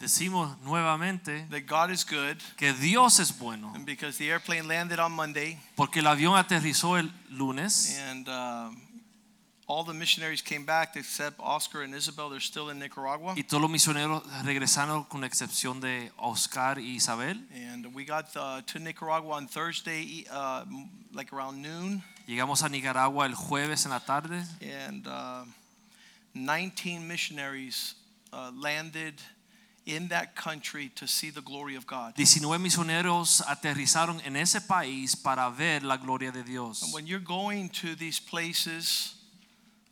Decimos nuevamente that God is good, que Dios es bueno, and because the airplane landed on Monday, porque el avión aterrizó el lunes and um, all the missionaries came back except Oscar and Isabel. They're still in Nicaragua. y todos los misioneros regresaron con excepción de Oscar y Isabel. And we got uh, to Nicaragua on Thursday, uh, m- like around noon, Llegamos a Nicaragua el jueves en la tarde and uh, 19 missionaries uh, landed in that country to see the glory of God. 19 misioneros aterrizaron en ese país para ver la gloria de Dios. And when you're going to these places,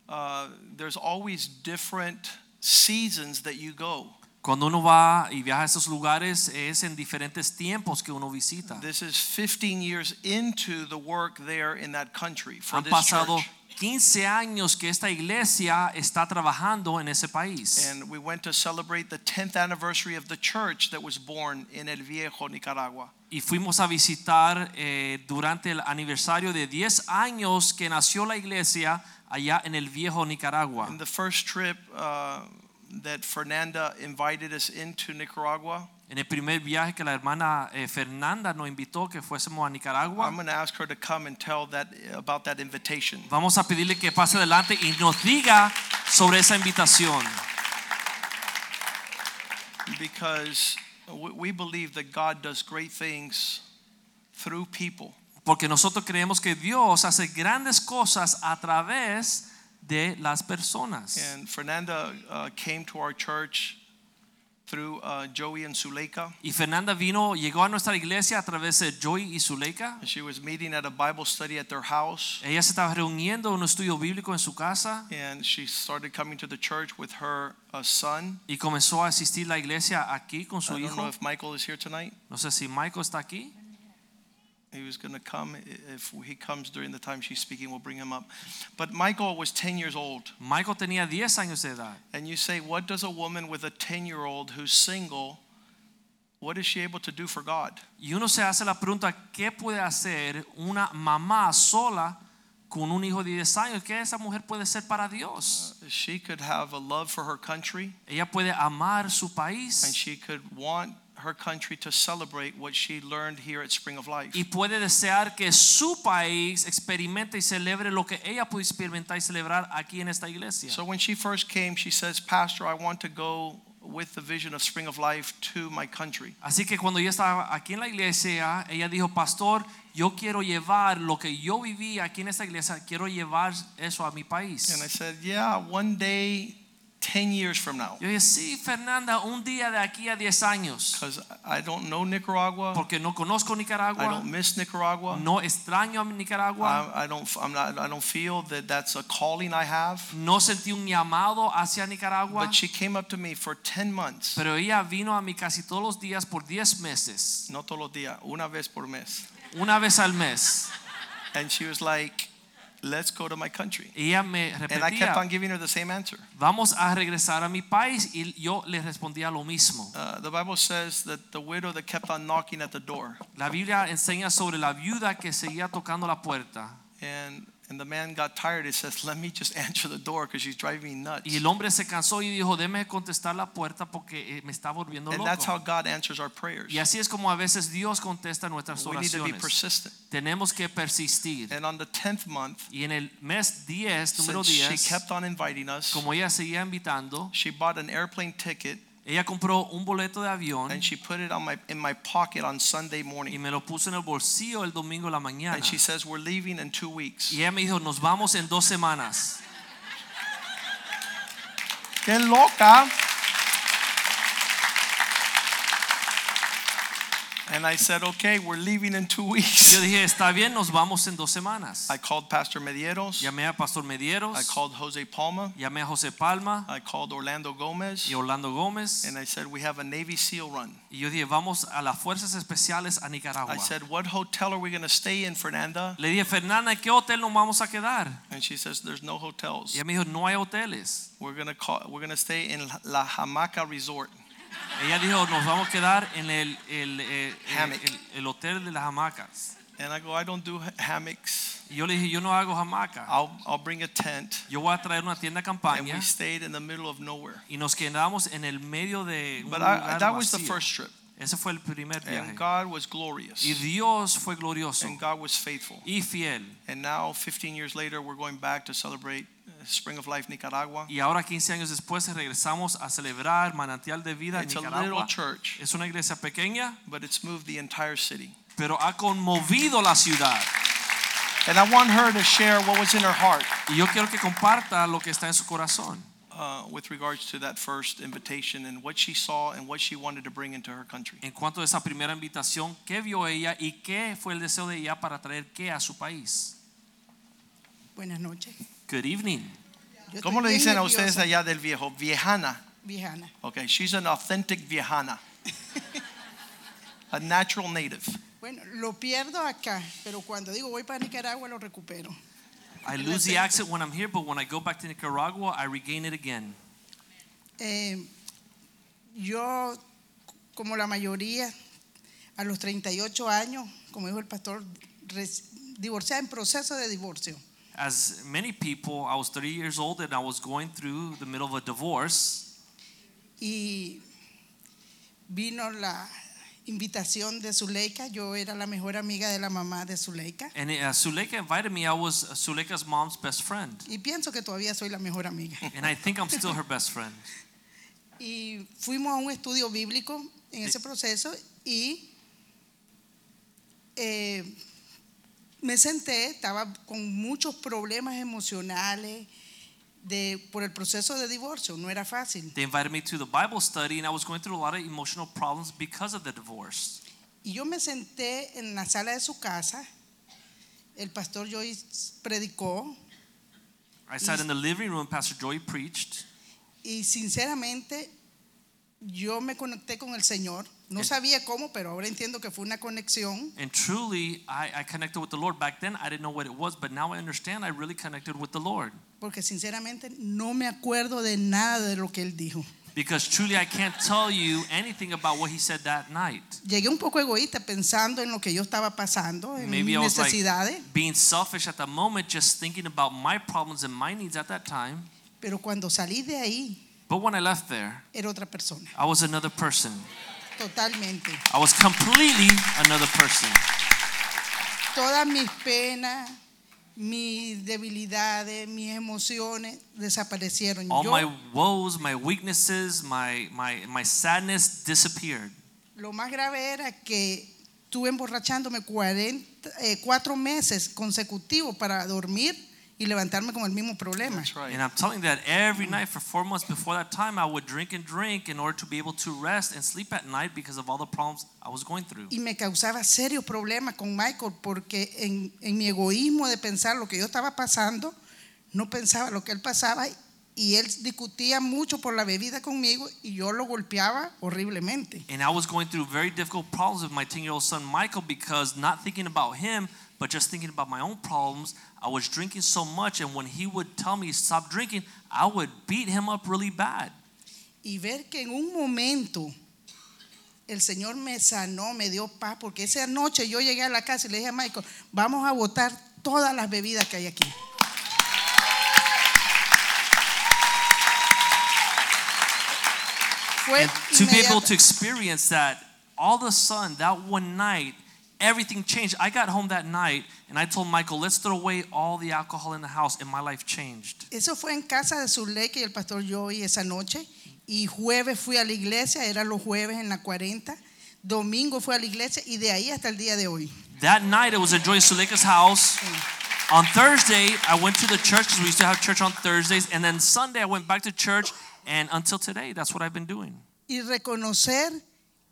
uh, there's always different seasons that you go. Cuando uno va y viaja a esos lugares es en diferentes tiempos que uno visita. This is 15 years into the work there in that country for Han this pasado church. 15 años que esta iglesia está trabajando en ese país. And we went to celebrate the 10th anniversary of the church that was born in El Viejo, Nicaragua. y fuimos a visitar eh, durante el aniversario de 10 años que nació la iglesia allá en el viejo Nicaragua. In the first trip uh, that Fernanda invited us into Nicaragua, En el primer viaje que la hermana eh, Fernanda nos invitó que fuésemos a Nicaragua, I'm going to ask her to come and tell that about that invitation. vamos a pedirle que pase adelante y nos diga sobre esa invitación. because we believe that God does great things through people. Porque nosotros creemos que Dios hace grandes cosas a través de las personas. And Fernanda uh, came to our church through uh, Joey and Suleika. Y Fernanda vino, llegó a nuestra iglesia a través de Joy y Zuleika. She was meeting at a Bible study at their house, Ella se estaba reuniendo en un estudio bíblico en su casa. and she started coming to the church with her uh, son. y comenzó a asistir la iglesia aquí con su I su don't know if Michael is here tonight. No sé si Michael está aquí. He was going to come. If he comes during the time she's speaking, we'll bring him up. But Michael was 10 years old. Michael tenía 10 años de edad. And you say, what does a woman with a 10 year old who's single, what is she able to do for God? Y uno se hace la pregunta, ¿qué puede hacer una mamá sola con un hijo de 10 años? ¿Qué esa mujer puede ser para Dios? Uh, she could have a love for her country, Ella puede amar su país. and she could want her country to celebrate what she learned here at Spring of Life. y puede desear que su país experimente y celebre lo que ella puede experimentar y celebrar aquí en esta iglesia. So when she first came, she says, Pastor, I want to go with the vision of Spring of Life to my country. Así que cuando yo estaba aquí en la iglesia, ella dijo, pastor, yo quiero llevar lo que yo viví aquí en esta iglesia, quiero llevar eso a mi país. And I said, Yeah, one day, 10 years from now, Yo dije, sí, Fernanda, un día de aquí a 10 años, because I don't know Nicaragua, porque no conozco Nicaragua. I don't miss Nicaragua. no extraño a Nicaragua, I, I don't. I'm not. I don't feel that that's a calling I have. no sentí un llamado hacia Nicaragua, But she came up to me for 10 months. pero ella vino a mí casi todos los días por 10 meses, No todos los días, una vez por mes. una vez al mes. And she was like, "Let's go to my country." Ella me And I kept on giving her the same answer. vamos a regresar a mi país y yo le respondía lo mismo. Uh, the Bible says that the widow that kept on knocking at the door, La Biblia enseña sobre la viuda que seguía tocando la puerta. and and the man got tired. He says, "Let me just answer the door because she's driving me nuts." Y el hombre se cansó y dijo, déme contestar la puerta porque eh, me está volviendo loco." And that's how. God answers our prayers. Y así es como a veces Dios contesta nuestras We need to be oraciones. persistent. Tenemos que persistir. And on the tenth month, Y en el mes 10, número since she kept on inviting us, como ella seguía invitando, she bought an airplane ticket ella compró un boleto de avión and she put it on my in my pocket on Sunday y morning. me lo puso en el bolsillo el domingo la mañana. And she says, "We're leaving in two weeks." Y ella me dijo, nos vamos en dos semanas. ¡Qué loca! And I said, okay, we're leaving in two Yo weeks. dije, está bien, nos vamos en dos semanas. I called Pastor Medieros. Llamé a Pastor Medieros, I called Jose Palma. llamé a José Palma I called Orlando Gomez. y Orlando Gómez. And I said, we have a Navy SEAL run. Y yo dije, vamos a las fuerzas especiales a Nicaragua. I said, what hotel are we going to stay in, Fernanda? Le dije, Fernanda, qué hotel nos vamos a quedar? And she says, there's no hotels. Y ella me dijo, no hay hoteles. We're going to call, we're going to stay in La Hamaca Resort. Ella dijo, nos vamos a quedar en el, el, Hammock. el- el hotel de las hamacas. And I go, I don't do hammocks. Y yo le dije, yo no hago hamaca. I'll, I'll bring a tent. Yo voy a traer una tienda de And we stayed in the middle of nowhere. y nos quedamos en el medio de un But I, lugar that was the first trip. Ese fue el primer viaje. And God was glorious. Y Dios fue glorioso And God was faithful. y fiel. And now, 15 years later, we're going back to celebrate uh, Spring of Life Nicaragua. Y ahora 15 años después regresamos a celebrar Manantial de Vida It's a little church, Es una iglesia pequeña, but it's moved the entire city. pero ha conmovido la ciudad. And I want her to share what was in her heart Y yo quiero que comparta lo que está en su corazón uh, with regards to that first invitation and what she saw and what she wanted to bring into her country. en cuanto a esa primera invitación, qué vio ella y qué fue el deseo de ella para traer qué a su país. Buenas noches. Good evening. Yo ¿Cómo le estoy bien dicen a ustedes nerviosa, allá del viejo? Viejana. Viejana. Okay, she's an authentic viejana. a natural native. Bueno, lo pierdo acá, pero cuando digo voy para Nicaragua lo recupero. I lose the accent when I'm here, but when I go back to Nicaragua, I regain it again. Eh, yo, como la mayoría, a los 38 años, como dijo el pastor, divorciada en proceso de divorcio. As many people, I was 30 years old and I was going through the middle of a divorce. Y vino la invitación de Zuleika. Yo era la mejor amiga de la mamá de Zuleika. And uh, Suleika invited me. I was uh, Suleika's mom's best friend. Y pienso que todavía soy la mejor amiga. And I think I'm still her best friend. Y fuimos a un estudio bíblico en ese proceso y eh, me senté, estaba con muchos problemas emocionales de, por el proceso de divorcio, no era fácil. They invited me to the Bible study, and I was going through a lot of emotional problems because of the divorce. Y yo me senté en la sala de su casa, el pastor Joyce predicó I sat in the living room, Pastor Joy preached, y sinceramente yo me conecté con el Señor. No El- sabía cómo, pero ahora entiendo que fue una conexión. and truly, I, I connected with the Lord. Back then, I didn't know what it was, but now I understand I really connected with the Lord. porque sinceramente no me acuerdo de nada de lo que él dijo. Because truly, I can't tell you anything about what he said that night. Llegué un poco egoísta pensando en lo que yo estaba pasando, en Maybe I mis was like necesidades, being selfish at the moment, just thinking about my problems and my needs at that time. pero cuando salí de ahí But when I left there, era otra persona, I was another person. totalmente. I was completely another person. Todas mis penas, mis debilidades, mis emociones desaparecieron. All Yo my woes, my weaknesses, my, my, my sadness disappeared. lo más grave era que estuve emborrachándome 40, eh, cuatro meses consecutivos para dormir y levantarme con el mismo problema. That's right. And I'm telling you that every night for four months before that time, I would drink and drink in order to be able to rest and sleep at night because of all the problems I was going through. Y me causaba serios problemas con Michael porque en, en mi egoísmo de pensar lo que yo estaba pasando, no pensaba lo que él pasaba y él discutía mucho por la bebida conmigo y yo lo golpeaba horriblemente. And I was going through very difficult problems with my 10 year old son Michael because not thinking about him, but just thinking about my own problems, I was drinking so much. And when he would tell me stop drinking, I would beat him up really bad. Y ver que en un momento el Señor me sanó, me dio paz, porque esa noche yo llegué a la casa y le dije a Michael, vamos a botar todas las bebidas que hay aquí. And to be able to experience that all of a sudden, that one night, everything changed. I got home that night and I told Michael, let's throw away all the alcohol in the house, and my life changed. Eso fue en casa de Zuleika y el pastor Joey esa noche. Y jueves fui a la iglesia, eran los jueves en la 40. Domingo fui a la iglesia y de ahí hasta el día de hoy. That night, it was at Joy Suleika's house. On Thursday, I went to the church because we used to have church on Thursdays. And then Sunday, I went back to church. And until today, that's what I've been doing. Y reconocer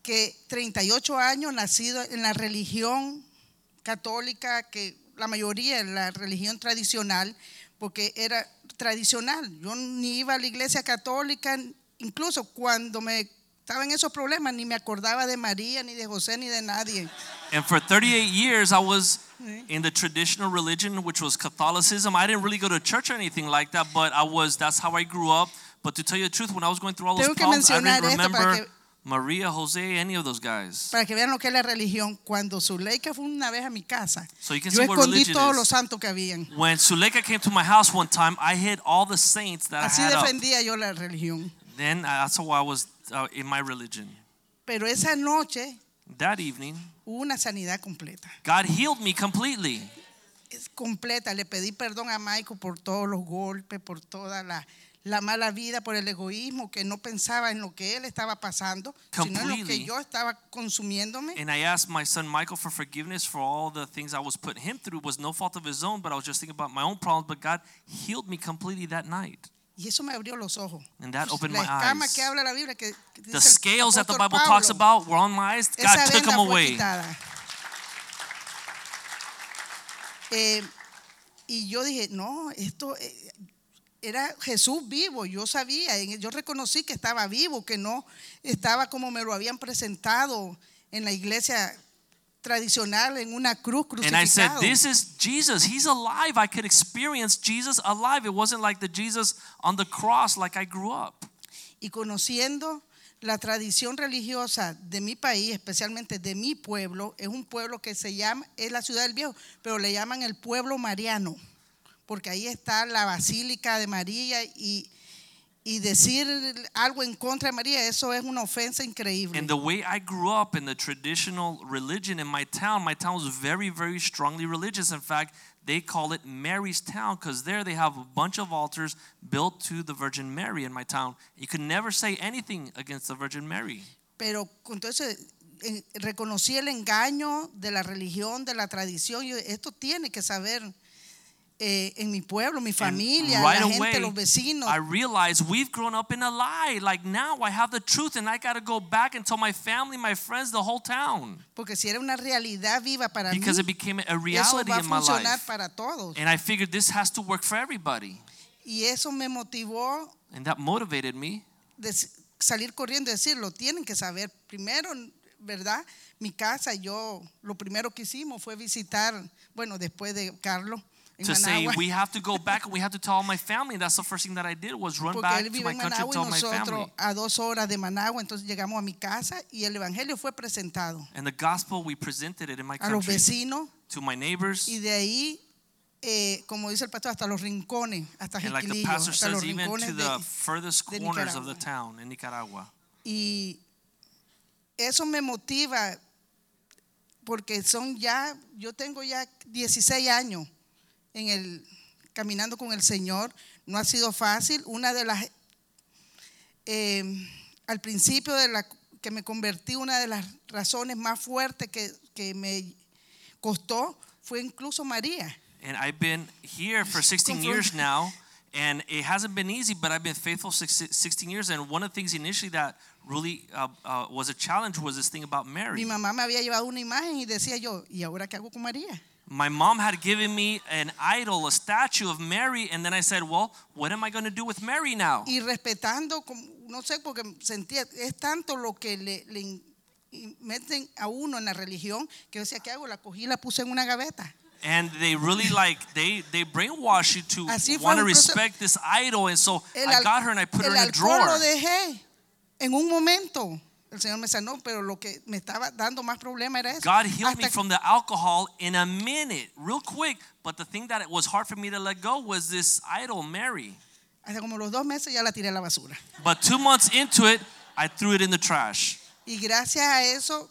que 38 años nacido en la religión católica, que la mayoría la religión tradicional, porque era tradicional. Yo ni iba a la iglesia católica, incluso cuando me estaba en esos problemas, ni me acordaba de María, ni de José, ni de nadie. And for 38 years, I was in the traditional religion, which was Catholicism. I didn't really go to church or anything like that, but I was, that's how I grew up. But to tell you the truth, when I was going through all those problems, I didn't remember Maria, Jose, any of those guys. Para que vean lo que es la religión, cuando Zuleika fue una vez a mi casa, So you can yo see what escondí religion todos is. los santos que habían. When Suleika came to my house one time, I hid all the saints that Así I had up. defendía yo la religión. Then uh, that's how I was uh, in my religion. Pero esa noche That evening, hubo una sanidad completa. God healed me completely. Es completa. Le pedí perdón a Michael por todos los golpes, por toda la, la mala vida, por el egoísmo, que no pensaba en lo que él estaba pasando, sino en lo que yo estaba consumiéndome. And I asked my son Michael for forgiveness for all the things I was putting him through. It was no fault of his own, but I was just thinking about my own problems. But God healed me completely that night. Y eso me abrió los ojos. And that opened la my eyes. que habla la Biblia, que, dice The scales that the Bible talks Pablo, about were on my eyes. God took them away. Eh, y yo dije, no, esto eh, era Jesús vivo. Yo sabía, yo reconocí que estaba vivo, que no estaba como me lo habían presentado en la iglesia tradicional, en una cruz And I said, crucificado. This is Jesus. He's alive. I could experience Jesus alive. It wasn't like the Jesus on the cross like I grew up. y conociendo la tradición religiosa de mi país, especialmente de mi pueblo, es un pueblo que se llama, es la ciudad del viejo, pero le llaman el pueblo mariano, porque ahí está la basílica de María y, y decir algo en contra de María, eso es una ofensa increíble. And the way I grew up in the traditional religion in my town, my town was very, very strongly religious. In fact, they call it Mary's town because there they have a bunch of altars built to the Virgin Mary in my town. You could never say anything against the Virgin Mary. Pero entonces reconocí el engaño de la religión, de la tradición. Esto tiene que saber eh, en mi pueblo, mi familia, right la away, gente, los vecinos. I realized we've grown up in a lie. Like now I have the truth and I got to go back and tell my family, my friends, the whole town. Porque si era una realidad viva para mí, Because it became a eso reality va a in my funcionar life. para todos. And I figured this has to work for everybody. Y eso me motivó And that motivated me de salir corriendo y decirlo. Tienen que saber, primero, ¿verdad? Mi casa, yo, lo primero que hicimos fue visitar, bueno, después de Carlos, to say we have to go back and we have to tell my family. That's the first thing that I did was run porque back to my country and tell my family. a dos horas de Managua, entonces llegamos a mi casa y el evangelio fue presentado And the gospel we presented it in my a los country vecinos to my neighbors. y de ahí, eh, como dice el pastor, hasta los rincones, hasta And like the pastor hasta los says, even to rincones the de, furthest de corners of the Nicaragua. town in Nicaragua. Y eso me motiva porque son ya, yo tengo ya 16 años en el caminando con el Señor. No ha sido fácil. Una de las, eh, al principio de la que me convertí, una de las razones más fuertes que, que me costó fue incluso María. And I've been here for 16 Confront- years now, and it hasn't been easy, but I've been faithful six- 16 years. And one of the things initially that really uh, uh, was a challenge was this thing about Mary. Mi mamá me había llevado una imagen y decía yo, ¿y ahora qué hago con María? My mom had given me an idol, a statue of Mary, and then I said, Well, what am I going to do with Mary now? y respetando, no sé, porque sentía, es tanto lo que le, le meten a uno en la religión, que yo decía, ¿qué hago? La cogí y la puse en una gaveta. And they really like, they, they brainwash you to Así want to respect this idol. And so I got her and I put her in a drawer. dejé en un momento. El Señor me sanó, pero lo que me estaba dando más problema era eso. God healed me from the alcohol in a minute, real quick. But the thing that it was hard for me to let go was this idol, Mary. hasta como los dos meses ya la tiré a la basura. But two months into it, I threw it in the trash. Y gracias a eso,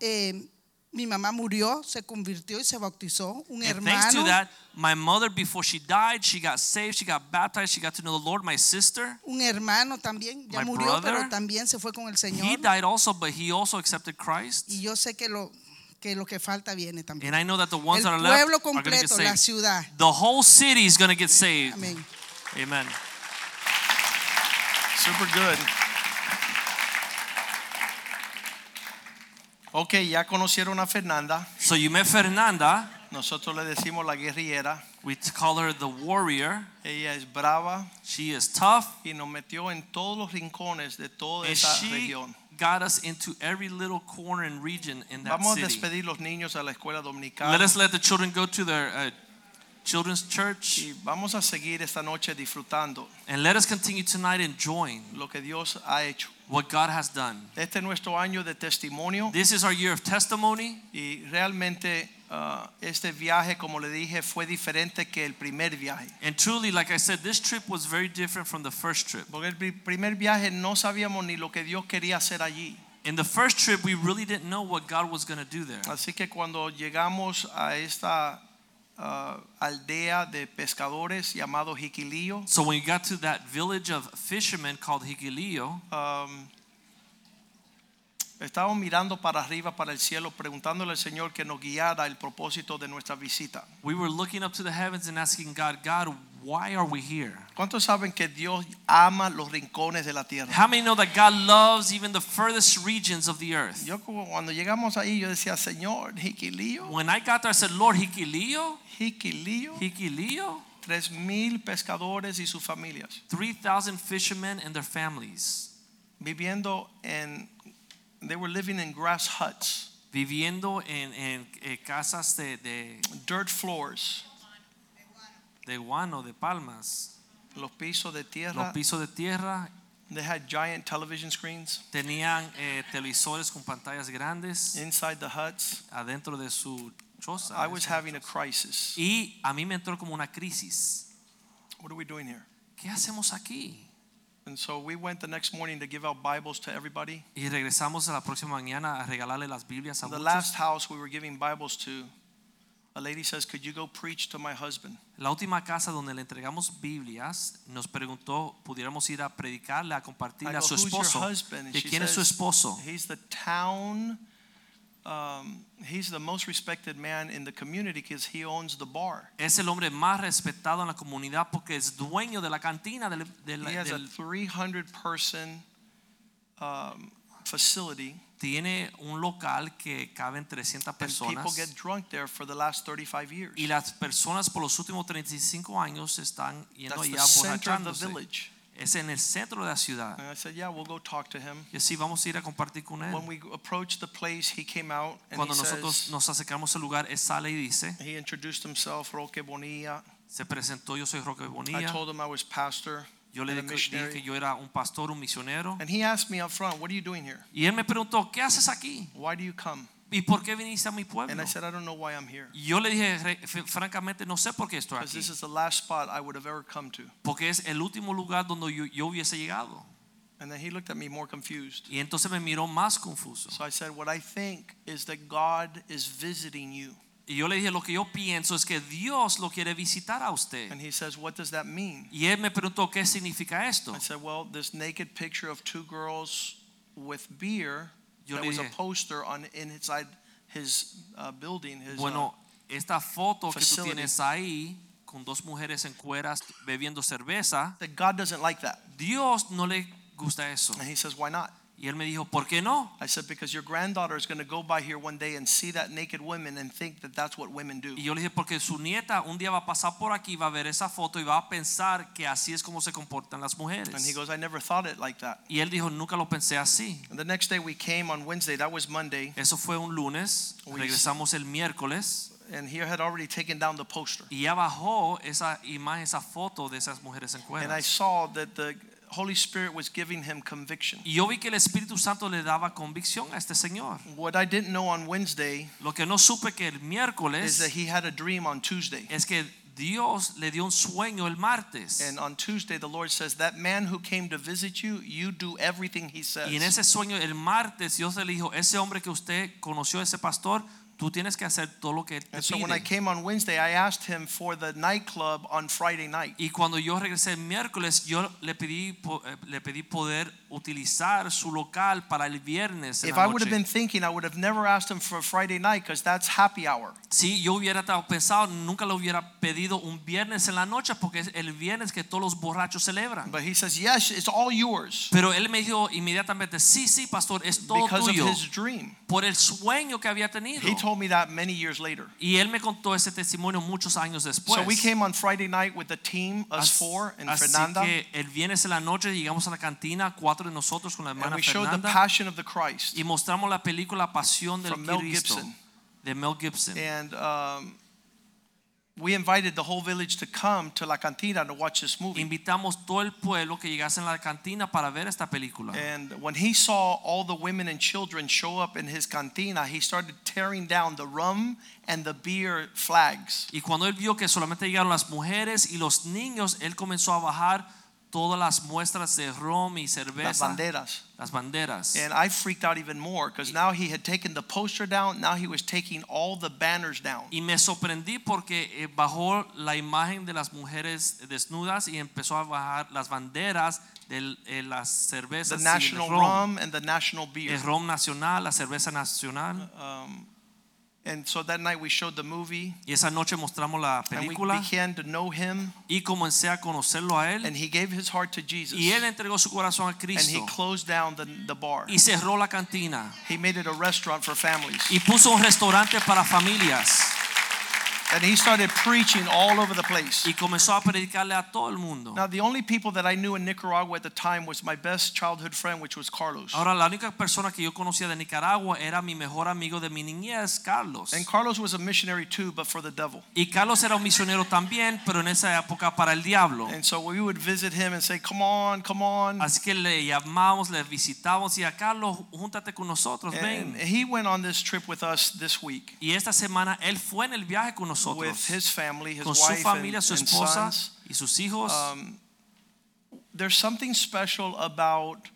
eh, mi mamá murió, se convirtió y se bautizó. Un And thanks to hermano, that, my mother, before she died, she got saved, she got baptized, she got to know the Lord. My sister, un hermano también, ya My murió, pero brother, también se fue con el he Señor. died also, but he also accepted Christ. Y yo sé que lo que lo que falta viene también. And I know that the ones El that are left pueblo are going to get completo, la saved. ciudad. The whole city is going to get saved. Amén. Amen. Super good. Ok, ya conocieron a Fernanda. So you met Fernanda. Nosotros le decimos la guerrillera. We call her the warrior. Ella es brava She is tough. y nos metió en todos los rincones de toda And esa she región. got us into every little corner and region in that Vamos a city. despedir los niños a la escuela dominical. Let us let the children go to their uh, children's church. Y vamos a seguir esta noche disfrutando And let us continue tonight enjoying lo que Dios ha hecho. What God has done. Este es nuestro año de testimonio This is our year of testimony. y realmente ah, este viaje, como le dije, fue diferente que el primer viaje. And truly, like I said, this trip was very different from the first trip. Porque el primer viaje no sabíamos ni lo que Dios quería hacer allí. In the first trip, we really didn't know what God was going to do there. Así que cuando llegamos a esta ah, aldea de pescadores llamado Jiquilillo, So when we got to that village of fishermen called Jiquilillo, um, estábamos mirando para arriba, para el cielo, preguntándole al Señor que nos guiara el propósito de nuestra visita. we were looking up to the heavens and asking God, God, why are we here? ¿Cuántos saben que Dios ama los rincones de la tierra? How many know that God loves even the furthest regions of the earth? Yo cuando llegamos ahí, yo decía, Señor, Jiquilillo, When I got there, I said, Lord, Jiquilillo, Higilio, tres mil pescadores y sus familias, 3,000 fishermen and their families. Viviendo en, they were living in grass huts, viviendo en, en eh, casas de, de, dirt floors, de guano, de palmas, los pisos de los tierra. pisos de tierra. They had giant television screens Tenían eh, televisores con pantallas grandes inside the huts. adentro de su choza. I was having a crisis. Y a mí me entró como una crisis. What are we doing here? ¿Qué hacemos aquí? And so we went the next morning to give out Bibles to everybody. Y regresamos la próxima mañana a regalarle las Biblias a The muchos. last house we were giving Bibles to, a lady says, Could you go preach to my husband? La última casa donde le entregamos Biblias nos preguntó pudiéramos ir a predicarle, a compartirle go, a su Who's your esposo. husband? And ¿De she quién es su says, esposo? He's the town, um, he's the most respected man in the community because he owns the bar. Es el hombre más respetado en la comunidad porque es dueño de la cantina del, del- He has a del- 300 person um, facility. Tiene un local que caben 300 And people personas get drunk there for the last 35 years. y las personas por los últimos 35 años están yendo That's allá borrachándose. Es en el centro de la ciudad. And I said, Yeah, we'll go talk to him. Y así vamos a ir a compartir con él. When we approached the place, he came out and he, Cuando nosotros says, nos acercamos al lugar, él sale y dice, he introduced himself, Roque Bonilla. se presentó, yo soy Roque I Bonilla. told him I was pastor Yo le and dije, que yo era un pastor, un misionero. And he asked me up front, What are you doing here? Y él me preguntó, ¿qué haces aquí? Why do you come? ¿Y por qué viniste a mi pueblo? And I said, I don't know why I'm here. Y yo le dije, francamente, no sé por qué estoy Because aquí. this is the last spot I would have ever come to. Porque es el último lugar donde yo, yo hubiese llegado. And then he looked at me more confused. Y entonces me miró más confuso. So I said, What I think is that God is visiting you. Y yo le dije, lo que yo pienso es que Dios lo quiere visitar a usted. And he says, What does that mean? Y él me preguntó, ¿qué significa esto? I said, Well, this naked picture of two girls with beer, Yo that le was a poster on inside his uh, building, his uh, Bueno, esta foto que tú tienes ahí con dos mujeres en cueras bebiendo cerveza, that God doesn't like that. Dios no le gusta eso. And he says, Why not? Y él me dijo, ¿por qué no? I said, Because your granddaughter is going to go by here one day and see that naked women and think that that's what women do. Y yo le dije, porque su nieta un día va a pasar por aquí, va a ver esa foto y va a pensar que así es como se comportan las And he mujeres. goes, I never thought it like that. Y él dijo, nunca lo pensé así. And the next day we came on Wednesday, that was Monday, Eso fue un lunes, We- regresamos el miércoles and he had already taken down the poster. y ya bajó esa imagen, esa foto de esas mujeres en And I saw that the Holy Spirit was giving him conviction. Y yo vi que el Espíritu Santo le daba convicción a este señor. What I didn't know on Wednesday Lo que no supe que el is that he had a dream on Tuesday. es que Dios le dio un sueño el martes. And on Tuesday, the Lord says, That man who came to visit you, you do everything he says. Y en ese sueño el martes Dios le dijo, ese hombre que usted conoció, ese pastor, Tú tienes que hacer todo lo que él te And so when I pide. came on Wednesday, I asked him for the nightclub on Friday night. Y cuando yo regresé el miércoles, yo le pedí, po- eh, le pedí poder utilizar su local para el viernes. en If la I would have noche. been thinking, I would have never asked him for a Friday night because that's happy hour. Si yo hubiera estado pensado, nunca le hubiera pedido un viernes en la noche porque es el viernes que todos los borrachos celebran. But he says, yes, it's all yours Pero él me dijo inmediatamente, sí, sí, pastor, es todo because of tuyo his dream. por el sueño que había tenido. He told me that many years later. Y él me contó ese testimonio muchos años después. So we came on Friday night with the team, us As- four, and Así Fernanda, que el viernes en la noche llegamos a la cantina, cuatro de nosotros con la hermana and we showed the Passion of the Christ. y mostramos la película Pasión del From Mel Gibson. de Mel Gibson. And um, we invited the whole village to come to La Cantina to watch this movie. Invitamos todo el pueblo que llegase a la cantina para ver esta película. And when he saw all the women and children show up in his cantina, he started tearing down the rum and the beer flags. Y cuando él vio que solamente llegaron las mujeres y los niños, él comenzó a bajar todas las muestras de rom y Las cerveza, banderas. las banderas. And I freaked out even more because now he had taken the poster down, now he was taking all the banners down. Y me sorprendí porque eh, bajó la imagen de las mujeres desnudas y empezó a bajar las banderas de eh, las The cervezas y el national rom. rum and the national beer. El rom nacional, la cerveza nacional. Um, and so that night we showed the movie Y esa noche mostramos la and we película began to know him y comencé a conocerlo a él. and he gave his heart to Jesus. Y él entregó su corazón a And he closed down the, the bar. y cerró la cantina He made it a restaurant for families. y puso un restaurante para familias And he started preaching all over the place. y comenzó a predicarle a todo el mundo. Now, the only people that I knew in Nicaragua at the time was my best childhood friend, which was Carlos. Ahora la única persona que yo conocía de Nicaragua era mi mejor amigo de mi niñez, Carlos. And Carlos was a missionary too, but for the devil. Y Carlos era un misionero también, pero en esa época para el diablo. And so we would visit him and say, Come on, come on. Así que le llamamos, le visitamos y a Carlos, júntate con nosotros, And ven. he went on this trip with us this week Y esta semana él fue en el viaje con with nosotros, his family, his con su wife, familia, and, su and esposa sons. y sus hijos. Um, there's something special about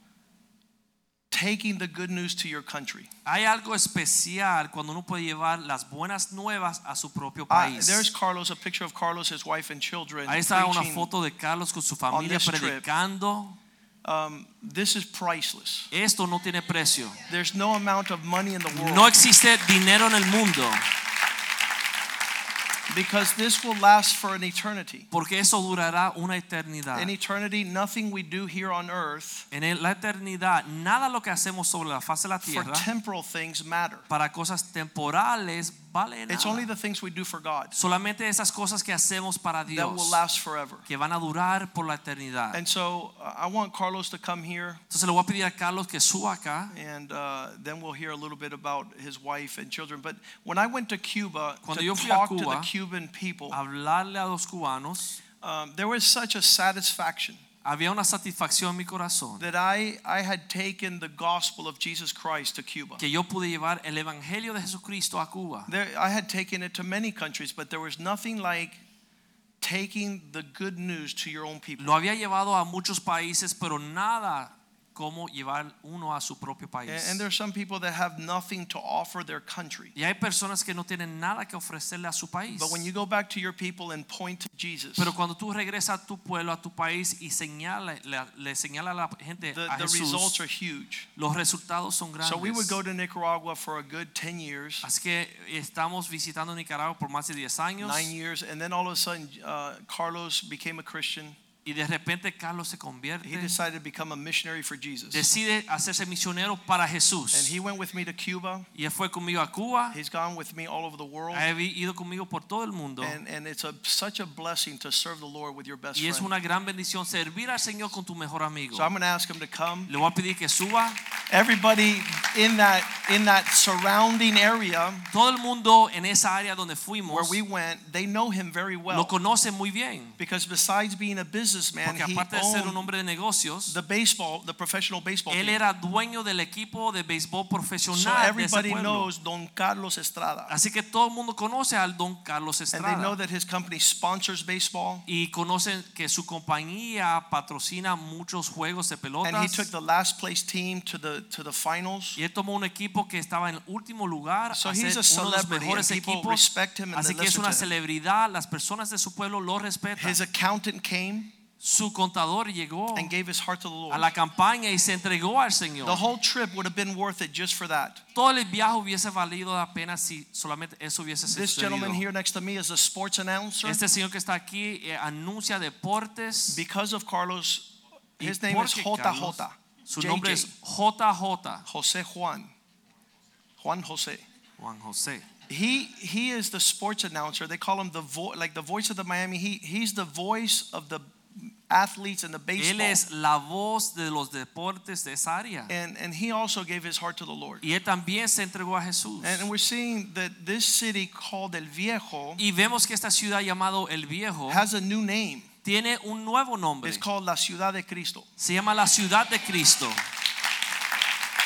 taking the good news to your country. Hay algo especial cuando uno puede llevar las buenas nuevas a su propio Uh, there's Carlos, a picture of Carlos, his wife, and children. Ahí está una foto de Carlos con su familia predicando. Um, this is priceless. Esto no tiene precio. There's no amount of money in the world No existe dinero en el mundo because this will last for an eternity. porque eso durará una eternidad. In eternity, nothing we do here on earth En la eternidad, nada lo que hacemos sobre la faz de la tierra. for temporal things matter. para cosas temporales vale It's only the things we do for God Solamente esas cosas que hacemos para that will Dios last forever. que van a durar por la eternidad. And so uh, I want Carlos to come here Entonces le voy a pedir a Carlos que suba acá. and uh, then we'll hear a little bit about his wife and children. But when I went to Cuba Cuando to yo fui a talk to Cuba, the Cuban people, Hablarle a los cubanos. um, there was such a satisfaction Había una satisfacción en mi corazón that I, I had taken the gospel of Jesus Christ to Cuba. que yo pude llevar el evangelio de Jesucristo a Cuba. There, I had taken it to many countries, but there was nothing like taking the good news to your own people. Lo había llevado a muchos países, pero nada como llevar uno a su propio And, país. and there's some people that have nothing to offer their country. Y hay personas que no tienen nada que ofrecerle a su país. But when you go back to your people and point to Jesus, Pero cuando tú regresas a tu pueblo, a tu país y señala, le, señala a la gente the, a the results are huge. los resultados son grandes. So we would go to Nicaragua for a good 10 years, Así que estamos visitando Nicaragua por más de 10 años nine years, and then all of a sudden, uh, Carlos became a Christian. Y de repente Carlos se convierte, He decided to become a missionary for Jesus. decide hacerse misionero para And he went with me to Cuba. Y él fue conmigo a Cuba, He's gone with me all over the world. ha ido conmigo por todo el mundo. And, and it's a, such a blessing to serve the Lord with your best Y es friend. una gran bendición servir al Señor con tu mejor amigo. So I'm going to ask him to come. Le voy a pedir que suba. Everybody in that in that surrounding area Todo el mundo en esa área donde where we went, they know him very well. lo well. conoce muy bien. Because besides being a businessman, Porque he aparte de ser un hombre de negocios, the baseball, the professional baseball él era dueño del equipo de béisbol So profesional de ese everybody knows Don Carlos Estrada. Así que todo el mundo conoce al don Carlos And they know Estrada. that his company sponsors baseball. Y conocen que su compañía patrocina muchos juegos de And he took pelotas. the last place team to the the to the finals. Y él tomó un equipo que estaba en el último lugar, So he's a uno de los mejores equipos. him Así que es una celebridad, las personas de su pueblo lo respetan. His accountant came Su contador llegó and gave his heart to the a Lord. la campaña y se entregó al Señor. The whole trip would have been worth it just for that. Todo el viaje hubiese valido la pena si solamente eso hubiese This gentleman here next to me is a sports announcer. Este señor que está aquí eh, anuncia deportes. Because of Carlos, his name is JJ. Carlos- Su nombre es JJ Jose Juan. Juan Jose. Juan José. He he is the sports announcer. They call him the vo- like the voice of the Miami Heat. He's the voice of the athletes and the Él baseball. es la voz de los deportes de esa área. And and he also gave his heart to the Lord. Y él también se entregó a Jesús. And we're seeing that this city called El Viejo Y vemos que esta ciudad llamado El Viejo has a new name. tiene un nuevo nombre. It's called La Ciudad de Cristo. Se llama la ciudad de Cristo.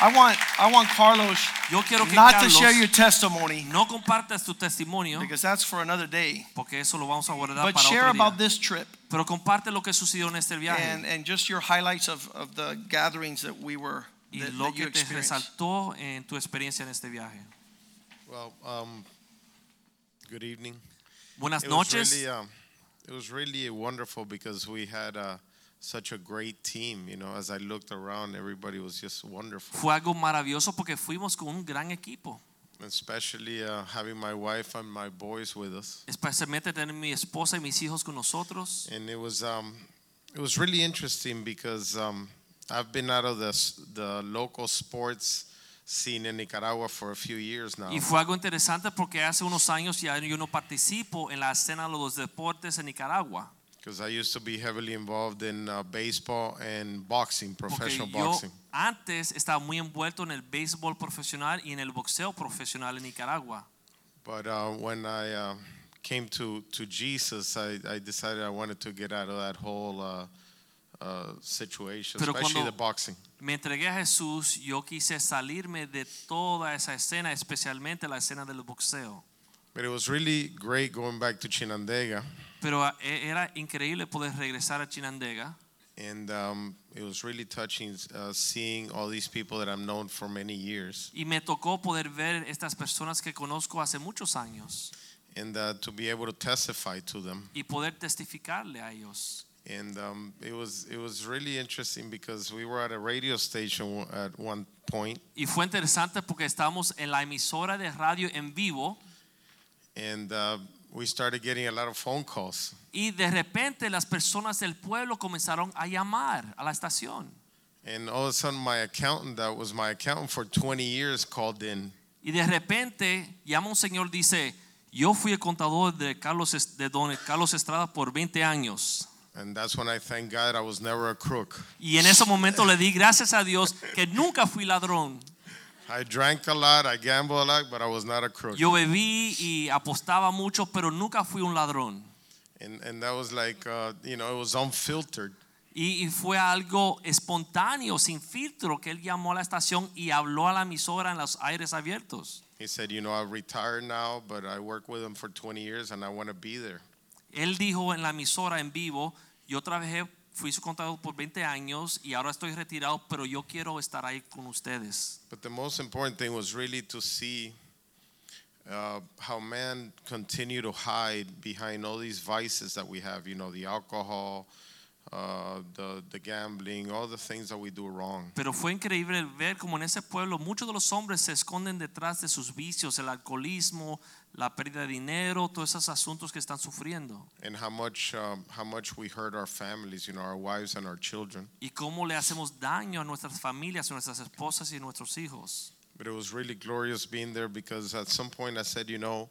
I want I want Carlos Yo quiero que not to Carlos share your testimony no compartas tu testimonio because that's for another day. porque eso lo vamos a guardar But para share otro about this trip Pero comparte lo que sucedió en este viaje and, and just your highlights of, of the gatherings that we were y that, lo that you que te experienced. resaltó en tu experiencia en este viaje. Well, um, good evening. Buenas It was noches. really, um, it was really wonderful because we had uh, such a great team. You know, as I looked around, everybody was just wonderful. Fue algo maravilloso porque fuimos con un gran equipo. Especially uh, having my wife and my boys with us, Especialmente tener mi esposa y mis hijos con nosotros. and it was um, it was really interesting because um, I've been out of the the local sports scene in Nicaragua for a few years now. Y fue algo interesante porque hace unos años ya yo no participo en la escena de los deportes en Nicaragua. Because I used to be heavily involved in uh, baseball and boxing, professional boxing. Antes estaba muy envuelto en el béisbol profesional y en el boxeo profesional en Nicaragua. But uh, when I uh, came to, to Jesus, I, I decided I wanted to get out of that whole uh, uh, situation, Pero especially the boxing. Me entregué a Jesús, yo quise salirme de toda esa escena, especialmente la escena del boxeo. But it was really great going back to Chinandega, Pero eh, era increíble poder regresar a Chinandega and um, it was really touching uh, seeing all these people that I've known for many years, y me tocó poder ver estas personas que conozco hace muchos años and uh, to be able to testify to them. y poder testificarle a ellos. And um, it was it was really interesting because we were at a radio station at one point, Y fue interesante porque estábamos en la emisora de radio en vivo and uh, we started getting a lot of phone calls. y de repente las personas del pueblo comenzaron a llamar a la estación. And all of a sudden, my accountant, that was my accountant for 20 years, called in. Y de repente llama un señor dice, yo fui el contador de Carlos de don Carlos Estrada por 20 años. And that's when I thank God I was never a crook. Y en ese momento le di gracias a Dios que nunca fui ladrón. I drank a lot, I gambled a lot, but I was not a crook. Yo bebí y apostaba mucho, pero nunca fui un ladrón. And, and that was like, uh, you know, it was unfiltered. Y, y fue algo espontáneo, sin filtro, que él llamó a la estación y habló a la emisora en los aires abiertos. He said, you know, I'm retired now, but I worked with him for 20 years and I want to be there. Él dijo en la emisora en vivo, yo trabajé, fui su contador por 20 años y ahora estoy retirado, pero yo quiero estar ahí con ustedes. But the most important thing was really to see uh, how man continue to hide behind all these vices that we have, you know, the alcohol, uh, the, the gambling, all the things that we do wrong. Pero fue increíble ver como en ese pueblo muchos de los hombres se esconden detrás de sus vicios, el alcoholismo, la pérdida de dinero, todos esos asuntos que están sufriendo. and how much um, how much we hurt our families, you know, our wives and our children. Y cómo le hacemos daño a nuestras familias, a nuestras esposas y nuestros hijos. But it was really glorious being there because at some point I said, you know,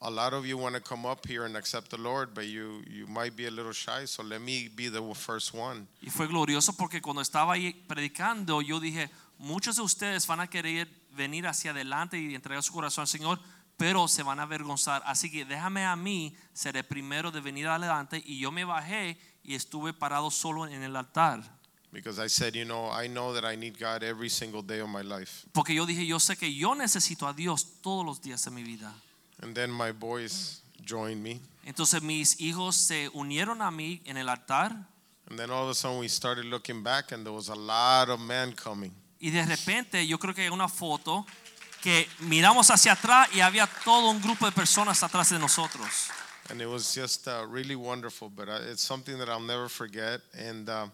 a lot of you want to come up here and accept the Lord, but you you might be a little shy, so let me be the first one. Y fue glorioso porque cuando estaba ahí predicando, yo dije, muchos de ustedes van a querer venir hacia adelante y entregar su corazón al Señor, pero se van a avergonzar. Así que déjame a mí ser el primero de venir adelante. Y yo me bajé y estuve parado solo en el altar. Because I said, you know, I know that I need God every single day of my life. Porque yo dije, yo sé que yo necesito a Dios todos los días de mi vida. And then my boys joined me. Entonces mis hijos se unieron a mí en el altar. And then all of a sudden we started looking back and there was a lot of men coming. Y de repente yo creo que hay una foto que miramos hacia atrás y había todo un grupo de personas atrás de nosotros. and it was just uh, really wonderful. But uh, it's something that I'll never forget. And uh,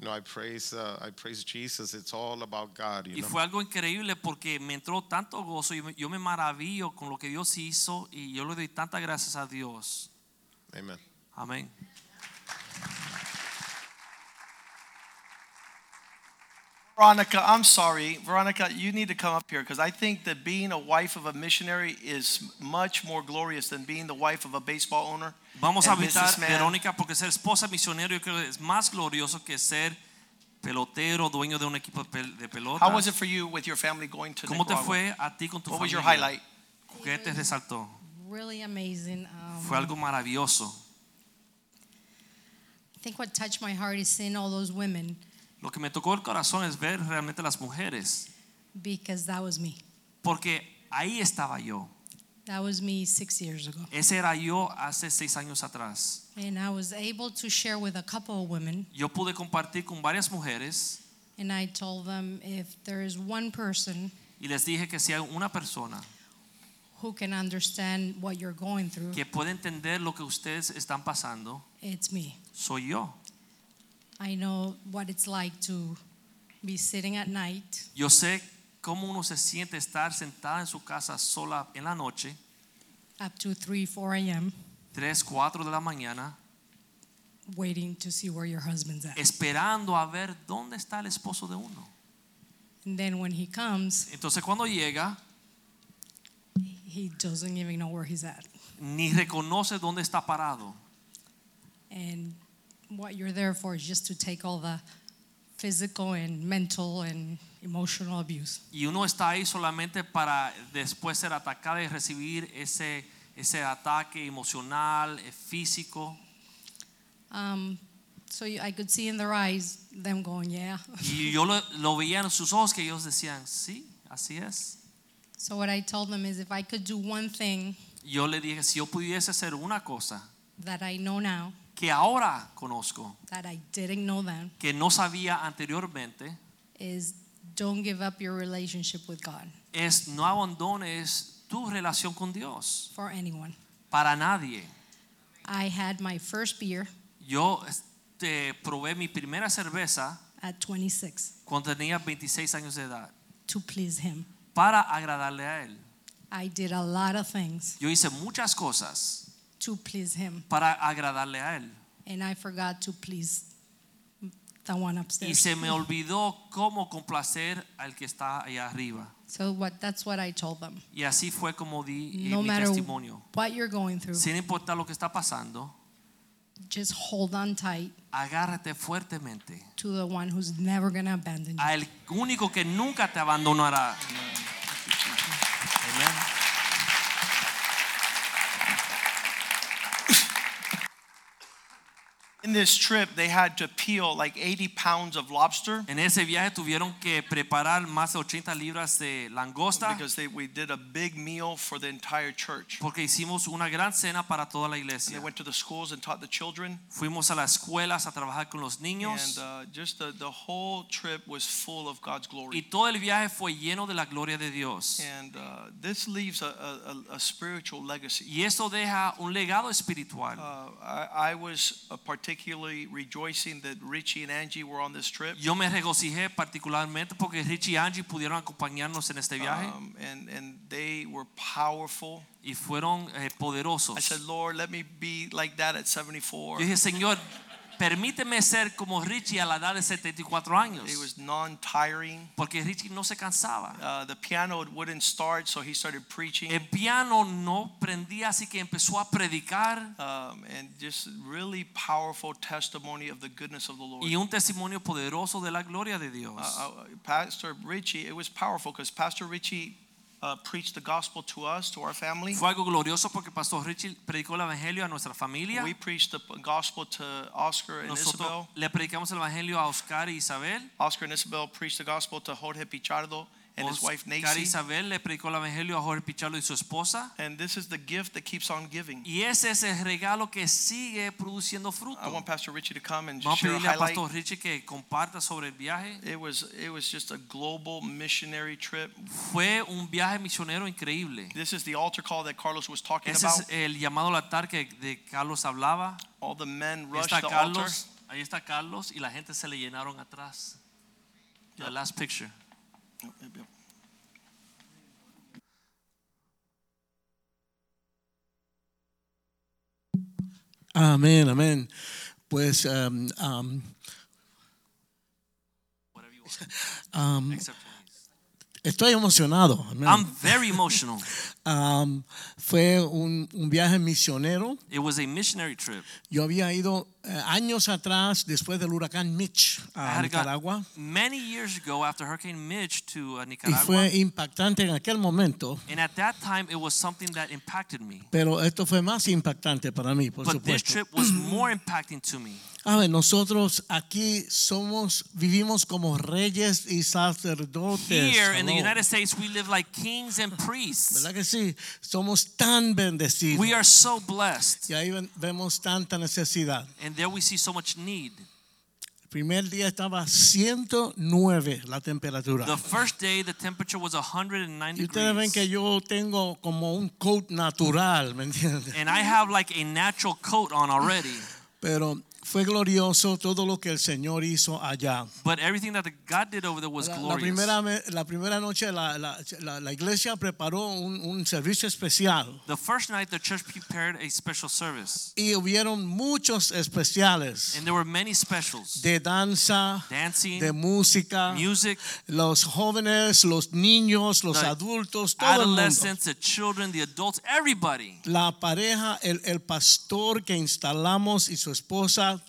you know, I praise uh, I praise Jesus. It's all about God. You Y know. fue algo increíble porque me entró tanto gozo y yo me maravillo con lo que Dios hizo y yo le doy tantas gracias a Dios. Amen. Amén. Veronica, I'm sorry. Veronica, you need to come up here because I think that being a wife of a missionary is much more glorious than being the wife of a baseball owner. Vamos a and invitar a businessman. Verónica porque ser esposa misionero yo creo que es más glorioso que ser pelotero, dueño de un equipo de pel- de pelota. How was it for you with your family going to ¿Cómo te Nicaragua? fue a ti con tu What was familia? your highlight? ¿Qué te resaltó? really amazing. Um, Fue algo maravilloso. I think what touched my heart is seeing all those women Lo que me tocó el corazón es ver realmente las mujeres, because that was me. porque ahí estaba yo. That was me six years ago. Ese era yo hace seis años atrás. And I was able to share with a couple of women, Yo pude compartir con varias mujeres and I told them if there is one person y les dije que si hay una persona who can understand what you're going through, que puede entender lo que ustedes están pasando, it's me. soy yo. I know what it's like to be sitting at night Yo sé cómo uno se siente estar sentada en su casa sola en la noche, up to 3, 4 a.m., 3, 4 de la mañana, waiting to see where your husband's at. esperando a ver dónde está el esposo de uno. And then when he comes, Entonces cuando llega, he doesn't even know where he's at. ni reconoce dónde está parado. And what you're there for is just to take all the physical and mental and emotional abuse. Y uno está ahí solamente para después ser atacado y recibir ese, ese ataque emocional, eh, físico. Um, so I could see in their eyes them going, yeah. Y yo lo, lo veía en sus ojos que ellos decían, sí, así es. so what I told them is if I could do one thing Yo le dije, si yo pudiese hacer una cosa that I know now que ahora conozco, that I didn't know then que no sabía anteriormente, is don't give up your relationship with God es no abandones tu relación con Dios for anyone. para nadie. I had my first beer Yo este, probé mi primera cerveza at 26 cuando tenía 26 años de edad to please him. para agradarle a él. I did a lot of things Yo hice muchas cosas to please him para agradarle a él. and I forgot to please the one upstairs. Y se me olvidó cómo complacer al que está allá arriba. So what that's what I told them. Y así fue como di eh, No mi matter testimonio. what you're going through, Sin importar lo que está pasando, just hold on tight agárrate fuertemente to the one who's never going to abandon you. a el único que nunca te abandonará. Amén. In this trip, they had to peel like 80 pounds of lobster En ese viaje tuvieron que preparar más de 80 libras de langosta because they, we did a big meal for the entire church. porque hicimos una gran cena para toda la And they went to the schools and taught the children. Fuimos a las escuelas a trabajar con los niños And uh, just the, the whole trip was full of God's glory. y todo el viaje fue lleno de la gloria de Dios. And uh, this leaves a, a, a- a spiritual legacy. Y esto deja un legado espiritual. Uh, I, I was uh, particularly rejoicing that Richie and Angie were on this trip. Yo me regocijé particularmente porque Richie y Angie pudieron acompañarnos en este viaje Um, and, and they were powerful. y fueron eh, poderosos. I said, Lord, let me be like that at 74. Yo dije, Señor, permíteme ser como Richie a la edad de 74 años. It was non-tiring. Porque Richie no se cansaba. Uh, the piano wouldn't start, so he started preaching. El piano no prendía, así que empezó a predicar. Um, and just really powerful testimony of the goodness of the Lord. Y un testimonio poderoso de la gloria de Dios. Uh, uh, Pastor Richie, it was powerful because Pastor Richie uh, preached the gospel to us, to our family. Fue algo glorioso porque Pastor Richie predicó el evangelio a nuestra familia. We preached the gospel to Oscar and Nosotros Isabel. le predicamos el evangelio a Oscar y Isabel. Oscar and Isabel preached the gospel to Jorge Pichardo and his wife Oscar Isabel le predicó el evangelio a Jorge Pichardo y su esposa. And this is the gift that keeps on giving. Y ese es el regalo que sigue produciendo fruto. I want Pastor Richie to come and Vamos share a pedirle a. Pastor Richie que comparta sobre el viaje. It was it was just a global missionary trip. Fue un viaje misionero increíble. This is the altar call that Carlos was talking Ese about. es el llamado al altar que de Carlos hablaba. All the men rushed está the altar. Carlos, ahí está Carlos y la gente se le llenaron atrás. The Yep. last picture. Oh, Amén, amén. Pues um, um, Whatever you want. um, estoy emocionado. I'm very emotional. Um, fue un, un viaje misionero. It was a missionary trip. Yo había ido eh, años atrás, después del huracán Mitch a Nicaragua. many years ago after Hurricane Mitch to uh, Y Nicaragua. fue impactante en aquel momento, And at that time, it was something that impacted me. pero esto fue más impactante para mí, por But this supuesto. trip was more impacting to me. A ver, nosotros aquí somos, vivimos como reyes y sacerdotes. Here in the. United States, we live like kings and priests. ¿Verdad que sí? Somos tan bendecidos. We are so blessed. Y ahí vemos tanta necesidad. And there we see so much need. El primer día estaba 109 la temperatura. The first day, the temperature was 109 Y ustedes ven que degrees. yo tengo como un coat natural, ¿me entienden? And I have like a natural coat on already. Pero fue glorioso todo lo que el Señor hizo allá. But everything that the God did over there was La, la glorious. primera, me- la primera noche la, la- la- la iglesia preparó un, un servicio especial The first night, the church prepared a special service. y hubieron muchos especiales And there were many specials de danza, dancing, de música, music, los jóvenes, los niños, los adultos, todo el mundo. adolescents, the children, the adults, everybody. La pareja, el, el pastor que instalamos y su esposa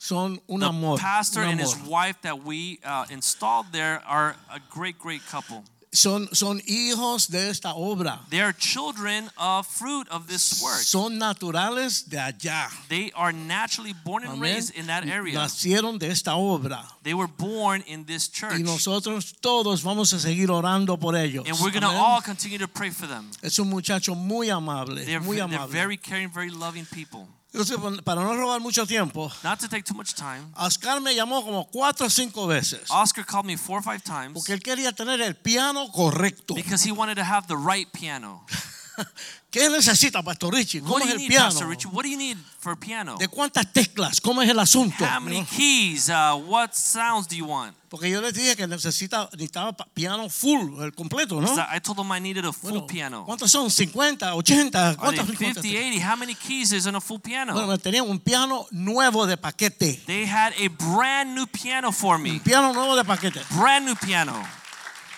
son un The amor. pastor un and his wife that we uh, installed there are a great, great couple. Son, son hijos de esta obra. They are children of fruit of this work. Son naturales de allá. They are naturally born and Amén. raised in that area. Nacieron de esta obra. They were born in this church. Y nosotros todos vamos a seguir orando por ellos. And we're going to all continue to pray for them. Es un muchacho muy amable, They're, muy they're very caring, very loving people. Entonces, para no robar mucho tiempo, Not to take too much time, Oscar me llamó como cuatro o cinco veces Oscar called me four or five times porque él quería tener el piano correcto. because he wanted to have the right piano. ¿Qué necesita, Pastor Richie? ¿Cómo What do es you el need, piano? Pastor Richie? What do you need for a piano? ¿De cuántas teclas? ¿Cómo es el asunto? How many ¿No? keys? Uh, what sounds do you want? Porque yo les dije que necesita, necesitaba piano full, el completo, ¿no? So I told him I needed a full Bueno, piano. ¿Cuántos son? ¿50, 80? Are they ¿Cuántos? 50, 80? How many keys is in a full piano? Bueno, tenían un piano nuevo de paquete. They had a brand new piano for me. Piano nuevo de paquete. Brand new piano.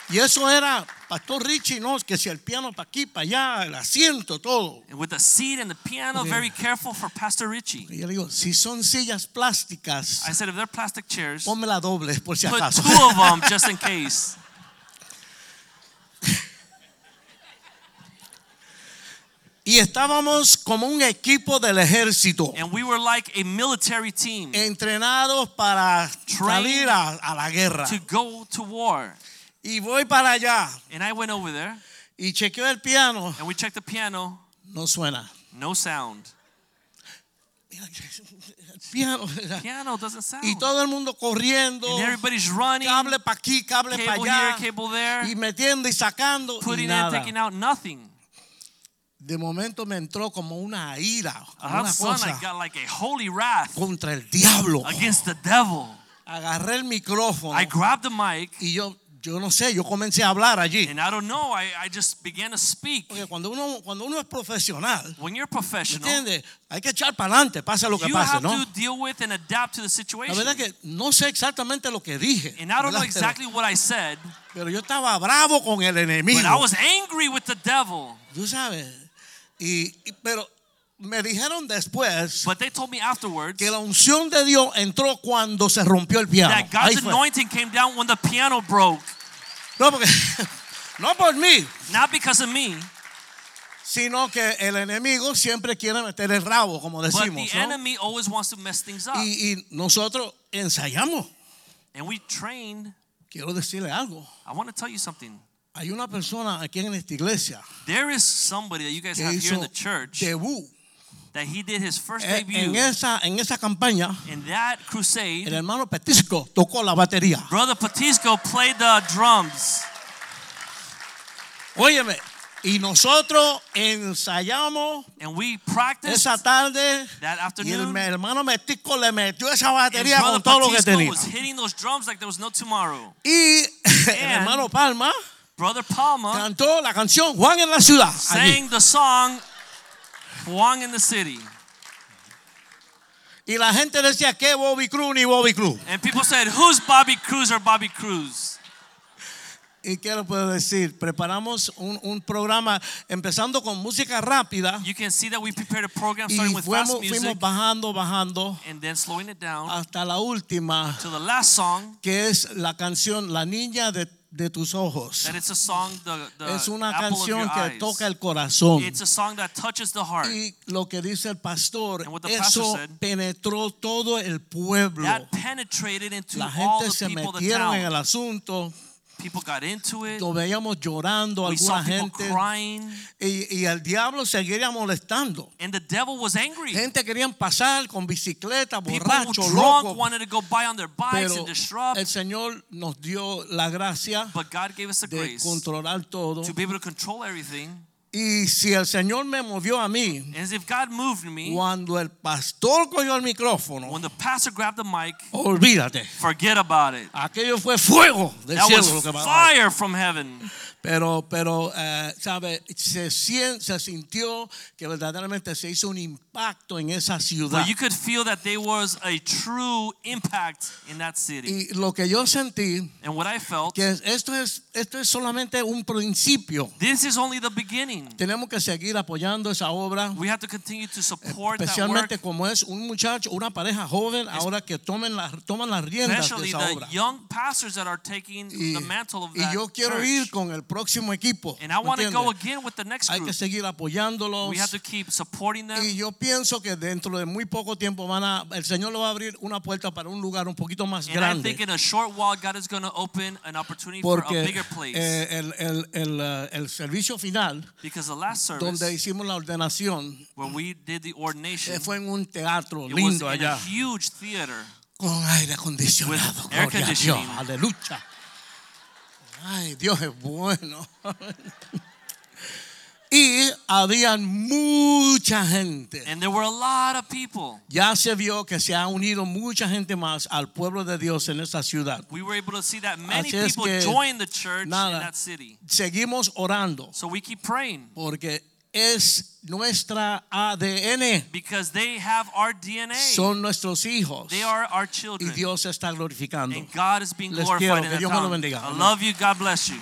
Y eso era, Pastor Richie, no, que si el piano para aquí, para allá, el asiento, todo. And with the seat and the piano, very careful for Pastor Richie. Y yo le digo, si son sillas plásticas, I said, if they're plastic chairs, ponme la doble por si put acaso. two of them just in case. Y estábamos como un equipo del ejército, And we were like a military team entrenados para salir a, a la guerra. to go to war. Y voy para allá And I went over there y chequeo el piano, and we checked the piano, no suena. no sound. Piano. Piano doesn't sound. Y todo el mundo corriendo, And everybody's running, cable para aquí, cable para cable here, allá, cable there, y metiendo y sacando y putting in, nada. taking out, nothing. De momento me entró como una ira, como una cosa got like a holy wrath contra el diablo. against the devil. Agarré el micrófono I grabbed the mic, y yo, yo no sé, yo comencé a hablar allí. and I don't know, I, I just began to speak. Porque cuando uno, cuando uno es profesional, When you're ¿me professional, entiendes? Hay que echar para adelante, pase lo que you pase, have ¿no? to deal with and adapt to the La situation. verdad que no sé exactamente lo que dije. And I don't know ¿verdad? exactly what I said, Pero, pero yo estaba bravo con el enemigo. but I was angry with the devil. Tú sabes. Y, y- pero me dijeron después But they told me afterwards que la unción de Dios entró cuando se rompió el piano. that God's anointing came down when the piano broke. No, porque, no por mí, Not because of me, sino que el enemigo siempre quiere meter el rabo, como but decimos. the ¿no? enemy always wants to mess things up. Y, y nosotros ensayamos. And we trained. Quiero decirle algo. I want to tell you something. Hay una persona aquí en esta iglesia There is somebody that you guys have here in the church debut. That he did his first Eh, debut En esa, en esa campaña, in that crusade. el hermano Petisco tocó la batería. Brother Patisco played the drums. Óyeme, y nosotros ensayamos And we practiced esa tarde that y el afternoon. hermano Metisco le metió esa And batería Brother con todo lo que tenía. was hitting those drums like there was no tomorrow. Y el And- hermano Palma Brother Palma cantó la canción Juan en la ciudad. allí. sang the song Juan in the City. Y la gente decía que Bobby Cruz ni Bobby Cruz. And people said, Who's Bobby Cruz or Bobby Cruz? ¿Y qué le puedo decir? Preparamos un, un programa empezando con música rápida You can see that we prepared a program starting with fast fuimos, fuimos music bajando, bajando and then slowing it down hasta la última, to the last song. que es la canción La niña de, de tus ojos. That it's a song, the, the Es una apple canción que eyes. toca el corazón. It's a song that touches the heart. Y lo que dice el pastor, eso said, penetró todo el pueblo. That penetrated into La all gente the se people metieron en el asunto. People got into it. Lo veíamos llorando We saw alguna gente. crying. Y, y el diablo seguía molestando. And the devil was angry. Gente querían pasar con bicicleta, People borracho, drunk loco. wanted to go by on their bikes Pero and disrupt. el Señor nos dio la gracia But God gave us the de grace controlar todo. to be able to control everything. Y si el Señor me movió a mí, And as if God moved me, cuando el pastor cogió el micrófono, when the pastor grabbed the mic, olvídate. forget about it. Aquello fue fuego del That cielo was lo que fire from heaven. Pero, pero, eh, sabe, se, se sintió que verdaderamente se hizo un impacto en esa ciudad. You could feel that there was a true impact in that city. Y lo que yo sentí And what I felt, que esto es esto es solamente un principio. this is only the beginning. Tenemos que seguir apoyando esa obra, We have to continue to support that work. especialmente como es un muchacho, una pareja joven, ahora que tomen la, toman las riendas de esa the obra. young pastors that are taking Y, the mantle of y that yo quiero church. ir con el próximo equipo. And I ¿me want to go again with the next Hay que seguir apoyándolos. We have to keep supporting them. Y yo pienso que dentro de muy poco tiempo van a, el Señor le va a abrir una puerta para un lugar un poquito más And I grande. think in a short while, God is going to open an opportunity for a Porque bigger place. eh, el, el- el, eh, el servicio final, because the last service, donde hicimos la ordenación, when we did the ordination, eh, fue en un teatro it was lindo in allá, a huge theater. con aire acondicionado. With air conditioning. aleluya. Ay, Dios es bueno. y habían mucha gente. And there were a lot of people. Ya se vio que se ha unido mucha gente más al pueblo de Dios en esa ciudad. We were able to see that many Así people joined the church nada. in that city. Seguimos orando So we keep praying porque es nuestra ADN. because they have our DNA. Son nuestros hijos. they are our Y children. Dios está glorificando. and God is being Les glorified quiero. in Que that Dios me lo bendiga. I love you. God bless you.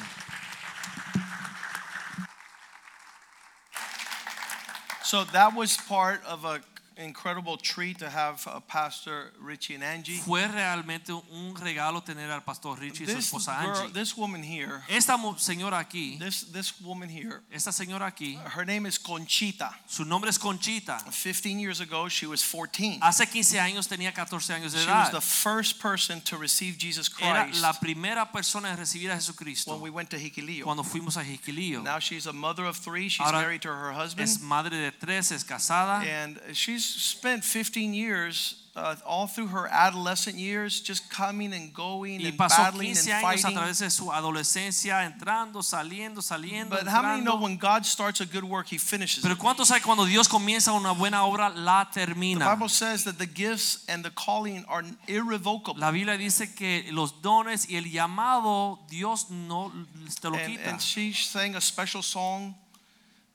So that was part of a incredible treat to have uh, Pastor Richie and Angie. Fue realmente un regalo tener al pastor Richie y su This esposa girl, Angie. this woman here, Esta mu- señora aquí, this this woman here, esta señora aquí, her name is Conchita. su nombre es Conchita. 15 years ago, she was 14. Hace 15 años tenía 14 años de She was edad. the first person to receive Jesus Era Christ la primera persona en recibir a Jesucristo when we went to Jiquilillo. cuando fuimos a Jiquilillo. Now she's a mother of three. She's Ahora married to her husband. Es madre de tres, es casada. And she's spent 15 years, uh, all through her adolescent years, just coming and going Y and pasó battling 15 and años a fighting. través de su adolescencia, entrando, saliendo, saliendo. But how many know when God starts a good work, He finishes Pero it? ¿cuántos saben cuando Dios comienza una buena obra, la termina. The? Bible says that the gifts and the calling are irrevocable. La Biblia dice que los dones y el llamado Dios no te lo And, quita. and she sang a special song,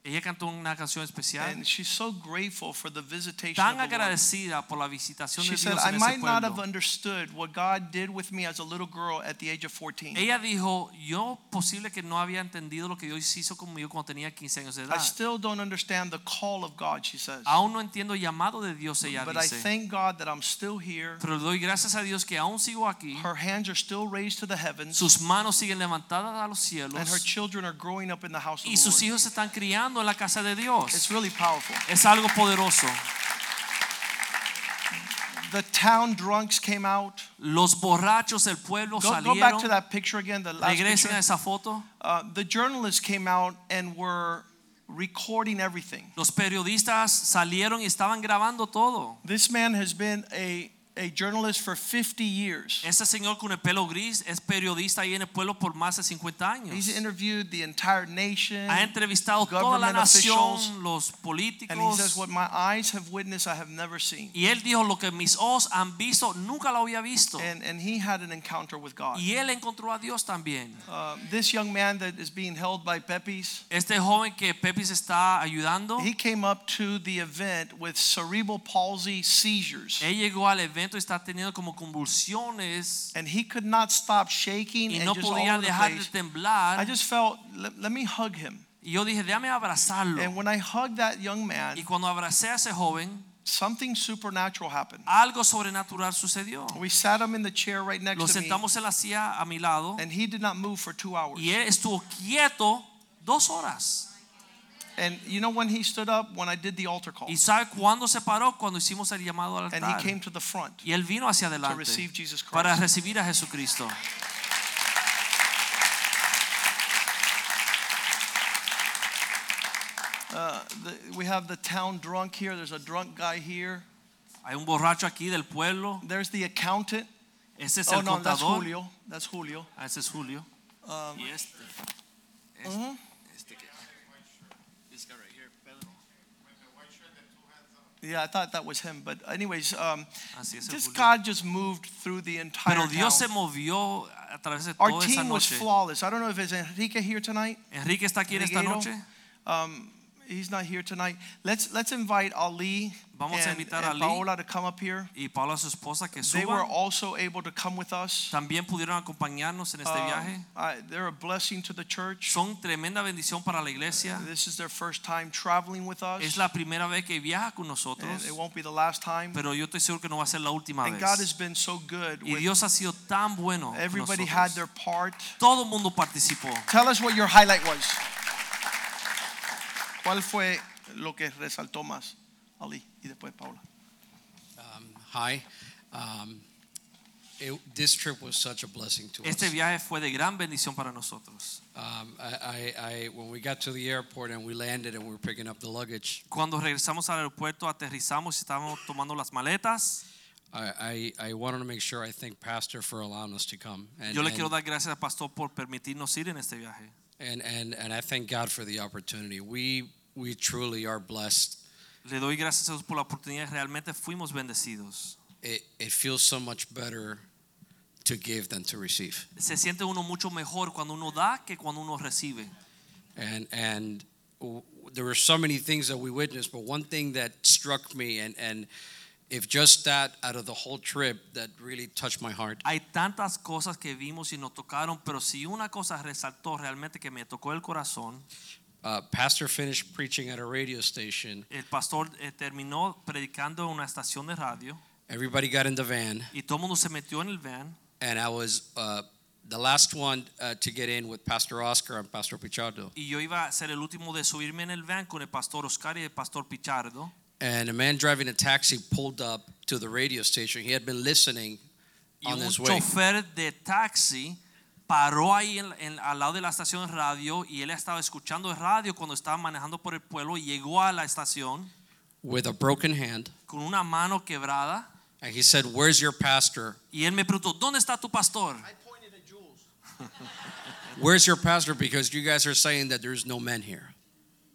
Ella cantó una canción especial. and she's so grateful for the visitation Tan of the Lord. agradecida por la visitación She de said, Dios I en ese might not have understood what God did with me as a little girl at the age of 14. Ella dijo, yo posible que no había entendido lo que Dios hizo conmigo cuando tenía 15 años de I edad. still don't understand the call of God, she says. Aún no entiendo el llamado de Dios, ella But I dice. thank God that I'm still here. Pero doy gracias a Dios que aún sigo aquí. Her hands are still raised to the heavens, Sus manos siguen levantadas a los and her cielos. children are growing up in the house of Y the sus Lord. hijos se están criando en la casa de It's really powerful. Es algo poderoso. the town drunks came out. Los borrachos del pueblo Go, go back to salieron. that picture again, the last Regresen picture. esa foto. Uh, the journalists came out and were recording everything. Los periodistas salieron y estaban grabando todo. This man has been a, a journalist for 50 years. Ese señor con el pelo gris es periodista ahí en el pueblo por más de 50 años. He's interviewed the entire nation. Ha entrevistado toda la nación, los And he says. What my eyes have witnessed, I have never seen. Y él dijo, lo que mis ojos han visto, nunca lo había visto. And, and he had an encounter with God. Y él encontró a Dios también. Uh, this young man that is being held by Pepis, Este joven que Pepe se está ayudando, he came up to the event with cerebral palsy seizures. él llegó al evento y está teniendo como convulsiones And he could not stop shaking y and no just all podía the dejar de temblar. I just felt, let, let me hug him. Y yo dije, déjame abrazarlo. And when I hugged that young man, Y cuando abracé a ese joven, something supernatural happened. algo sobrenatural sucedió. We sat him in the chair right Lo next to me, en la silla a mi lado and he did not move for two hours. y él estuvo quieto dos horas. And you know when he stood up? When I did the altar call. ¿Y sabe cuándo se paró? Cuando hicimos el llamado al altar. And he came to the front. Y él vino hacia adelante. to receive Jesus Christ. para recibir a Jesucristo. Uh, the, we have the town drunk here. There's a drunk guy here. Hay un borracho aquí del pueblo. There's the accountant. Ese es Oh el no, that's. Julio. That's Julio. Ah, ese es Julio. Um, Y este. mhm. este que- this guy right here, Pedro. Yeah, I thought that was him. But anyways, um, Así es el just Julio. God just moved through the entire Pero Dios se movió a través de Our toda esa team was noche. flawless. I don't know if it's Enrique here tonight. Enrique está aquí en esta Enriqueiro. noche. Um, he's not here tonight. Let's let's invite Ali Vamos a and, invitar and Ali. Paola to come up here. Y Paula, su esposa, que They were also able to come with us. También pudieron acompañarnos en este Um, viaje. I- they're a blessing to the church. Son tremenda bendición para la iglesia. This is their first time traveling with us. Es la primera vez que viaja con nosotros. and it won't be the last time. Pero yo estoy seguro que no va a ser la última And God has been so good. Y Dios ha sido tan bueno. everybody had their part. Todo el mundo participó. Tell us what your highlight was. ¿Cuál fue lo que resaltó más? Ali y después Paula. Um, hi. Um, it, this trip was such a blessing to Este us. viaje fue de gran bendición para nosotros. Um, I, I, I, when we got to the airport and we landed and we were picking up the luggage, Cuando regresamos al aeropuerto, aterrizamos y estábamos tomando las maletas. I, I, I wanted to make sure I thank Pastor for allowing us to come. And, Yo le and, quiero dar gracias al pastor por permitirnos ir en este viaje. and, and, and I thank God for the opportunity. We, we truly are blessed. Le doy gracias a Dios por la oportunidad. Realmente fuimos bendecidos. It, it feels so much better to give than to receive. Se siente uno mucho mejor cuando uno da que cuando uno recibe. and and there were so many things that we witnessed but one thing that struck me and and if just that out of the whole trip that really touched my heart Hay tantas cosas que vimos y nos tocaron, pero si una cosa resaltó realmente que me tocó el corazón, uh, pastor finished preaching at a radio station. El pastor eh, terminó predicando en una estación de radio. Everybody got in the van. Y todo mundo se metió en el van. And i was uh, the last one uh, to get in with pastor oscar and pastor pichardo. Y yo iba a ser el último de subirme en el van con el pastor Oscar y el pastor Pichardo. And a man driving a taxi pulled up to the radio station. He had been listening y on his way. un chofer de taxi paró ahí en- en- al lado de la estación de radio y él estaba escuchando el radio cuando estaba manejando por el pueblo y llegó a la estación with a broken hand con una mano quebrada and he said where's your pastor y él me preguntó ¿dónde está tu pastor? Where's your pastor? Because you guys are saying that there's no men here.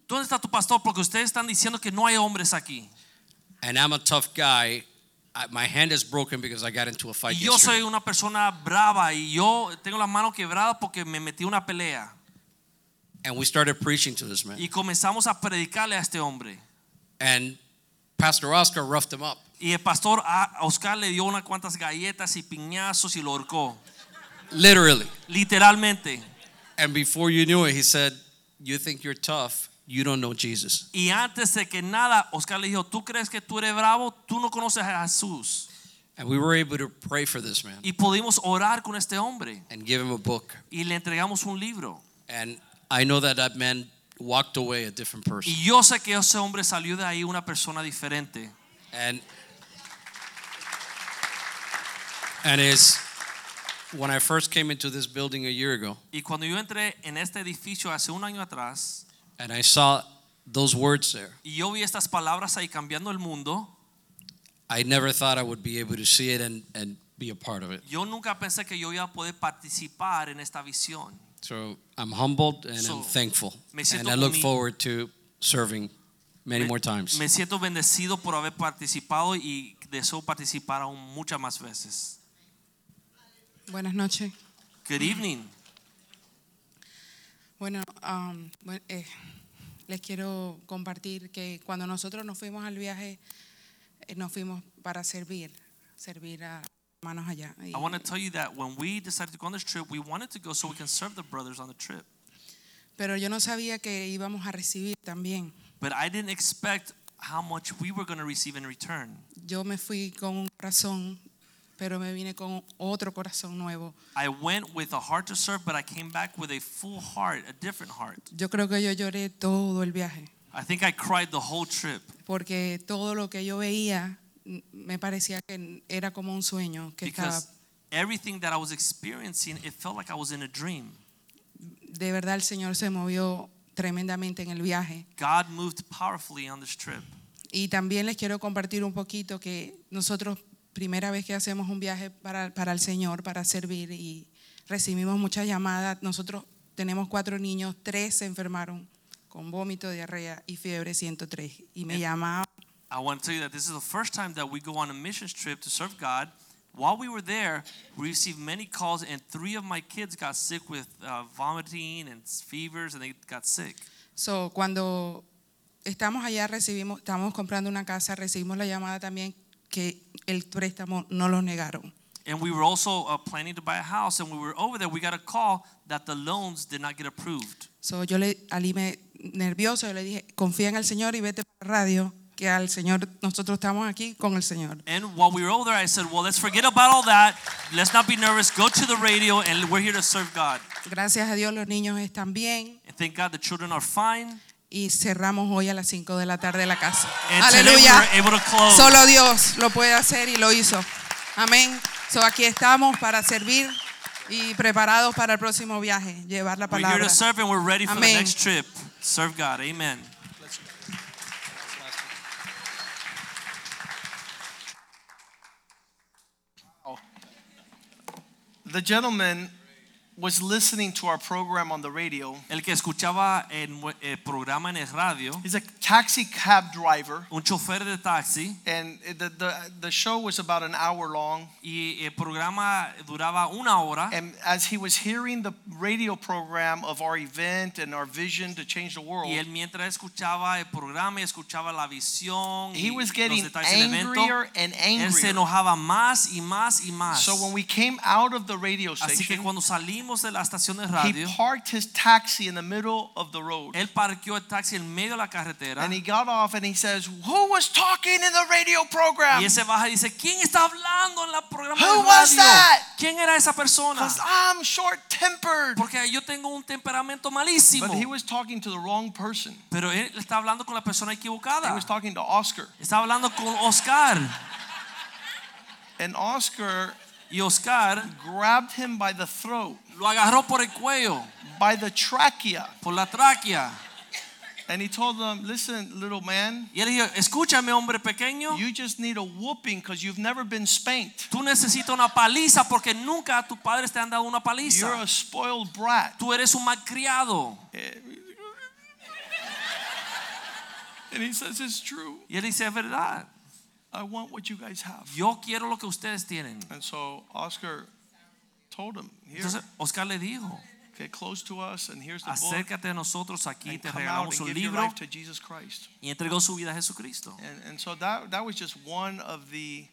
¿Dónde está tu pastor? Porque ustedes están diciendo que no hay hombres aquí. And I'm a tough guy. I, my hand is broken because I got into a fight Y yo soy yesterday. una persona brava y yo tengo la mano quebrada porque me metí una pelea. And we started preaching to this man. Y comenzamos a predicarle a este hombre. And Pastor Oscar roughed him up. Y el pastor Oscar le dio unas cuantas galletas y piñazos y lo ahorcó. Literally. Literalmente. And before you knew it, he said, You think you're tough, you don't know Jesus. Y antes de que nada, Oscar le dijo, ¿tú crees que tú eres bravo? Tú no conoces a Jesús. And we were able to pray for this man. Y pudimos orar con este hombre. And give him a book. Y le entregamos un libro. And I know that that man walked away a different person. Y yo sé que ese hombre salió de ahí una persona diferente. And and is when I first came into this building a year ago. Y cuando yo entré en este edificio hace un año atrás and I saw those words there, y yo vi estas palabras ahí cambiando el mundo, I never thought I would be able to see it and, and be a part of it. yo nunca pensé que yo iba a poder participar en esta visión. So I'm humbled and So, I'm thankful. And I look forward to serving many Me- more times. Me siento bendecido por haber participado y deseo participar aún muchas más veces. Buenas noches. Good evening. Bueno, um, bue- eh, les quiero compartir que cuando nosotros nos fuimos al viaje, eh, nos fuimos para servir, servir a hermanos allá. I want to tell you that when we decided to go on this trip, we wanted to go so we can serve the brothers on the trip. pero yo no sabía que íbamos a recibir también. But I didn't expect how much we were going to receive in return. Yo me fui con un corazón, pero me vine con otro corazón nuevo. I went with a heart to serve, but I came back with a full heart, a different heart. Yo creo que yo lloré todo el viaje, I think I cried the whole trip porque todo lo que yo veía me parecía que era como un sueño, que estaba because everything that I was experiencing, it felt like I was in a dream. de verdad el Señor se movió tremendamente en el viaje. God moved powerfully on this trip. Y también les quiero compartir un poquito que nosotros, primera vez que hacemos un viaje para, para el Señor, para servir, y recibimos muchas llamadas. Nosotros tenemos cuatro niños, tres se enfermaron con vómito, diarrea y fiebre 103. Y me llamaban I want to tell you that this is the first time that we go on a missions trip to serve God. While we were there, we received many calls, and three of my kids got sick with uh, vomiting and fevers, and they got sick. So, cuando estamos allá, recibimos, estamos comprando una casa, recibimos la llamada también que el préstamo no lo negaron. And we were also uh, planning to buy a house, and we were over there, we got a call that the loans did not get approved. So, yo le alime nervioso, yo le dije, confía en el Señor y vete para radio, que al Señor, nosotros estamos aquí con el Señor. And while we were over there, I said, Well, let's forget about all that. Let's not be nervous. Go to the radio, and we're here to serve God. Gracias a Dios los niños están bien And thank God the children are fine. Y cerramos hoy a las 5 de la tarde la casa. Aleluya. Solo Dios lo puede hacer y lo hizo. Amén. So aquí estamos para servir y preparados para el próximo viaje, llevar la We're here palabra. to serve, and we're ready for the next trip. Serve God. Amen. The gentleman was listening to our program on the radio. El que escuchaba el, el eh, programa en el radio, He's a taxi cab driver, un chofer de taxi, and the, the, the show was about an hour long. y el programa duraba una hora. And as he was hearing the radio program of our event and our vision to change the world, Y él mientras escuchaba el programa y escuchaba la visión he was getting detalles del evento, angrier and él se enojaba más y más y más. So when we came out of the radio station, Así que cuando salimos de la estación de he parked his taxi in the middle of the road. él parqueó el taxi en medio de la carretera And he got off and he says, Who was talking in the radio program? y él se baja y dice, ¿quién está hablando en la programa Who de was radio? that? ¿Quién era esa persona? Because I'm short tempered. Porque yo tengo un temperamento malísimo. But he was talking to the wrong person. Pero él está hablando con la persona He equivocada. was talking to Oscar. Está hablando con Oscar. And Oscar Y Oscar grabbed him by the throat, lo agarró por el cuello, by the trachea. por la tráquea. And he told them, Listen, little man, Y él dijo, escúchame hombre pequeño, you just need a whooping because you've never been spanked. tú necesitas una paliza porque nunca tus padres te han dado una paliza. You're a spoiled brat. Tú eres un malcriado. Eh, and he says, It's true. Y él dice, es verdad. I want what you guys have. Yo quiero lo que ustedes tienen. And so Oscar told him, Entonces Oscar le dijo, get close to us, and here's the book. acércate a nosotros aquí, And te regalamos un libro y entregó su vida a Jesucristo. And, and so that, that was just one of the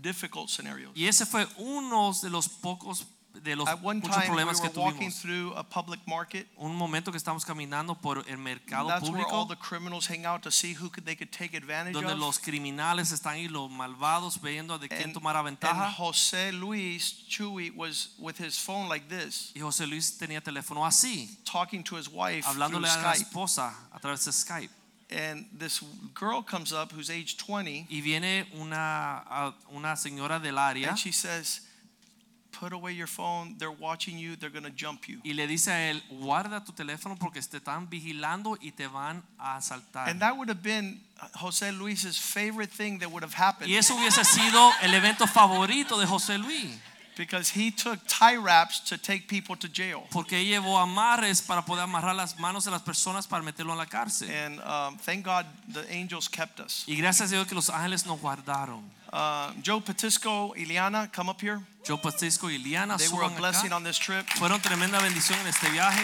difficult scenarios. Y ese fue uno de los pocos, de los At one muchos time, we problemas que were walking tuvimos. through a public market. Un momento que estamos caminando por el mercado That's where all público, the criminals hang out to see who could, they could take advantage donde of. los criminales están ahí, los malvados, viendo de quién And, ventaja. Jose Luis Chuy was with his phone like this, Y José Luis tenía teléfono así, talking to his wife through hablándole a la Skype. esposa a través de Skype. And this girl comes up who's age 20, Y viene una, a- una señora del área and she says, put away your phone. They're watching you. They're going to jump you. Y le dice a él, guarda tu teléfono porque te están vigilando y te van a asaltar. And that would have been Jose Luis's favorite thing that would have happened Y eso hubiese sido el evento favorito de José Luis, because he took tie wraps to take people to jail. porque llevó amarres para poder amarrar las manos de las personas para meterlo en la cárcel. And um, thank God the angels kept us. Y gracias a Dios que los ángeles nos guardaron. Uh, Joe Patisco, Ileana, come up here. Joe Francisco y Liana They were a blessing acá. on this trip. Fueron tremenda bendición en este viaje.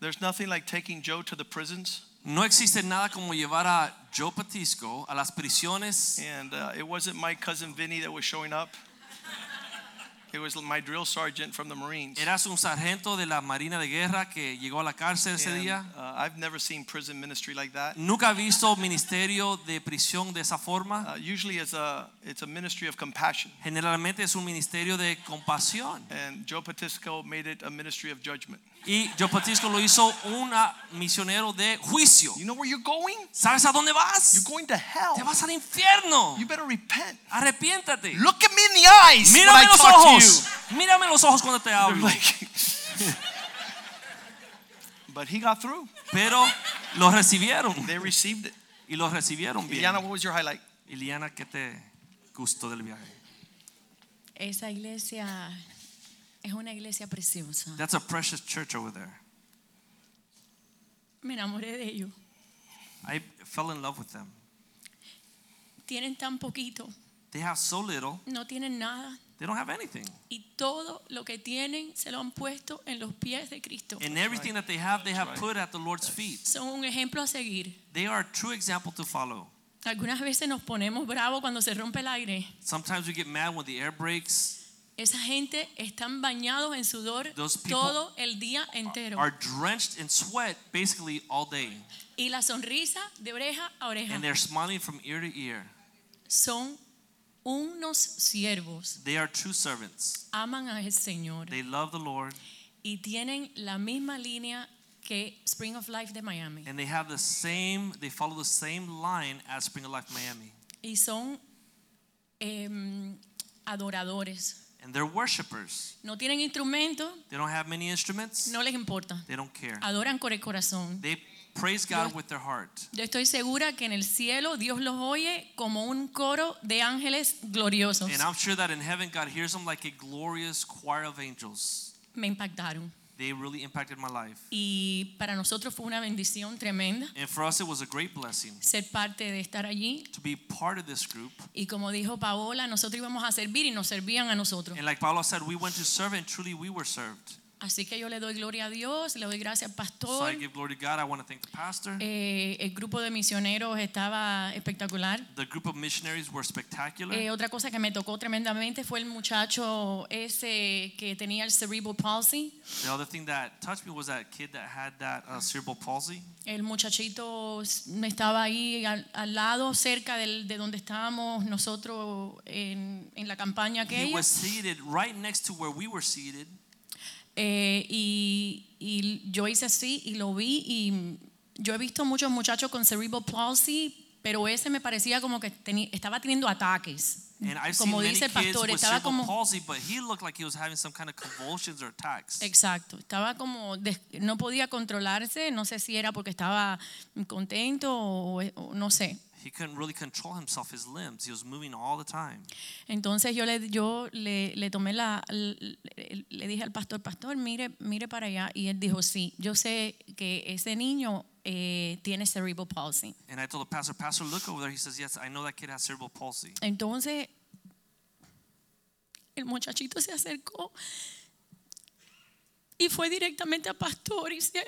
There's nothing like taking Joe to the prisons. No existe nada como llevar a Joe Patisco a las prisiones. And uh, it wasn't my cousin Vinny that was showing up. It was my drill sergeant from the Marines. Eras un sargento de la Marina de Guerra que llegó a la cárcel ese And, día. uh, I've never seen prison ministry like that. Nunca he visto ministerio de prisión de esa forma. Uh, usually it's a, it's a ministry of compassion. Generalmente es un ministerio de compasión. And Joe Patisco made it a ministry of judgment. Y Joe Patisco lo hizo un misionero de juicio. You know where you're going? ¿Sabes a dónde vas? You're going to hell. Te vas al infierno. You better repent. Arrepiéntate. Look at me in the eyes when I Mírame los talk to you. ojos. Mírame los ojos cuando te hablo. like- but he got through. Pero lo recibieron. They received it. Y lo recibieron bien. Ileana, what was your highlight? Iliana, ¿qué te gustó del viaje? Esa iglesia es una iglesia preciosa. That's a precious church over there. Me enamoré de ellos. I fell in love with them. Tienen tan poquito, They have so little, no tienen nada. they don't have anything. Y todo lo que tienen se lo han puesto en los pies de Cristo. And everything that they have, they have put at the Lord's feet. Son un ejemplo a seguir. They are a true example to follow. Algunas veces nos ponemos bravos cuando se rompe el aire. Sometimes we get mad when the air breaks. Esa gente están bañados en sudor todo el día entero. Are drenched in sweat basically all day. Y la sonrisa de oreja a oreja. And they're smiling from ear to ear. Son unos siervos. They are true servants. Aman al Señor. They love the Lord y tienen la misma línea que Spring of Life de Miami. and they have the same, they follow the same line as Spring of Life Miami. Y son em, adoradores. And they're worshipers. No tienen instrumentos, They don't have many instruments. no les importa. They don't care. Adoran con el corazón. They praise God with their heart. Yo estoy segura que en el cielo Dios los oye como un coro de ángeles gloriosos. And I'm sure that in heaven, God hears them like a glorious choir of angels. Me impactaron. They really impacted my life. Y para nosotros fue una bendición tremenda And for us, it was a great blessing ser parte de estar allí. to be part of this group. Y como dijo Paola, nosotros íbamos a servir y nos servían a nosotros. And like Paulo said, we went to serve and truly we were served. Así que yo le doy gloria a Dios, le doy gracias al So pastor. I give glory to God. I want to thank the pastor. Eh, el grupo de misioneros estaba espectacular. The group of missionaries were spectacular. Eh, otra cosa que me tocó tremendamente fue el muchacho ese que tenía el cerebral palsy. The other thing that touched me was that kid that had that uh, cerebral palsy. El muchachito estaba ahí al, al lado, cerca del- de donde estábamos nosotros en, en la campaña He aquella. was seated right next to where we were seated. Eh, y, y yo hice así y lo vi y yo he visto muchos muchachos con cerebral palsy, pero ese me parecía como que teni- estaba teniendo ataques. And I've seen Como dice el pastor, estaba como palsy, but he looked like he was having some kind of convulsions or attacks. Exacto, estaba como, no podía controlarse, no sé si era porque estaba contento o, o no sé. He couldn't really control himself, his limbs. He was moving all the time. Entonces yo le, yo le, le tomé la, le, le dije al pastor, pastor, mire, mire para allá. Y él dijo, sí, yo sé que ese niño eh, tiene cerebral palsy. And I told the pastor, Pastor, look over there. He says, Yes, I know that kid has cerebral palsy. Entonces el muchachito se acercó y fue directamente al pastor y se,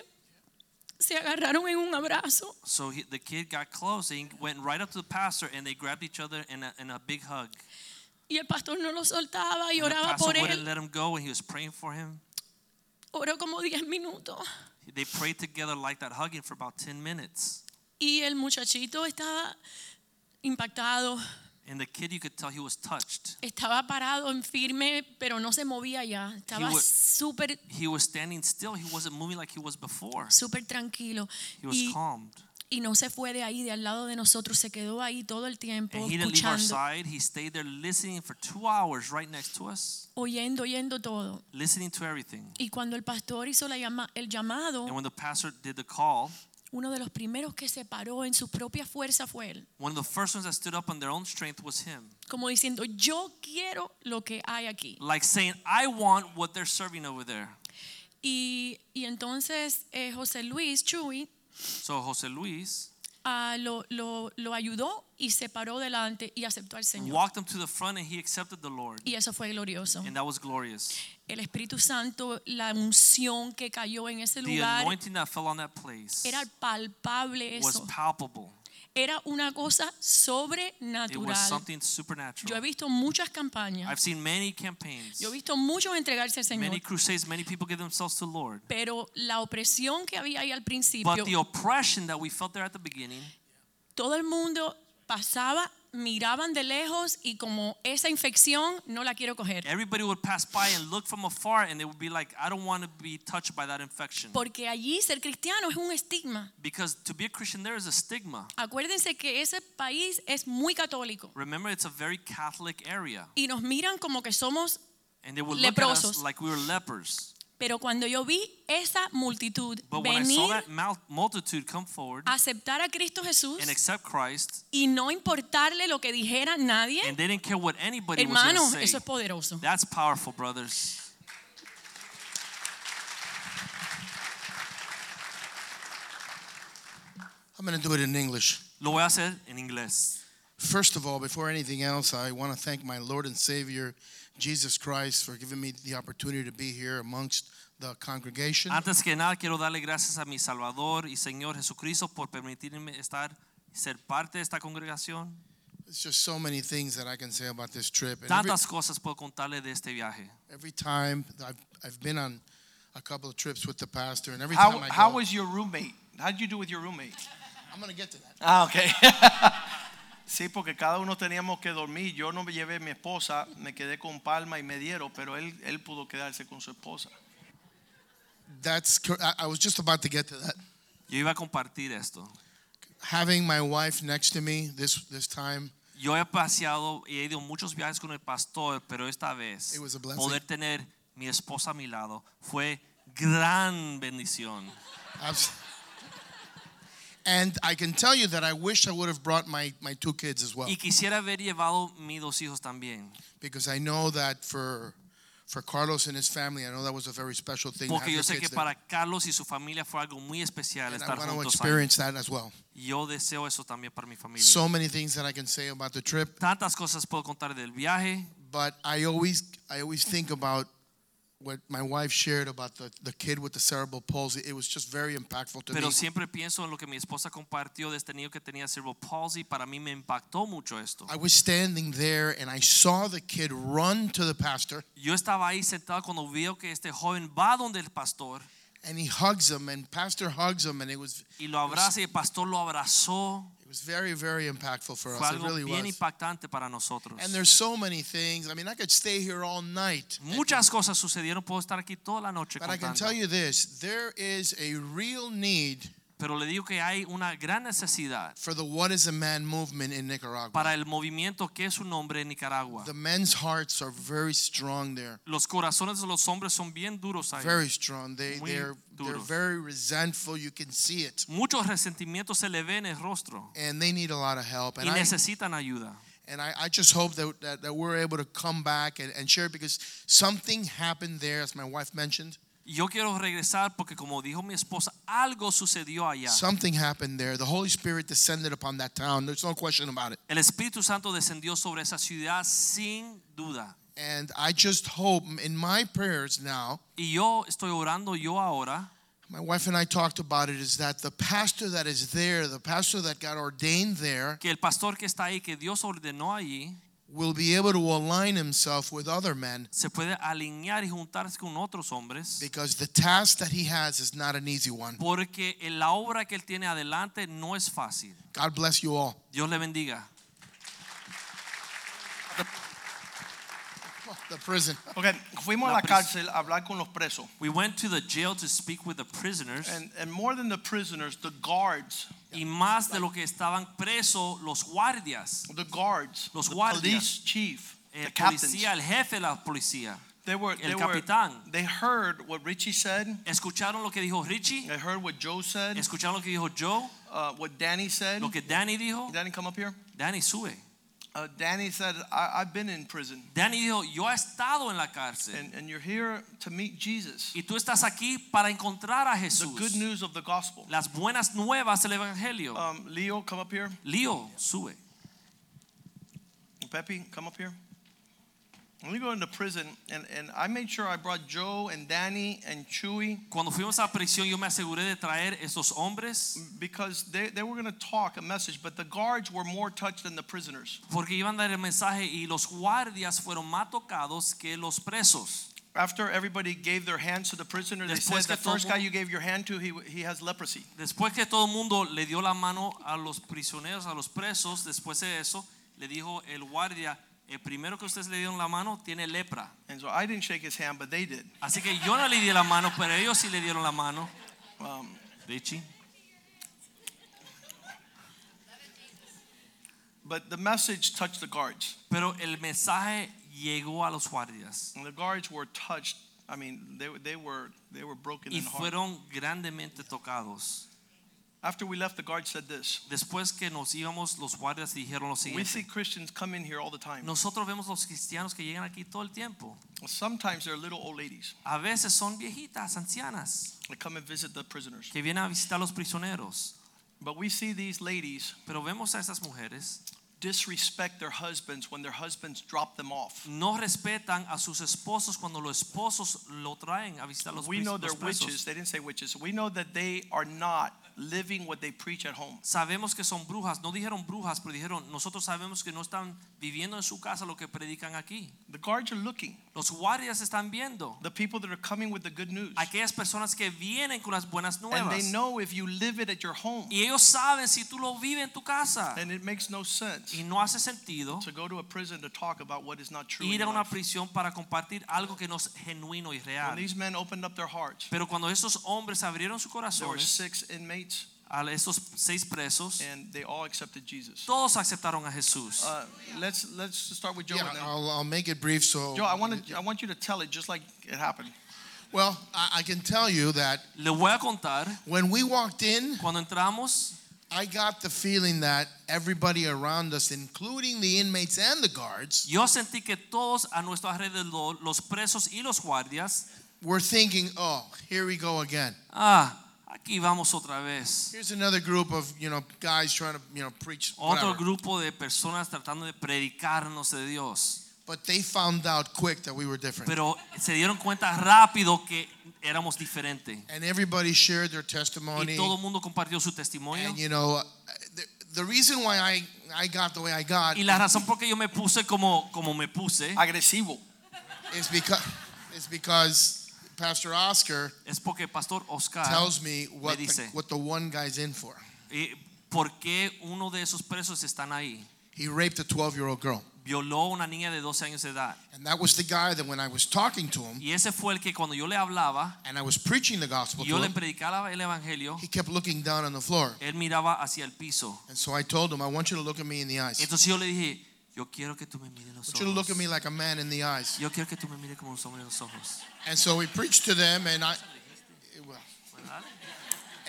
se agarraron en un abrazo. So he, the kid got close and he went right up to the pastor and they grabbed each other in a, in a big hug. Y el pastor no lo soltaba y And the oraba pastor por wouldn't él. let him go and he was praying for him. Oró como 10 minutos. They prayed together like that, hugging for about 10 minutes. Y el muchachito estaba impactado, And the kid, you could tell he was touched. estaba parado en firme, pero no se movía ya. Estaba wa- súper, He was standing still. He wasn't moving like he was before. súper tranquilo. He was Y, calmed. Y no se fue de ahí, de al lado de nosotros, se quedó ahí todo el tiempo, And he didn't leave our escuchando, side. He stayed there listening for two hours right next to us, oyendo, oyendo todo. listening to everything. Y cuando el pastor hizo la llama- el llamado, And when the pastor did the call, uno de los primeros que se paró en su propia fuerza fue él, one of the first ones that stood up on their own strength was him. como diciendo, yo quiero lo que hay aquí. Like saying, I want what they're serving over there. Y, y entonces eh, José Luis Chuy So Jose Luis ah, lo, lo, lo ayudó y se paró delante y aceptó al Señor. walked him to the front and he accepted the Lord. Y eso fue glorioso. And that was glorious. El Espíritu Santo, la unción que cayó en ese The lugar, anointing that fell on that place era palpable was eso. palpable. Era una cosa It was sobrenatural. something Yo he supernatural. visto muchas campañas. I've seen many campaigns, Yo he visto muchos entregarse al Señor. many crusades, many people give themselves to the Lord. Pero la opresión que había ahí al principio, But the oppression that we felt there at the beginning, todo el mundo pasaba, miraban de lejos y como esa infección no la quiero coger. everybody would pass by and look from afar and they would be like, I don't want to be touched by that infection. Porque allí ser cristiano es un estigma. Because to be a Christian, there is a stigma. Acuérdense que ese país es muy católico Remember, it's a very Catholic area. y nos miran como que somos, And they would look at us Leprosos. like we were lepers. Pero cuando yo vi esa multitud But when I saw venir that mul- multitude come forward a aceptar a Cristo Jesús and accept Christ, y no importarle lo que dijera nadie, and they didn't care what anybody was hermano, going to eso say, es poderoso. that's powerful, brothers. I'm going to do it in English. Lo voy a hacer en inglés. First of all, before anything else, I want to thank my Lord and Savior, Jesus Christ, for giving me the opportunity to be here amongst the congregation. Antes que nada, quiero darle gracias a mi Salvador y Señor Jesucristo por permitirme estar ser parte de esta congregación. There's just so many things that I can say about this trip. And every, Tantas cosas puedo contarle de este viaje. every time I've, I've been on a couple of trips with the pastor, and every How, time I how go, was your roommate? How did you do with your roommate? I'm going to get to that. Ah, ok. sí, porque cada uno teníamos que dormir. Yo no me llevé a mi esposa, me quedé con Palma y Mediero, pero él, él pudo quedarse con su esposa. That's I, was just about to get to that. Yo iba a compartir esto. Having my wife next to me this this time, Yo he paseado y he ido muchos viajes con el pastor, pero esta vez It was a blessing. poder tener mi esposa a mi lado fue gran bendición. and I can tell you that I wish I would have brought my my two kids as well. Y quisiera haber llevado mis dos hijos también, because I know that for for Carlos and his family, I know that was a very special thing. porque yo sé que para Carlos y su familia fue algo muy especial and I want to juntos ahí. experience that as well. Yo deseo eso también para mi familia. So many things that I can say about the trip, Tantas cosas puedo contar del viaje, but I always I always think about what my wife shared about the, the kid with the cerebral palsy. It was just very impactful to pero me. siempre pienso en lo que mi esposa compartió de este niño que tenía cerebral palsy. Para mí me impactó mucho esto. I was standing there and I saw the kid run to the pastor Yo estaba ahí sentado cuando veo que este joven va donde el pastor and he hugs him and pastor hugs him and it was y lo abraza y el pastor lo abrazó. It was very very impactful for Fue us. It algo really bien was. impactante para nosotros. And there's so many things. I mean, I could stay here all night. Muchas cosas sucedieron, puedo estar aquí toda la noche But I can contando. tell you this there is a real need Pero le digo que hay una gran necesidad for the What is a Man movement in Nicaragua. para el movimiento que es un hombre en Nicaragua. The men's hearts are very strong there. Los corazones de los hombres son bien duros ahí. Very strong. They, Muy they're, they're very resentful. You can see it. Muchos resentimientos se le ven en el rostro And they need a lot of help. y And I, necesitan ayuda. and I, I just hope that, that, that we're able to come back and, and share because something happened there, as my wife mentioned. Yo quiero regresar porque como dijo mi esposa, algo sucedió allá. Something happened there. The Holy Spirit descended upon that town. There's no question about it. El Espíritu Santo descendió sobre esa ciudad sin duda. And I just hope in my prayers now, Y yo estoy orando yo ahora my wife and I talked about it, is that the pastor that is there, the pastor that got ordained there, que el pastor que está ahí, que Dios ordenó allí, will be able to align himself with other men se puede alinear y juntarse con otros hombres. because the task that he has is not an easy one. Porque en la obra que él tiene adelante no es fácil. God bless you all. Dios le bendiga. The prison. Ok, fuimos a La la cárcel a hablar con los presos. We went to the jail to speak with the prisoners. And, and more than the prisoners, the guards y más de lo que estaban presos los guardias, The guards, Los the guardias. police chief, el captains. policía, el jefe de la policía. They were, el they were, capitán. they heard what Richie said. Escucharon lo que dijo Richie, They heard what Joe said. escucharon lo que dijo Joe, Uh, what Danny said. lo que Danny dijo. Danny, come up here. Danny sube. Uh, Danny said, I, I've been in prison. Danny dijo, yo he estado en la cárcel. And, and you're here to meet Jesus. Y tú estás aquí para encontrar a Jesús. The good news of the gospel. Las buenas nuevas del Evangelio. Um, Leo, come up here. Leo, sube. Pepe, come up here. Cuando fuimos a prisión, yo me aseguré de traer esos hombres because they, they were going to talk a message, but the guards were more touched than the prisoners. porque iban a dar el mensaje y los guardias fueron más tocados que los presos. After everybody gave their hands to the prisoner, they said the first guy you gave your hand to, he, he has leprosy. Después que todo el mundo le dio la mano a los prisioneros, a los presos, después de eso, le dijo el guardia, el primero que ustedes le dieron la mano tiene lepra. And so I didn't shake his hand, but they did. Así que yo no le di la mano, pero ellos sí le dieron la mano. Um, Richie. but the message touched the guards. Pero el mensaje llegó a los guardias And the guards were touched. I mean, they, they were they were broken y fueron grandemente tocados. After we left, the guard said this. Después que nos íbamos, los guardias dijeron lo siguiente. We see. Christians come in here all the time. Nosotros vemos los cristianos que llegan aquí todo el tiempo. Sometimes they're little old ladies A veces son viejitas, ancianas, that come and visit the prisoners. que vienen a visitar los prisioneros. But we see these ladies Pero vemos a estas mujeres disrespect their husbands when their husbands drop them off. no respetan a sus esposos cuando los esposos lo traen a visitar los, We know they're witches. They didn't say witches. We know that they are not living what they preach at home. Sabemos que son brujas, no dijeron brujas, pero dijeron, nosotros sabemos que no están viviendo en su casa lo que predican aquí. The guards are looking. Los guardias están viendo The people that are coming with the good news. aquellas personas que vienen con las buenas nuevas. And they know if you live it at your home. Y ellos saben si tú lo vives en tu casa. And it makes no sense Y no hace sentido to go to a prison to talk about what is not true. ir a una prisión para compartir algo que no es genuino y real. When these men opened up their hearts, Pero cuando esos hombres abrieron sus there were six inmates, a esos seis presos, and they all accepted Jesus. todos aceptaron a Jesús. Uh, let's let's start with Joe. Yeah, and I'll, I'll make it brief. So, Joe, I want to I want you to tell it just like it happened. well, I, I can tell you that Le voy a contar, when we walked in, cuando entramos, I got the feeling that everybody around us, including the inmates and the guards, yo sentí que todos a nuestro alrededor, los presos y los guardias, were thinking, "Oh, here we go again. ah, aquí vamos otra vez. Here's another group of you know guys trying to you know preach." Otro whatever." grupo de personas tratando de predicarnos de Dios. But they found out quick that we were different, Pero se dieron cuenta rápido que éramos diferentes. and everybody shared their testimony. Y testimony. todo el mundo compartió su testimonio. And you know, uh, the, the reason why I I got the way I got Y la razón por que yo me puse como, como me puse Agresivo. is because is because Pastor Oscar es porque Pastor Oscar tells me what me the, dice, what the one guy's in for. eh, ¿por qué uno de esos presos están ahí? He raped a 12 year old girl. Violó una niña de 12 años de edad. And that was the guy that when I was talking to him Y ese fue el que cuando yo le hablaba, and I was preaching the gospel y yo to le him, predicaba el evangelio, he kept looking down on the floor. él miraba hacia el piso. And so I told him, I want you to look at me in the eyes. I Entonces yo le dije, yo quiero que tú me mires los want you to look at ojos. me like a man in the eyes. Yo quiero que tú me mires como un hombre en los ojos. And so we preached to them and I well,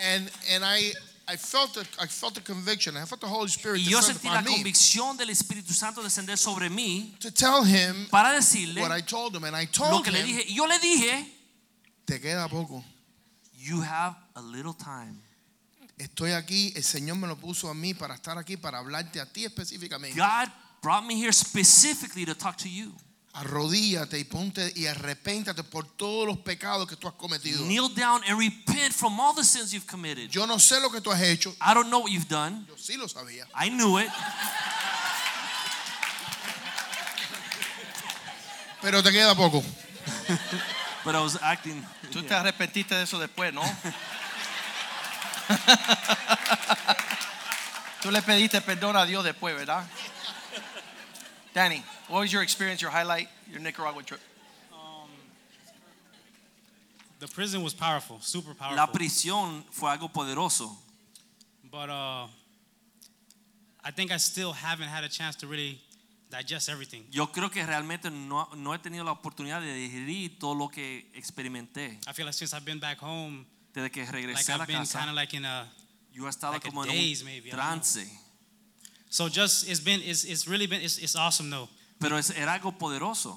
and and I I felt a, I felt a conviction. I felt the Holy Spirit Y yo descend sentí la convicción del Espíritu Santo descender sobre mí to tell him para decirle what I told him. And I lo told que le him, dije. Y yo le dije, te queda poco. you have a little time. Estoy aquí, el Señor me lo puso a mí para estar aquí, para hablarte a ti específicamente. God brought me here specifically to talk to you. Arrodíllate y ponte y arrepéntate por todos los pecados que tú has cometido. Kneel down and repent from all the sins you've committed. Yo no sé lo que tú has hecho. I don't know what you've done. Yo sí lo sabía. I knew it, Pero te queda poco. but I was acting. Tú te arrepentiste de eso después, ¿no? Tú le pediste perdón a Dios después, ¿verdad? Danny, what was your experience, your highlight, your Nicaragua trip? Um, the prison was powerful, super powerful. La prisión fue algo poderoso, but uh, I think I still haven't had a chance to really digest everything. Yo creo que realmente no, no he tenido la oportunidad de digerir todo lo que experimenté. I feel like since I've been back home, Desde que like regresé a I've la been casa, kind of like in a yo he estado like a como en un maybe, I don't know. trance. So just it's been it's, it's really been it's, it's awesome though. Pero es, era algo poderoso.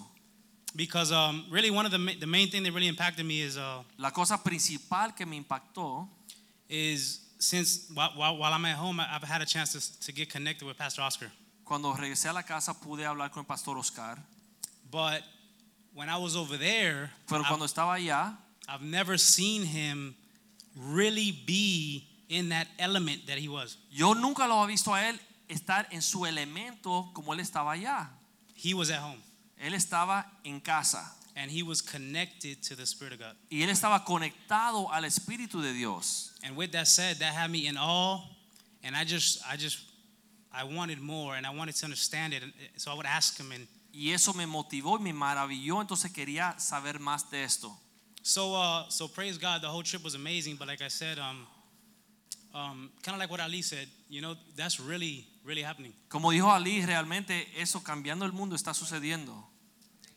because um, really one of the the main thing that really impacted me is uh, La cosa principal que me impactó is since while, while, while I'm at home I've had a chance to, to get connected with Pastor Oscar. Cuando regresé a la casa pude hablar con el pastor Oscar, but when I was over there pero I've, cuando estaba allá I've never seen him really be in that element that he was. yo nunca lo había visto a él estar en su elemento como él estaba allá. he was at home Él estaba en casa and he was connected to the Spirit of God y él estaba conectado al Espíritu de Dios. And with that said, that had me in awe, and I just, I just, I wanted more, and I wanted to understand it. So I would ask him, and Y eso me motivó y me maravilló, entonces quería saber más de esto. so, uh, so praise God. The whole trip was amazing, but like I said, um, um, kind of like what Ali said, you know, that's really, really happening. Como dijo Ali, realmente eso cambiando el mundo está sucediendo.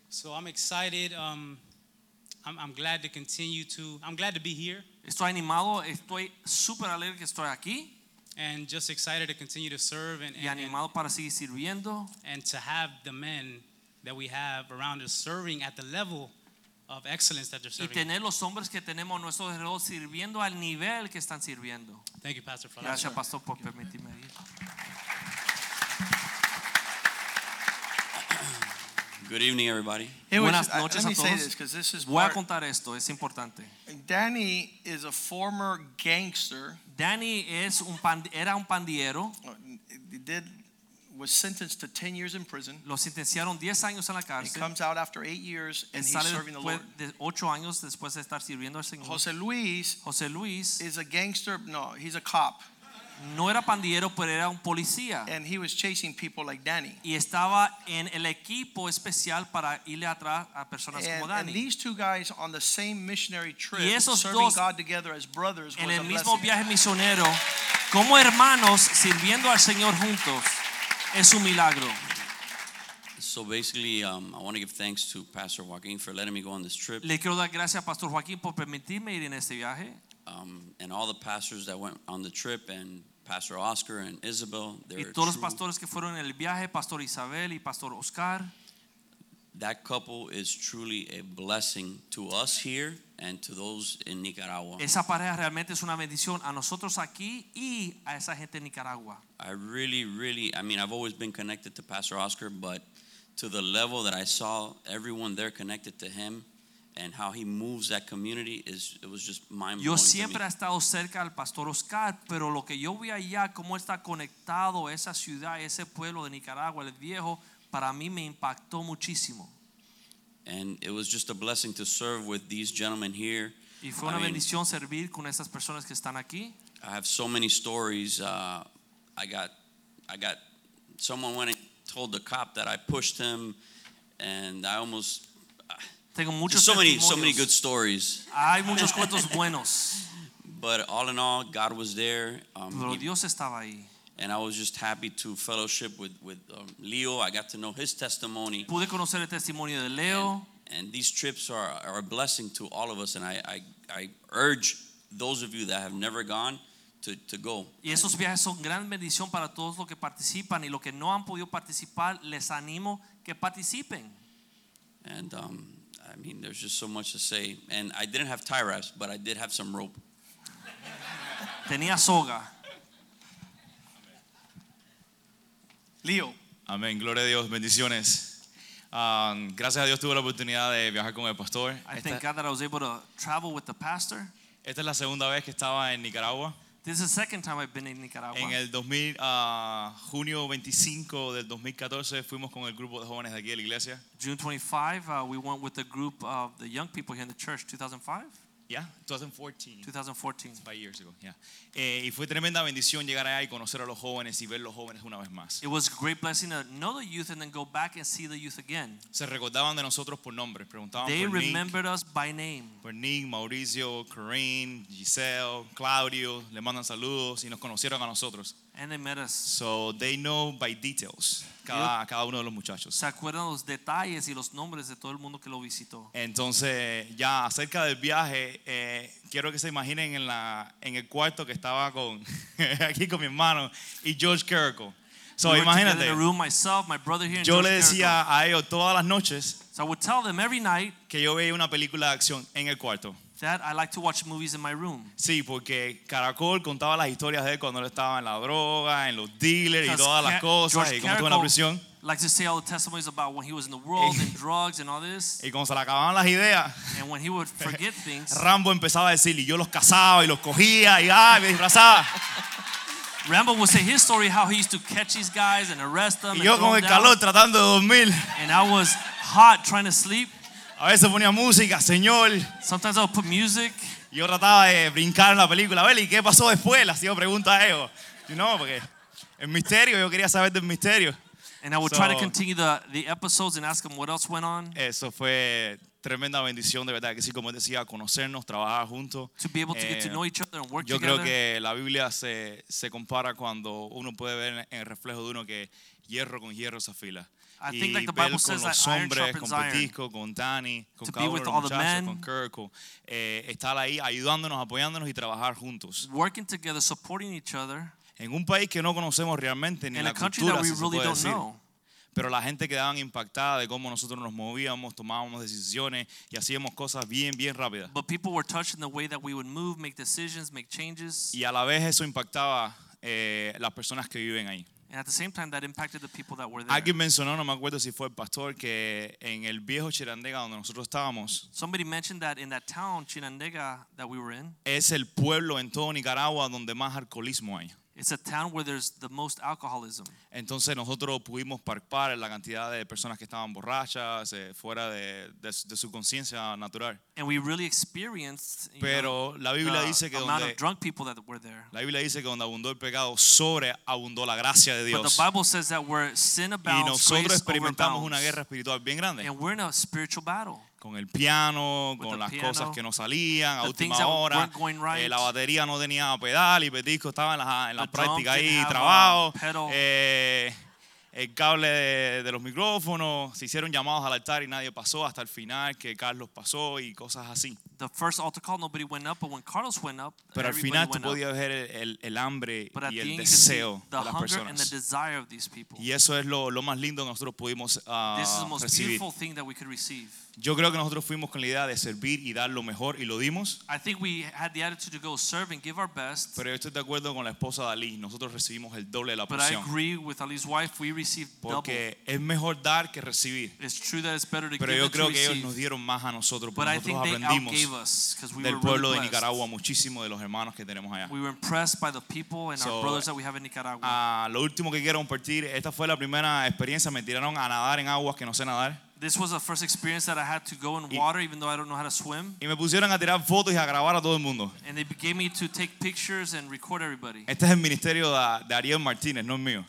So I'm excited. Um, I'm, I'm glad to continue to. I'm glad to be here, Estoy animado, estoy súper alegre que estoy aquí and just excited to continue to serve and y and, animado para seguir sirviendo and to have the men that we have around us serving at the level of excellence that they're y serving. tener los hombres que tenemos a nuestro alrededor sirviendo al nivel que están sirviendo. Thank you, Pastor. for Gracias, pastor, por permitirme ir. Good evening, everybody. It was- Buenas I- noches let me a say todos. this because this is Voy a part- contar esto, es importante. Danny is a former gangster. Danny es un pand- era un pandillero. Uh, he did was sentenced to 10 years in prison. Lo sentenciaron 10 años en la He cárcel. comes out after eight years and he's sale serving the después Lord. de 8 años después de estar sirviendo al Señor. Jose Luis José Luis is a gangster. No, he's a cop. No era pandillero, pero era un policía. And he was chasing people like Danny. Y estaba en el equipo especial para irle atrás a personas And, como and Danny. these two guys on the same missionary trip, Y esos serving dos God together as brothers, En was el a mismo blessing. viaje misionero, como hermanos sirviendo al Señor juntos, es un milagro. So basically, um, I want to give thanks to Pastor Joaquin for letting me go on this trip, Le quiero dar gracias a Pastor Joaquín por permitirme ir en este viaje um, and all the pastors that went on the trip, and Pastor Oscar and Isabel. y todos los pastores que fueron en el viaje, Pastor Isabel y Pastor Oscar. That couple is truly a blessing to us here and to those in Nicaragua. Esa pareja realmente es una bendición a nosotros aquí y a esa gente en Nicaragua. I really, really, I mean, I've always been connected to Pastor Oscar, but to the level that I saw everyone there connected to him and how he moves that community is it was just mind Yo siempre he estado cerca al Pastor Oscar, pero lo que yo vi allá, cómo está conectado esa ciudad, ese pueblo de Nicaragua, el viejo, para mí me impactó muchísimo. And it was just a blessing to serve with these gentlemen here. Y fue I una mean, bendición servir con esas personas que están aquí. I have so many stories. Uh, I got, I got, someone went and told the cop that I pushed him, and I almost. Tengo muchos so many, so many good stories. Hay muchos cuentos buenos, But all in all, God was there. Um, pero Dios estaba ahí. and I was just happy to fellowship with with um, Leo. I got to know his testimony. Pude conocer el testimonio de Leo. And these trips are, are a blessing to all of us. And I, I, I urge those of you that have never gone to, to go. Y esos viajes son gran bendición para todos los que participan y los que no han podido participar, les animo que participen. And um, I mean, there's just so much to say. And I didn't have tie wraps, but I did have some rope. Tenía soga. Leo. Amén, gloria a Dios, bendiciones. Ah, gracias a Dios tuve la oportunidad de viajar con el pastor. I Esta, thank God that I was able to travel with the pastor. esta es la segunda vez que estaba en Nicaragua. This is the second time I've been in Nicaragua. En el 2000, ah, junio 25 del 2014 fuimos con el grupo de jóvenes de aquí de la iglesia June 25, uh, we went with the group of the young people here in the church, 2005. Yeah, 2014. 2014. Five years ago, yeah. Eh, y fue tremenda bendición llegar allá y conocer a los jóvenes y ver los jóvenes una vez más. It was a great blessing to know the youth and then go back and see the youth again. Se recordaban de nosotros por nombres, preguntaban They por Nick, remembered us by name. por Nick, Mauricio, Corinne, Giselle, Claudio, le mandan saludos y nos conocieron a nosotros. And they met us. So they know by details cada, cada uno de los muchachos. Se acuerdan los detalles y los nombres de todo el mundo que lo visitó. Entonces, ya acerca del viaje, eh, quiero que se imaginen en, la, en el cuarto que estaba con, aquí con mi hermano y George Carrico. So, We imagínate, in the room, myself, my brother here, yo le Carrico. decía a ellos todas las noches So I would tell them every night que yo veía una película de acción en el cuarto. That I like to watch movies in my room. Sí, porque Caracol contaba las historias de él cuando él estaba en la droga, en los dealers y Because todas las Ca- cosas, George y cómo estuvo en la prisión. likes to say all the testimonies about when he was in the world and drugs and all this. Y cuando se le acababan las ideas, And when he would forget things, Rambo empezaba a decir, y yo los cazaba y los cogía y ay, me disfrazaba. Rambo would say his story how he used to catch these guys and arrest them. Y and yo throw con el them down. calor tratando de dormir. And I was hot trying to sleep. A veces ponía música, Señor. Sometimes I would put music. Yo trataba de brincar en la película. A ver, ¿y qué pasó después? Le hacía preguntas a ellos. You know, porque el misterio, yo quería saber del misterio. And I would try to So, continue the, the episodes and ask them what else went on. Eso fue tremenda bendición, de verdad. Que sí, como decía, conocernos, trabajar juntos. To be able to get to Eh, know each other and work Yo together. creo que la Biblia se, se compara cuando uno puede ver en el reflejo de uno que hierro con hierro se afila. I think like the Bible con says that iron sharpens con iron. Con Dani, con To be with all the men. con Kirko, eh, estar ahí ayudándonos, apoyándonos y trabajar juntos. Working together, supporting each other. En un país que no conocemos realmente ni In la a country cultura, that we se really puede don't decir. know. Pero la gente quedaban impactada de cómo nosotros nos movíamos, tomábamos decisiones y hacíamos cosas bien, bien rápidas. But people were touched in the way that we would move, make decisions, make changes. Y a la vez eso impactaba eh, las personas que viven ahí. And at the same time, that impacted the people that were there. Alguien mencionó, no me acuerdo si fue el pastor, que en el viejo Chirandega donde nosotros estábamos, Somebody mentioned that in that town, Chinandega, that we were in, es el pueblo en todo Nicaragua donde más alcoholismo hay. It's a town where there's the most alcoholism. Entonces nosotros pudimos parpar la cantidad de personas que estaban borrachas, eh, fuera de, de de su conciencia natural. And we really experienced you Pero know, la Biblia the dice que amount donde- of drunk people that were there. La Biblia dice que donde abundó el pecado, sobreabundó la gracia de But Dios. the Bible says that where sin Y abounds, nosotros grace experimentamos overbounds. una guerra espiritual bien grande. And we're in a spiritual battle. Con el piano, With con las piano, cosas que no salían a última hora. right. eh, la batería no tenía pedal y Petisco estaba en la, en práctica ahí, trabajo. eh, el cable de, de los micrófonos, se hicieron llamados al altar y nadie pasó hasta el final, que Carlos pasó y cosas así. The first altar call, nobody went up, but when Carlos went up, Pero al final tú podías ver el, el- hambre y el end, you could see deseo the de las hunger and the personas. desire of these people. Y eso es lo, lo más lindo que nosotros pudimos ah, This is the most recibir. beautiful thing that we could receive. Yo creo que nosotros fuimos con la idea de servir y dar lo mejor y lo dimos. I think we had the attitude to go serve and give our best. Pero yo estoy de acuerdo con la esposa de Ali. Nosotros recibimos el doble de la But I porción. agree with Ali's wife, we received double. Porque es mejor dar que recibir. It's true that it's better to Pero give yo creo que ellos nos dieron más a nosotros. Porque nosotros aprendimos us because we del were pueblo really de. Nicaragua de los hermanos que tenemos allá. We were impressed by the people and So, our brothers that we have in Nicaragua. Ah, lo último que quiero compartir, esta fue la primera experiencia, me tiraron a nadar en aguas que no sé nadar. This was the first experience that I had to go in water, even though I don't know how to swim. Y me pusieron a tirar fotos y a grabar a todo el mundo. And they gave me to take pictures and record everybody. Este es el ministerio de, de Ariel Martínez, no es mío.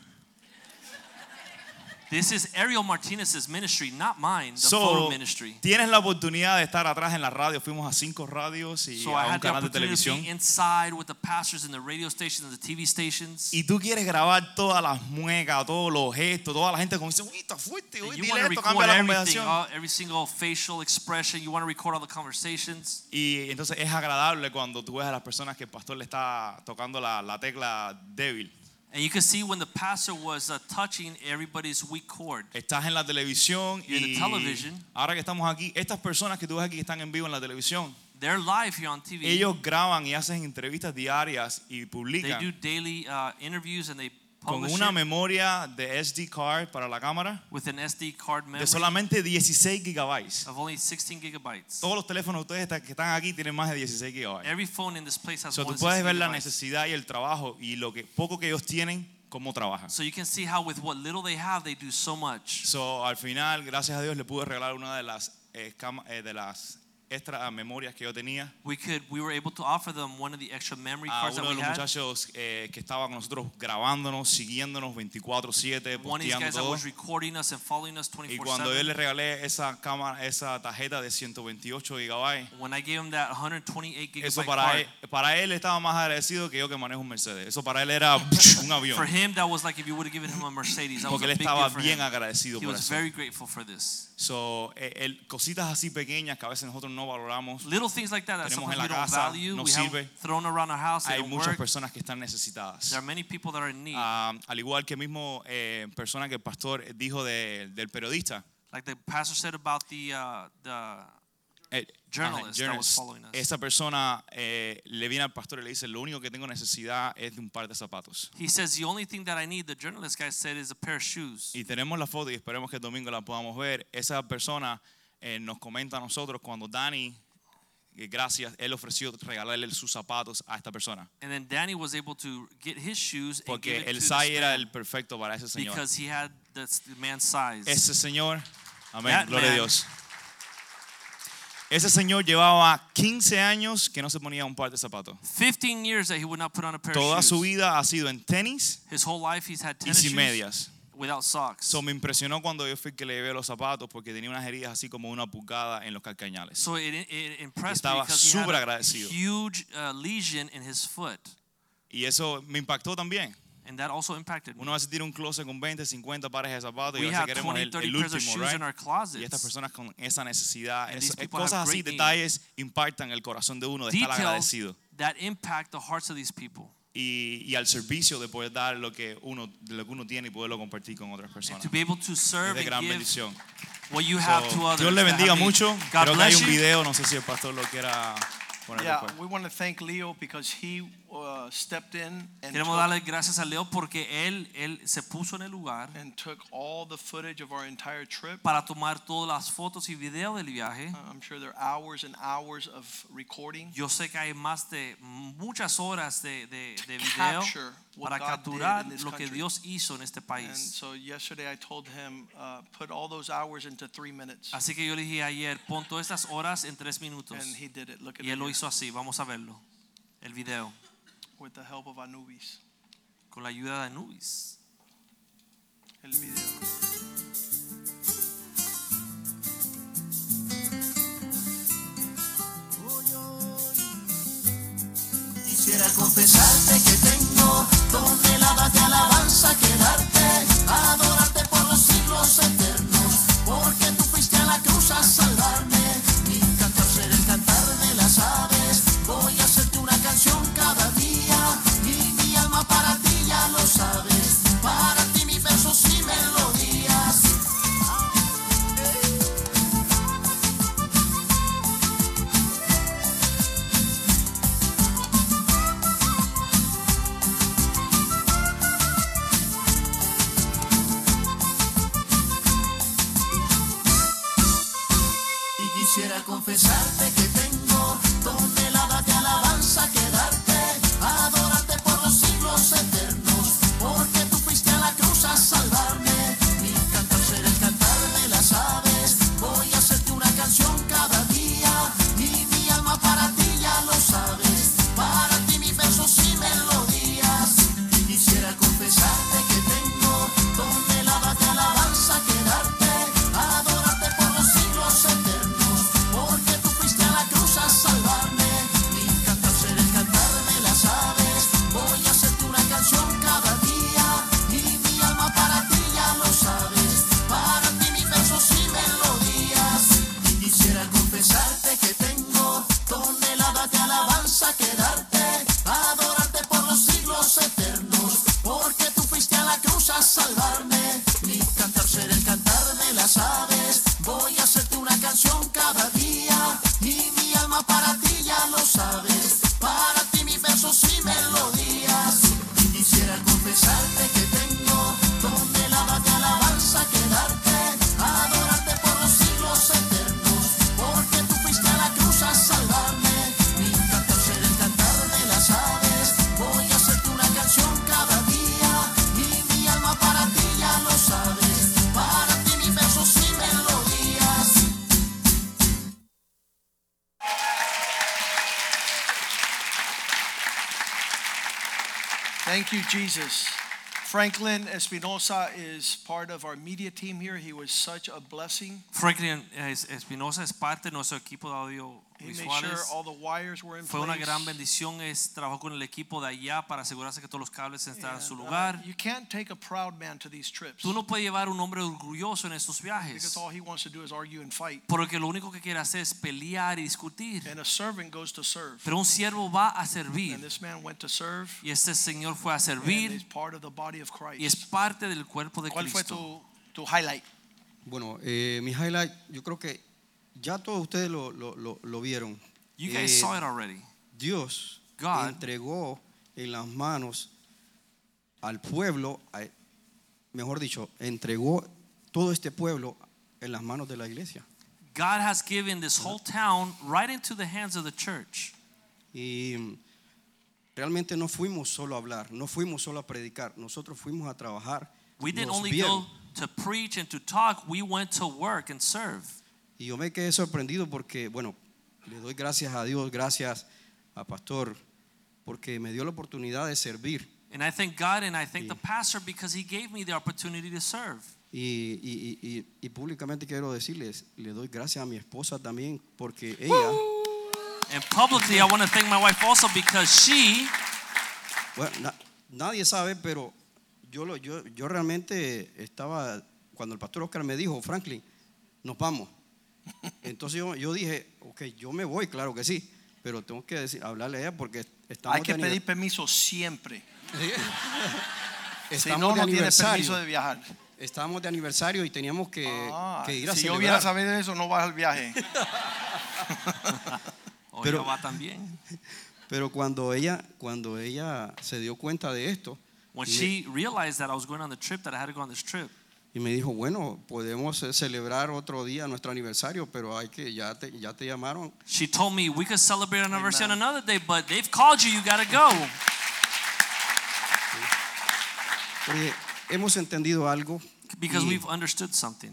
This is Ariel Martinez's ministry, not mine, the So, photo ministry. tienes la oportunidad de estar atrás en la radio. Fuimos a cinco radios y So a un canal de televisión. inside with the pastors in the radio stations and the TV stations. Y tú quieres grabar todas las muecas, todos los gestos, toda la gente como dice, uy, está fuerte, uy, And you dile want to esto, record cambia la everything, conversación. all, every single facial expression. You want to record all the conversations. Y entonces es agradable cuando tú ves a las personas que el pastor le está tocando la, la tecla débil. And you can see when the pastor was uh, touching everybody's weak cord. Estás en la televisión You're in y the television. ahora que estamos aquí, estas personas que tú ves aquí que están en vivo en la televisión, They're live here on TV. ellos graban y hacen entrevistas diarias y they do daily uh, interviews and they con una memoria de SD card para la cámara with an SD card memory de solamente 16 gigabytes. of only 16 gigabytes. Todos los teléfonos de ustedes que están aquí tienen más de 16 gigabytes. Every phone in this place has So, more tú puedes 16 ver la necesidad y el trabajo y lo que poco que ellos tienen, cómo trabajan. So you can see how with what little they have, they do so much. So, al final, gracias a Dios, le pude regalar una de las, eh, eh, de las extra memorias que yo tenía. We could we were able to offer them one of the extra memory A cards that uno de we los had. muchachos eh, que estaba con nosotros grabándonos, siguiéndonos 24/7, One of these posteando guys that todo. was recording us and following us Y cuando yo le 24/7. regalé esa cámara, esa tarjeta de 128 gigabytes, When I gave him that 128 eso gigabyte para card, él, para él estaba más agradecido que yo que manejo un Mercedes. Eso para él era un avión. for him that was like if you would have given him a Mercedes. That was Porque a él big estaba for bien him. agradecido He por was eso. very grateful for this. So, eh, el- cositas así pequeñas que a veces nosotros no valoramos. Little things like that that Tenemos en la we don't casa, value, no we sirve. have thrown around our house, they Hay don't muchas work. personas que están necesitadas. There are many people that are in need. Ah, al igual que mismo eh, persona que el pastor dijo de- del periodista. like the pastor said about the uh, the eh, journalist ajá, that was following us. Esa persona eh, le viene al pastor y le dice, lo único que tengo necesidad es de un par de zapatos. He says the only thing that I need, the journalist guy said, is a pair of shoes. Y tenemos la foto y esperemos que el domingo la podamos ver. Esa persona eh, nos comenta a nosotros cuando Dani, eh, gracias, él ofreció regalarle sus zapatos a esta persona. And then Danny was able to get his shoes and Porque it el to size era el perfecto para ese señor. because he had the, man's size. Ese señor, amén, gloria a Dios. Ese señor llevaba 15 años que no se ponía un par de zapatos. 15 years that he would not put on a pair Toda of su vida ha sido en tenis His whole life he's had y sin medias. Without socks. So me impresionó cuando yo fui que le llevé los zapatos porque tenía unas heridas así como una pulgada en los calcañales. So it, it impressed me Estaba because he had súper a agradecido. huge uh, lesion in his foot. Y eso me impactó también. And that also impacted me. Uno a veces tiene un closet con 20, 50 pares de zapatos y We a veces have queremos 20, el, 30 el pairs of último, shoes right? in our closets. Y estas personas con esa necesidad, And eso- these people have cosas así, great detalles impactan el corazón de uno de estar Details agradecido. that impact the hearts of these people. Y, y al servicio de poder dar lo que uno lo que uno tiene y poderlo compartir con otras personas. To be able to Es serve de gran bendición. what you So, have to others. Dios le bendiga mucho. God Creo que hay un video, no sé si el pastor lo quiera poner Yeah, después. we want to thank Leo because he uh, stepped in and Queremos darle gracias a Leo porque él, él se puso en el lugar and took all the footage of our entire trip. para tomar todas las fotos y videos del viaje. Uh, I'm sure there are hours and hours of recording. Yo sé que hay más de muchas horas de, de, de video capture what para God did capturar in this lo que country. Dios hizo en este And país. so yesterday I told him, uh, put all those hours into three minutes. Así que yo le dije ayer, pon todas estas horas en tres minutos. And he did it. Look at Y él lo hizo así, vamos a verlo. El video, with the help of Anubis. con la ayuda de Nubis. El video. Quisiera confesarte que tengo toneladas de alabanza que darte, adorarte por los siglos eternos, porque tú fuiste a la cruz a salvarme. Thank you, Jesus. Franklin Espinosa is part of our media team here. He was such a blessing. Franklin eh, Espinosa es parte de nuestro equipo de He made sure audiovisuales. all the wires were in Fue una place. gran bendición. Es, trabajó con el equipo de allá para asegurarse que todos los cables están en su And, uh, lugar. you can't take a proud man to these trips Tú no puedes llevar un hombre orgulloso en estos because viajes. all he wants to do is argue and fight. Porque lo único que quiere hacer es pelear y discutir. And a servant goes to serve. Pero un siervo va a servir. And this man went to serve. Y este señor fue a And servir he's part of the body of Christ. y es parte del cuerpo de ¿Cuál fue Cristo. tu, tu highlight? Bueno, eh, mi highlight, yo creo que ya todos ustedes lo, lo- lo- lo vieron. You guys Eh, saw it already. Dios God entregó en las manos al pueblo, a- mejor dicho, entregó todo este pueblo en las manos de la iglesia. God has given this whole town right into the hands of the church. Y realmente no fuimos solo a hablar, no fuimos solo a predicar, nosotros fuimos a trabajar. We didn't Nos only vieron. go to preach and to talk, we went to work and serve. Y yo me quedé sorprendido porque, bueno, le doy gracias a Dios, gracias a Pastor, porque me dio la oportunidad de servir. And I thank God and I thank the pastor because he gave me the opportunity to serve. Y, y- y- y- públicamente quiero decirles, le doy gracias a mi esposa también, porque ella, And publicly, I want to thank my wife also because she, bueno, na- nadie sabe, pero yo, lo, yo, yo realmente estaba, cuando el pastor Oscar me dijo, Franklin, nos vamos. Entonces yo, yo dije, ok, yo me voy, claro que sí, pero tengo que decir, hablarle a ella porque estamos Hay que pedir permiso siempre. Si Estamos no, de no tienes aniversario. permiso de viajar. Estábamos de aniversario y teníamos que, Ah, que ir a si yo celebrar. hubiera sabido eso, no vas al viaje. Pero- ella va también. Pero cuando ella, cuando ella se dio cuenta de esto When y, she realized that I was going on the trip, that I had to go on this trip, me, y me dijo, bueno, podemos eh, celebrar otro día nuestro aniversario, pero hay que ya te, ya te llamaron. she told me we could celebrate our anniversary on another day, but they've called you, you got to go. Porque hemos entendido algo Because y we've understood something.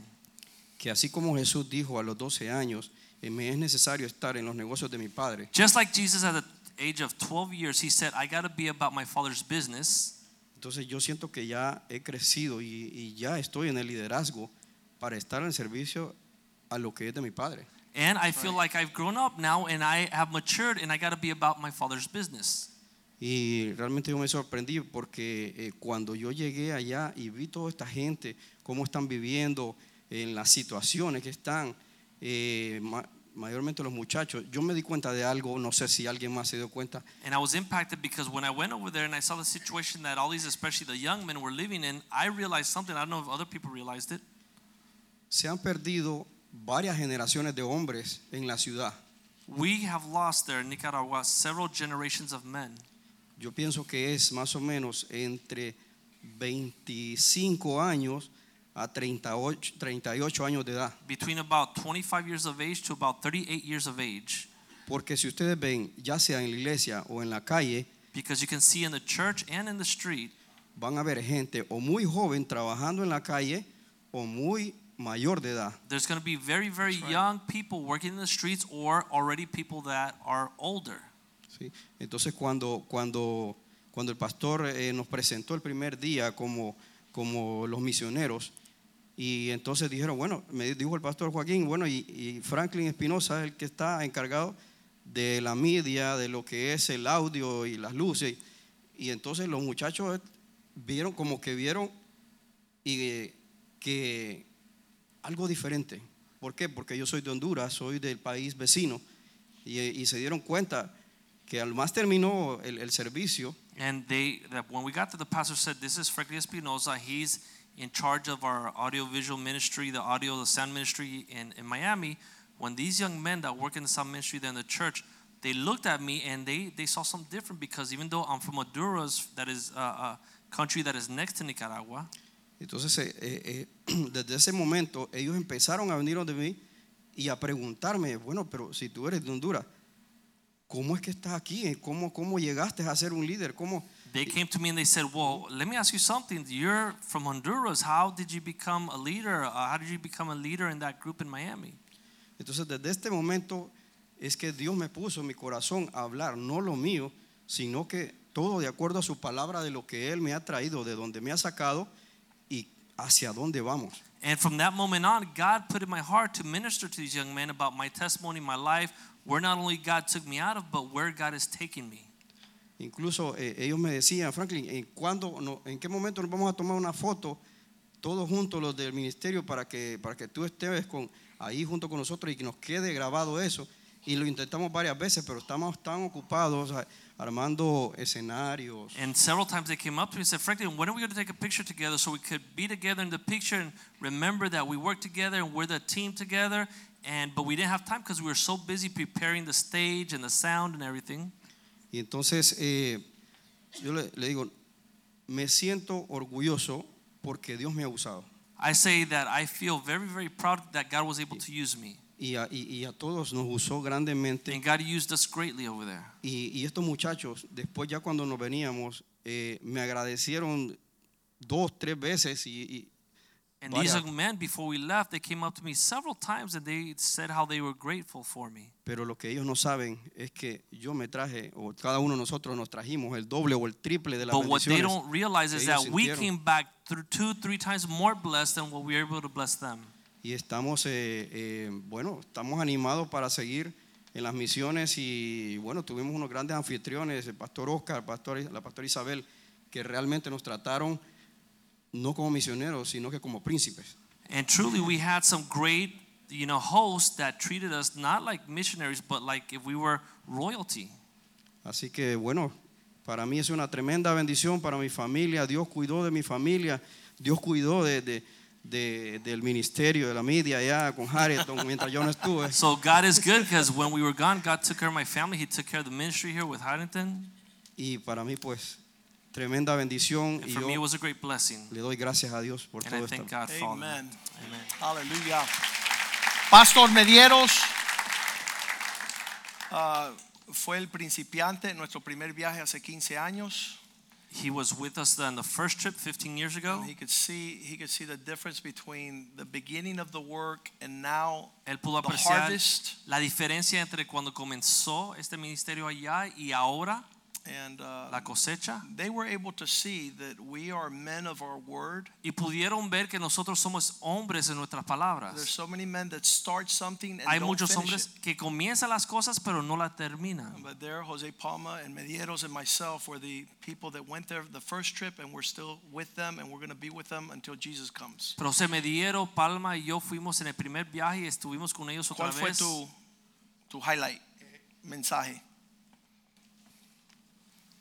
que así como Jesús dijo a los 12 años, eh, me es necesario estar en los negocios de mi padre. Just like Jesus at the age of 12 years, he said, I got to be about my father's business. Entonces yo siento que ya he crecido y, y ya estoy en el liderazgo para estar en servicio a lo que es de mi padre. And I feel like I've grown up now and I have matured and I got to be about my father's business. Y realmente yo me sorprendí porque eh, cuando yo llegué allá y vi toda esta gente, cómo están viviendo, en las situaciones que están, eh, mayormente los muchachos, yo me di cuenta de algo, no sé si alguien más se dio cuenta, And I was impacted because when I went over there and I saw the situation that all these, especially the young men, were living in, I realized something. I don't know if other people realized it. se han perdido varias generaciones de hombres en la ciudad. We have lost there in Nicaragua several generations of men. Yo pienso que es más o menos entre 25 años a 38, 38 años de edad. between about 25 years of age to about 38 years of age. Porque si ustedes ven, ya sea en la iglesia o en la calle, Because you can see in the church and in the street, van a ver gente o muy joven trabajando en la calle o muy mayor de edad. there's going to be very, very young people working in the streets or already people that are older. ¿sí? Entonces cuando, cuando, cuando el pastor eh, nos presentó el primer día como, como los misioneros, y entonces dijeron, bueno, me dijo el pastor Joaquín, bueno, y, Franklin Espinosa es el que está encargado de la media, de lo que es el audio y las luces. Y entonces los muchachos vieron como que vieron y, eh, que algo diferente. ¿Por qué? Porque yo soy de Honduras, soy del país vecino. Y, y se dieron cuenta que al más terminó el, el servicio, And they, that when we got there, the pastor said, This is Franklin Espinosa. He's in charge of our audiovisual ministry, the audio, the sound ministry in, in Miami. When these young men that work in the sound ministry there in the church, they looked at me and they, they saw something different because even though I'm from Honduras, that is a, a country that is next to Nicaragua, entonces eh, eh, desde ese momento ellos empezaron a venir donde mí y a preguntarme, bueno, pero si tú eres de Honduras, ¿cómo es que estás aquí? ¿Cómo, cómo llegaste a ser un líder? ¿Cómo? They came to me and they said, Well, let me ask you something. You're from Honduras. How did you become a leader? Uh, how did you become a leader in that group in Miami? Entonces desde este momento es que Dios me puso en mi corazón a hablar, no lo mío, sino que todo de acuerdo a su palabra de lo que Él me ha traído, de donde me ha sacado y hacia dónde vamos. And from that moment on, God put in my heart to minister to these young men about my testimony, my life, where not only God took me out of, but where God is taking me. Incluso eh, ellos me decían, Franklin, ¿en, cuándo, no- ¿en qué momento nos vamos a tomar una foto todos juntos los del ministerio para que, para que tú estés con, ahí junto con nosotros y que nos quede grabado eso? Y lo intentamos varias veces, pero estamos tan ocupados armando escenarios. And several times they came up to me and said, Franklin, when are we going to take a picture together so we could be together in the picture and remember that we work together and we're the team together? And but we didn't have time because we were so busy preparing the stage and the sound and everything. Y entonces eh, yo le, le digo, me siento orgulloso porque Dios me ha usado. I say that I feel very, very proud that God was able to use me. Y a, y- y a todos nos usó grandemente. And God used us greatly over there. Y, y estos muchachos, después ya cuando nos veníamos, eh, me agradecieron dos, tres veces y, And these varias- young men, before we left, they came up to me several times and they said how they were grateful for me. pero lo que ellos no saben es que yo me traje, o cada uno de nosotros nos trajimos el doble o el triple de las But what they don't realize is that we sintieron. came back through two, three times more blessed than what we were able to bless them. Y estamos, eh, eh, bueno, estamos animados para seguir en las misiones y bueno, tuvimos unos grandes anfitriones, el pastor Oscar, el pastor, la pastora Isabel, que realmente nos trataron no como misioneros, sino que como príncipes. And truly, we had some great, you know, hosts that treated us not like missionaries, but like if we were royalty. Así que bueno, para mí es una tremenda bendición para mi familia. Dios cuidó de mi familia, Dios cuidó de, de- de- del ministerio, de la media allá con Harrington mientras yo no estuve. So God is good because when we were gone, God took care of my family. He took care of the ministry here with Haddington. Y para mí pues tremenda bendición And y for me, it yo was a great blessing. le doy gracias a Dios por And todo I esto. thank God for all that. Amen. Amen. Aleluya. Pastor Medieros ah, fue el principiante en nuestro primer viaje hace 15 años. He was with us on the first trip 15 years ago. And he could see he could see the difference between the beginning of the work and now Él pudo the apreciar harvest. la diferencia entre cuando comenzó este ministerio allá y ahora And uh, la cosecha. they were able to see that we are men of our word. Y pudieron ver que nosotros somos hombres en nuestras palabras. There's so many men that start something and Hay don't muchos finish hombres it. que comienzan las cosas pero no las terminan. But there, Jose Palma and Medeiros and myself were the people that went there the first trip, and we're still with them, and we're going to be with them until Jesus comes. Pero se me dieron Palma y yo fuimos en el primer viaje y estuvimos con ellos otra ¿Cuál fue tu, tu highlight, mensaje?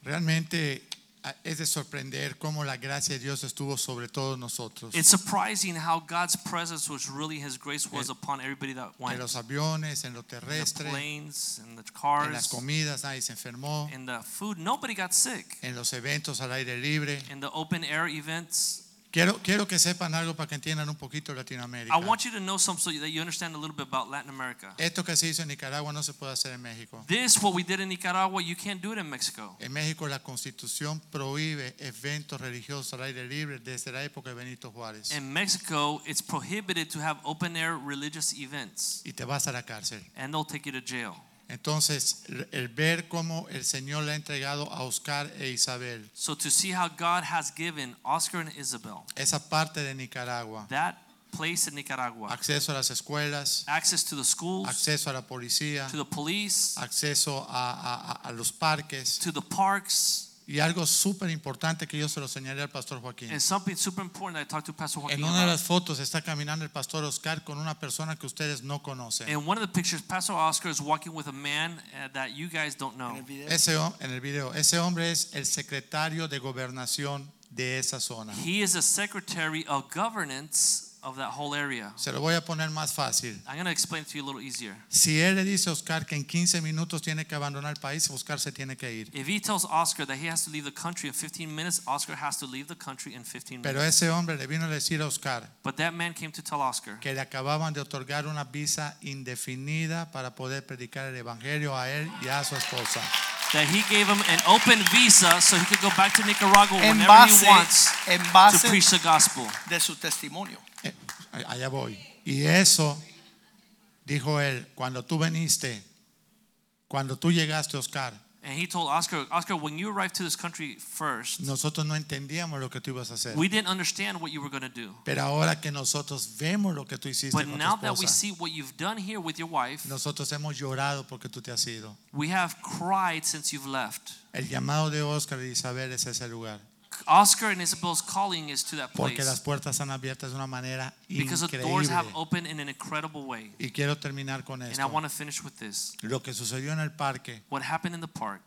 Realmente ah, es de sorprender cómo la gracia de Dios estuvo sobre todos nosotros. It's surprising how God's presence was really His grace was upon everybody that En went. los aviones, en lo In the terrestre, planes, in the en las cars, comidas, nadie se enfermó. in the food. Nobody got sick. En los eventos al aire libre. In the open air events. Quiero, quiero que sepan algo para que entiendan un poquito Latinoamérica. I want you to know something so that you understand a little bit about Latin America. Esto que se hizo en Nicaragua no se puede hacer en México. This, what we did in Nicaragua, you can't do it in Mexico. En México la constitución prohíbe eventos religiosos al aire libre desde la época de Benito Juárez. In Mexico, it's prohibited to have open air religious events, Y te vas a la cárcel. and they'll take you to jail. Entonces, el- ver cómo el Señor le ha entregado a Oscar e Isabel. So to see how God has given Oscar and Isabel. Esa parte de Nicaragua, that place in Nicaragua, acceso a las escuelas, access to the schools, acceso a la policía, to the police, acceso a- a- a los parques. To the parks, y algo súper importante que yo se lo señalé al pastor Joaquín. and something super important that I talked to Pastor Joaquin En una de about. las fotos está caminando el pastor Oscar con una persona que ustedes no conocen. In one of the pictures, Pastor Oscar is walking with a man uh, that you guys don't know. Ese, hom- en el video, ese hombre es el secretario de gobernación de esa zona. He is a secretary of governance of that whole area. Se lo voy a poner más fácil. I'm going to explain to you a little easier. Si él le dice a Oscar que en 15 minutos tiene que abandonar el país, Oscar se tiene que ir. If he tells Oscar that he has to leave the country in 15 minutes, Oscar has to leave the country in 15 Pero minutes. ese hombre le vino a decir a Oscar But that man came to tell Oscar que le acababan de otorgar una visa indefinida para poder predicar el evangelio a él y a su esposa. That he gave him an open visa so he could go back to Nicaragua En whenever base, he wants en to preach the gospel. de su testimonio. Eh, Allá voy. Y eso, dijo él, cuando tú veniste, cuando tú llegaste, Oscar, And he told Oscar, Oscar, when you arrived to this country first, nosotros no entendíamos lo que tú ibas a hacer. we didn't understand what you were going to do. Pero ahora que nosotros vemos lo que tú hiciste But con tu now that we see what you've done here with your wife, nosotros hemos llorado porque tú te has ido. we have cried since you've left. El llamado de Oscar y Isabel es ese lugar. Oscar and Isabel's calling is to that Porque place las puertas están abiertas de una manera because the doors have opened in an incredible way. Y quiero terminar con And I want to finish with this. Lo que sucedió en el parque, What happened in the park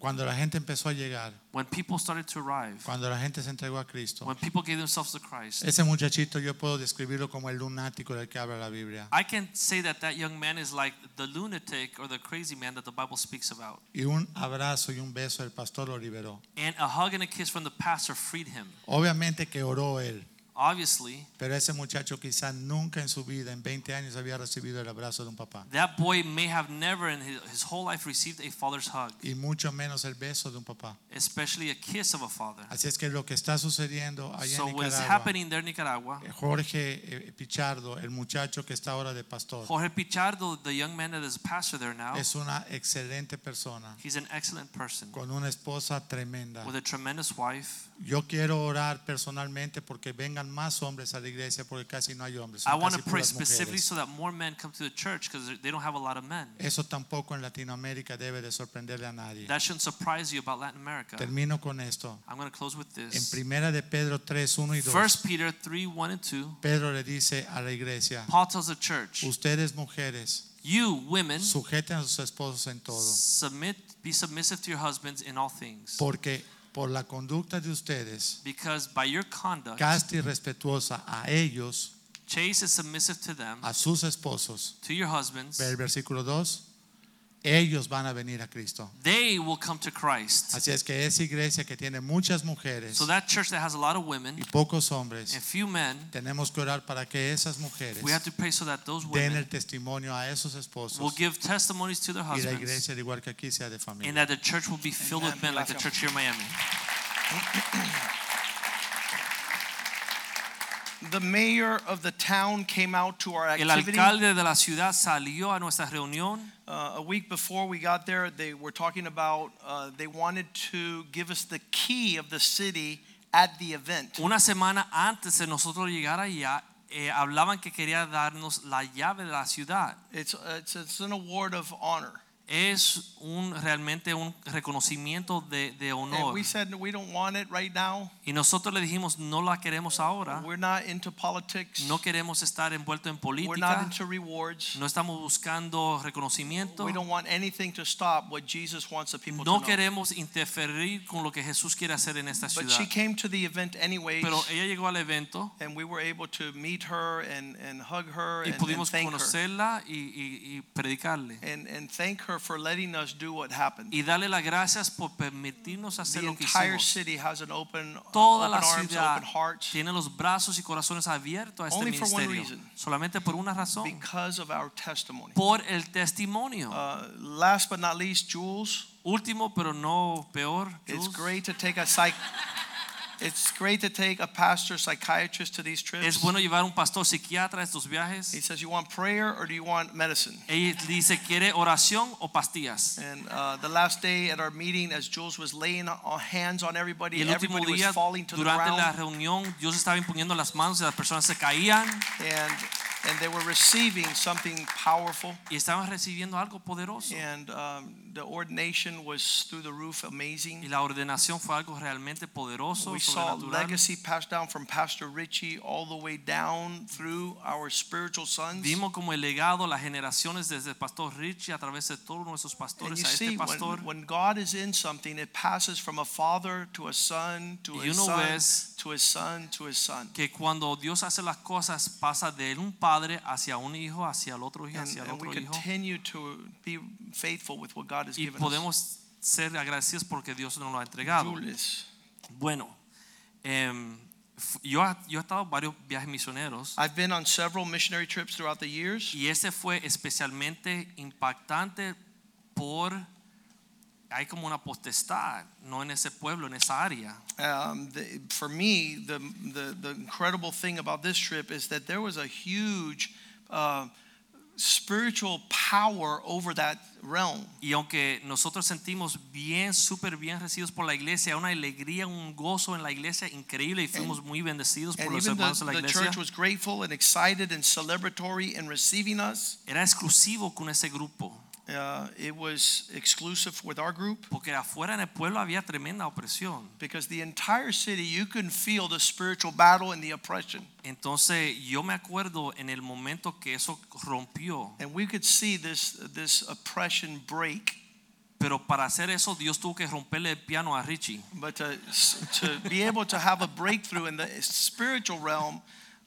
cuando la gente empezó a llegar, when people started to arrive, cuando la gente se entregó a Cristo. when people gave themselves to Christ. Ese muchachito yo puedo describirlo como el lunático del que habla la Biblia. I can say that that young man is like the lunatic or the crazy man that the Bible speaks about. Y un abrazo y un beso del pastor lo liberó. And a hug and a kiss from the pastor freed him. Obviamente que oró él, Obviously, pero ese muchacho quizá nunca en su vida, en 20 años, había recibido el abrazo de un papá. that boy may have never in his, his whole life received a father's hug, Y mucho menos el beso de un papá. especially a kiss of a father. Así es que lo que está sucediendo allá So en what is Nicaragua, happening there in Nicaragua, Jorge eh, Pichardo, el muchacho que está ahora de pastor, Jorge Pichardo, the young man that is pastor there now, es una excelente persona he's an excellent person con una esposa tremenda. with a tremendous wife. Yo quiero orar personalmente porque vengan más hombres a la iglesia porque casi no hay hombres. I want to pray specifically so that more men come to the church because they don't have a lot of men. Eso tampoco en Latinoamérica debe de sorprenderle a nadie. That shouldn't surprise you about Latin America. Termino con esto. I'm going to close with En this. primera de Pedro 3, 1 y 2, First Peter 3, 1 and 2, Pedro le dice a la iglesia, Paul tells the church, ustedes mujeres, you women sujeten a sus esposos en todo, submit be submissive to your husbands in all things porque por la conducta de ustedes, because by your conduct casta y respetuosa a ellos, chaste and submissive to them a sus esposos. to your husbands Ve el versículo 2. Ellos van a venir a Cristo. they will come to Christ. Así es que esa iglesia que tiene muchas mujeres so that church that has a lot of women y pocos hombres, and few men tenemos que orar para que esas mujeres we have to pray so that those den women el testimonio a esos esposos will give testimonies to their y la husbands iglesia, al igual que aquí, sea de and that the church will be filled with men like the church here in Miami The mayor of the town came out to our el activity. alcalde de la ciudad salió a nuestra reunión Uh, a week before we got there, they were talking about uh, they wanted to give us the key of the city at the event. Una semana antes de nosotros llegar allá, eh, hablaban que quería darnos la llave de la ciudad. It's, uh, it's, it's an award of honor. Es un realmente un reconocimiento de, de honor. we said we don't want it right now. Y nosotros le dijimos, no la queremos ahora. We're not into politics. No queremos estar envueltos en We're not política. into rewards. No estamos buscando reconocimiento. We don't want anything to stop what Jesus wants the people No to know. queremos interferir con lo que Jesús quiere hacer en esta But ciudad. she came to the event anyways. Pero ella llegó al evento and we were able to meet her and, and hug her y and, and pudimos her. conocerla y, y- y predicarle. And, and thank her for letting us do what happened. Y darle las gracias por permitirnos hacer The lo que entire hicimos. city has an open, Toda open la arms, ciudad open hearts tiene los brazos y corazones abiertos a este Only for one ministerio. reason. Solamente por una razón. because of our testimony. Por el testimonio. Uh, last but not least, Jules. Último, pero no peor. It's Jules. great to take a psych. It's great to take a pastor psychiatrist to these trips. Es bueno llevar un pastor psiquiatra a estos viajes. He says, "You want prayer or do you want medicine?" Ella dice, ¿quiere oración o pastillas? And uh, the last day at our meeting, as Jules was laying hands on everybody, Y el último everybody día, was falling to the ground. durante la reunión, Dios estaba imponiendo las manos y las personas se caían and and they were receiving something powerful. y estaban recibiendo algo poderoso. And um, the ordination was through the roof, amazing. Y la ordenación fue algo realmente poderoso, We saw legacy passed down from Pastor Richie all the way down through our spiritual sons. Vimos como el legado, las generaciones desde el pastor Richie a través de todos nuestros And pastores you a see, este pastor. when, when God is in something, it passes from a father to a son to Y a uno son ves to a son to a son. que cuando Dios hace las cosas pasa de un padre hacia un hijo, hacia el otro hijo, And, hacia el and we otro hijo. continue to be faithful with what God has Y given us. podemos ser agradecidos porque Dios nos lo ha entregado. Julius. Bueno, em, f- yo, yo he estado en varios viajes misioneros I've been on several missionary trips throughout the years. y ese fue especialmente impactante por hay como una potestad, no en ese pueblo, en esa área. Um, the, for me, the, the, the incredible thing about this trip is that there was a huge uh, spiritual power over that realm. Y aunque nosotros sentimos bien, súper bien recibidos por la iglesia, una alegría, un gozo en la iglesia increíble y fuimos muy bendecidos por And los the, hermanos de la the iglesia. church was grateful and excited and celebratory in receiving us. Era exclusivo con ese grupo. Uh, it was exclusive with our group Porque afuera en el pueblo había tremenda opresión. because the entire city you can feel the spiritual battle and the oppression. Entonces yo me acuerdo en el momento que eso rompió. And we could see this this oppression break. Pero para hacer eso Dios tuvo que romperle el piano a Richie. But to, to be able to have a breakthrough in the spiritual realm,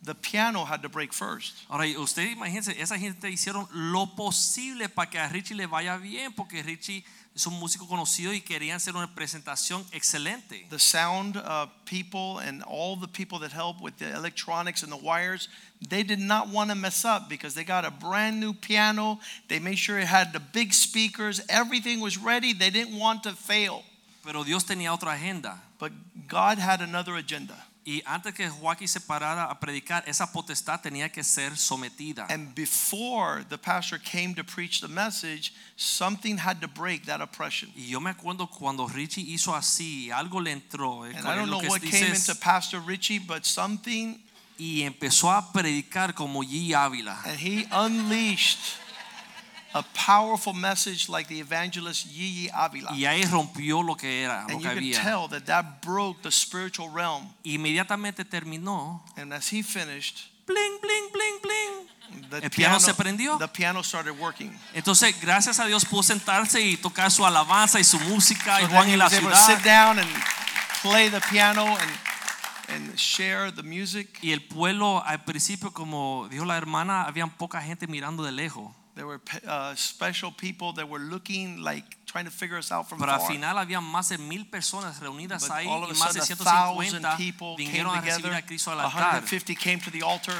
the piano had to break first. Ahora, usted imagínense, esa gente hicieron lo posible para que a Richie le vaya bien, porque Richie es un músico conocido y querían hacer una presentación excelente. The sound uh, people and all the people that help with the electronics and the wires, they did not want to mess up because they got a brand new piano. They made sure it had the big speakers. Everything was ready. They didn't want to fail. Pero Dios tenía otra agenda. But God had another agenda. Y antes que Joaquín se parara a predicar, esa potestad tenía que ser sometida. And before the pastor came to preach the message, something had to break that oppression. Y yo me acuerdo cuando Richie hizo así, algo le entró. eh, And I don't know what came into Pastor Richie, but something, y empezó a predicar como Yiye Ávila. and he unleashed a powerful message like the evangelist Yiye Avila. Y ahí rompió lo que era, lo And que you can tell that that broke the spiritual realm. Inmediatamente terminó. And as he finished, bling, bling, bling, bling. the El piano se prendió. The piano started working. Entonces, gracias a Dios pudo sentarse y tocar su alabanza y su música y So Juan then he en la was able to ciudad. sit down and play the piano and and share the music. Y el pueblo al principio, como dijo la hermana, había poca gente mirando de lejos. There were uh, special people that were looking like trying to figure us out from Pero al far. final había más de mil personas reunidas But ahí all of y a más de sudden, a thousand 150 people came vinieron a recibir together. a Cristo al altar. 150 came to the altar.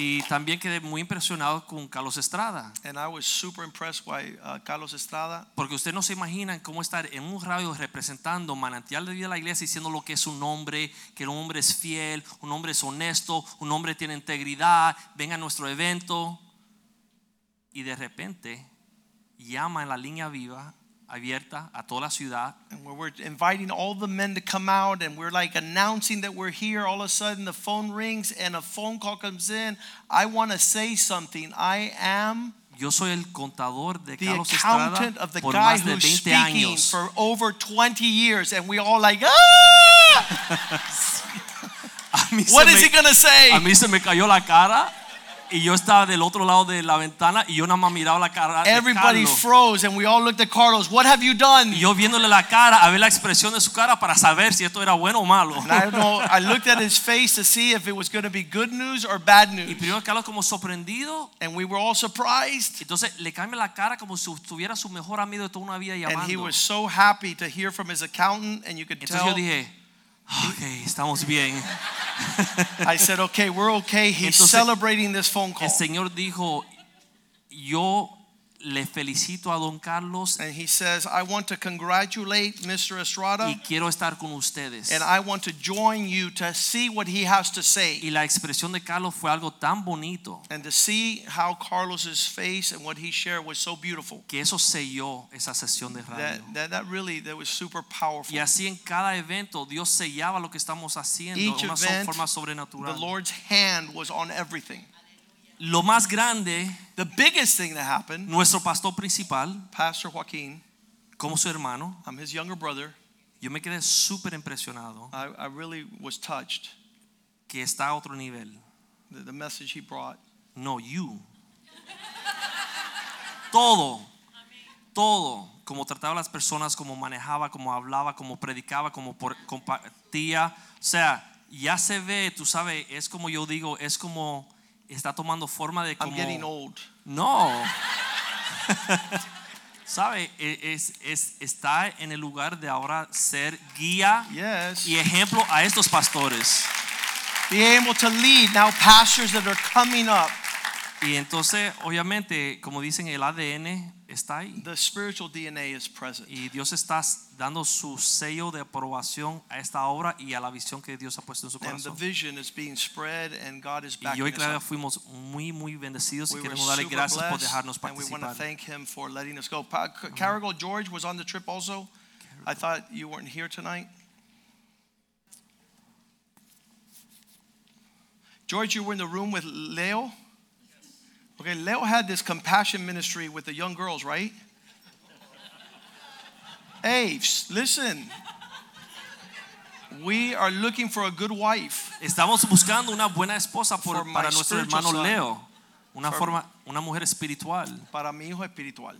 Y también quedé muy impresionado con Carlos Estrada. And I was super impressed by uh, Carlos Estrada. Porque ustedes no se imaginan cómo estar en un radio representando manantial de vida de la iglesia diciendo lo que es un hombre, que un hombre es fiel, un hombre es honesto, un hombre tiene integridad, venga a nuestro evento. Y de repente llama en la línea viva abierta a toda la ciudad. And we're inviting all the men to come out and we're like announcing that we're here, all of a sudden the phone rings and a phone call comes in. I want to say something. I am Yo soy el contador de the Carlos Estrada accountant of the por guy más de who's 20 speaking años. for over 20 years. And we all like, ah! A mí se What is me- he gonna say? A mí se me cayó la cara y yo estaba del otro lado de la ventana y yo nada más miraba la cara de Everybody Carlos. froze and we all looked at Carlos. What have you done? Y yo viéndole la cara, a ver la expresión de su cara para saber si esto era bueno o malo. And I know. I looked at his face to see if it was going to be good news or bad Y news. primero Carlos como sorprendido, And we were all surprised. entonces le cambia la cara como si tuviera su mejor amigo de toda una vida And he llamando. was so happy to hear from his accountant, and you could Entonces yo tell. dije, ok, estamos bien. I said, okay, we're okay. He's Entonces, celebrating this phone call. El Señor dijo, yo le felicito a don Carlos And he says, I want to congratulate Mr. Estrada, y quiero estar con ustedes. and I want to join you to see what he has to say. Y la expresión de Carlos fue algo tan bonito And to see how Carlos's face and what he shared was so beautiful. que eso selló esa sesión de radio. That, that, that really, that was super powerful. Y así en cada evento Dios sellaba lo que estamos haciendo Each una event, forma The sobrenatural. Lord's hand was on everything. Lo más grande, The biggest thing that happened, nuestro pastor principal, Pastor Joaquin, como su hermano, I'm his younger brother. yo me quedé súper impresionado I, I really was touched. que está a otro nivel. The, the message he brought. No, you. Todo, todo, como trataba a las personas, como manejaba, como hablaba, como predicaba, como por- compartía. O sea, ya se ve, tú sabes, es como yo digo, es como está tomando forma de I'm getting como. old. No. ¿Sabe? E- Es, es, está en el lugar de ahora ser guía Yes. y ejemplo a estos pastores. Be able to lead now pastors that are coming up. Y entonces, obviamente, como dicen, el ADN está ahí. The spiritual DNA is present. Y Dios está dando su sello de aprobación a esta obra y a la visión que Dios ha puesto en su And the vision is being spread and God is Y backing yo y us Claudia up. fuimos muy, muy bendecidos We were queremos darle gracias por dejarnos and we want to participar. thank him for letting us go. Pa- Carrigal George was on the trip also. I thought you weren't here tonight. George, you were in the room with Leo. Okay, Leo had this compassion ministry with the young girls, right? Hey, listen. We are looking for a good wife. Estamos buscando una buena esposa por- para nuestro hermano son. Leo, una For- forma, una mujer espiritual. Para mi hijo espiritual.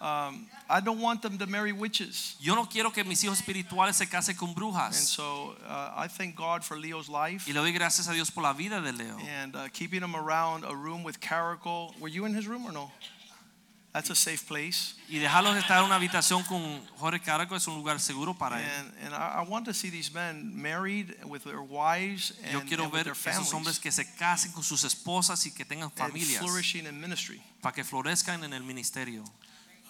Um, I don't want them to marry witches. Yo no quiero que mis hijos espirituales se casen con brujas. And so uh, I thank God for Leo's life Y le doy gracias a Dios por la vida de Leo. and uh, keeping him around a room with Caracal. Were you in his room or no? That's a safe place. Y dejarlos estar en una habitación con Jorge Caraco es un lugar seguro para él. And, I, want to see these men married with their wives and, Yo quiero and with ver their esos hombres families que se casen con sus esposas y que tengan familias. and flourishing in ministry. para que florezcan en el ministerio.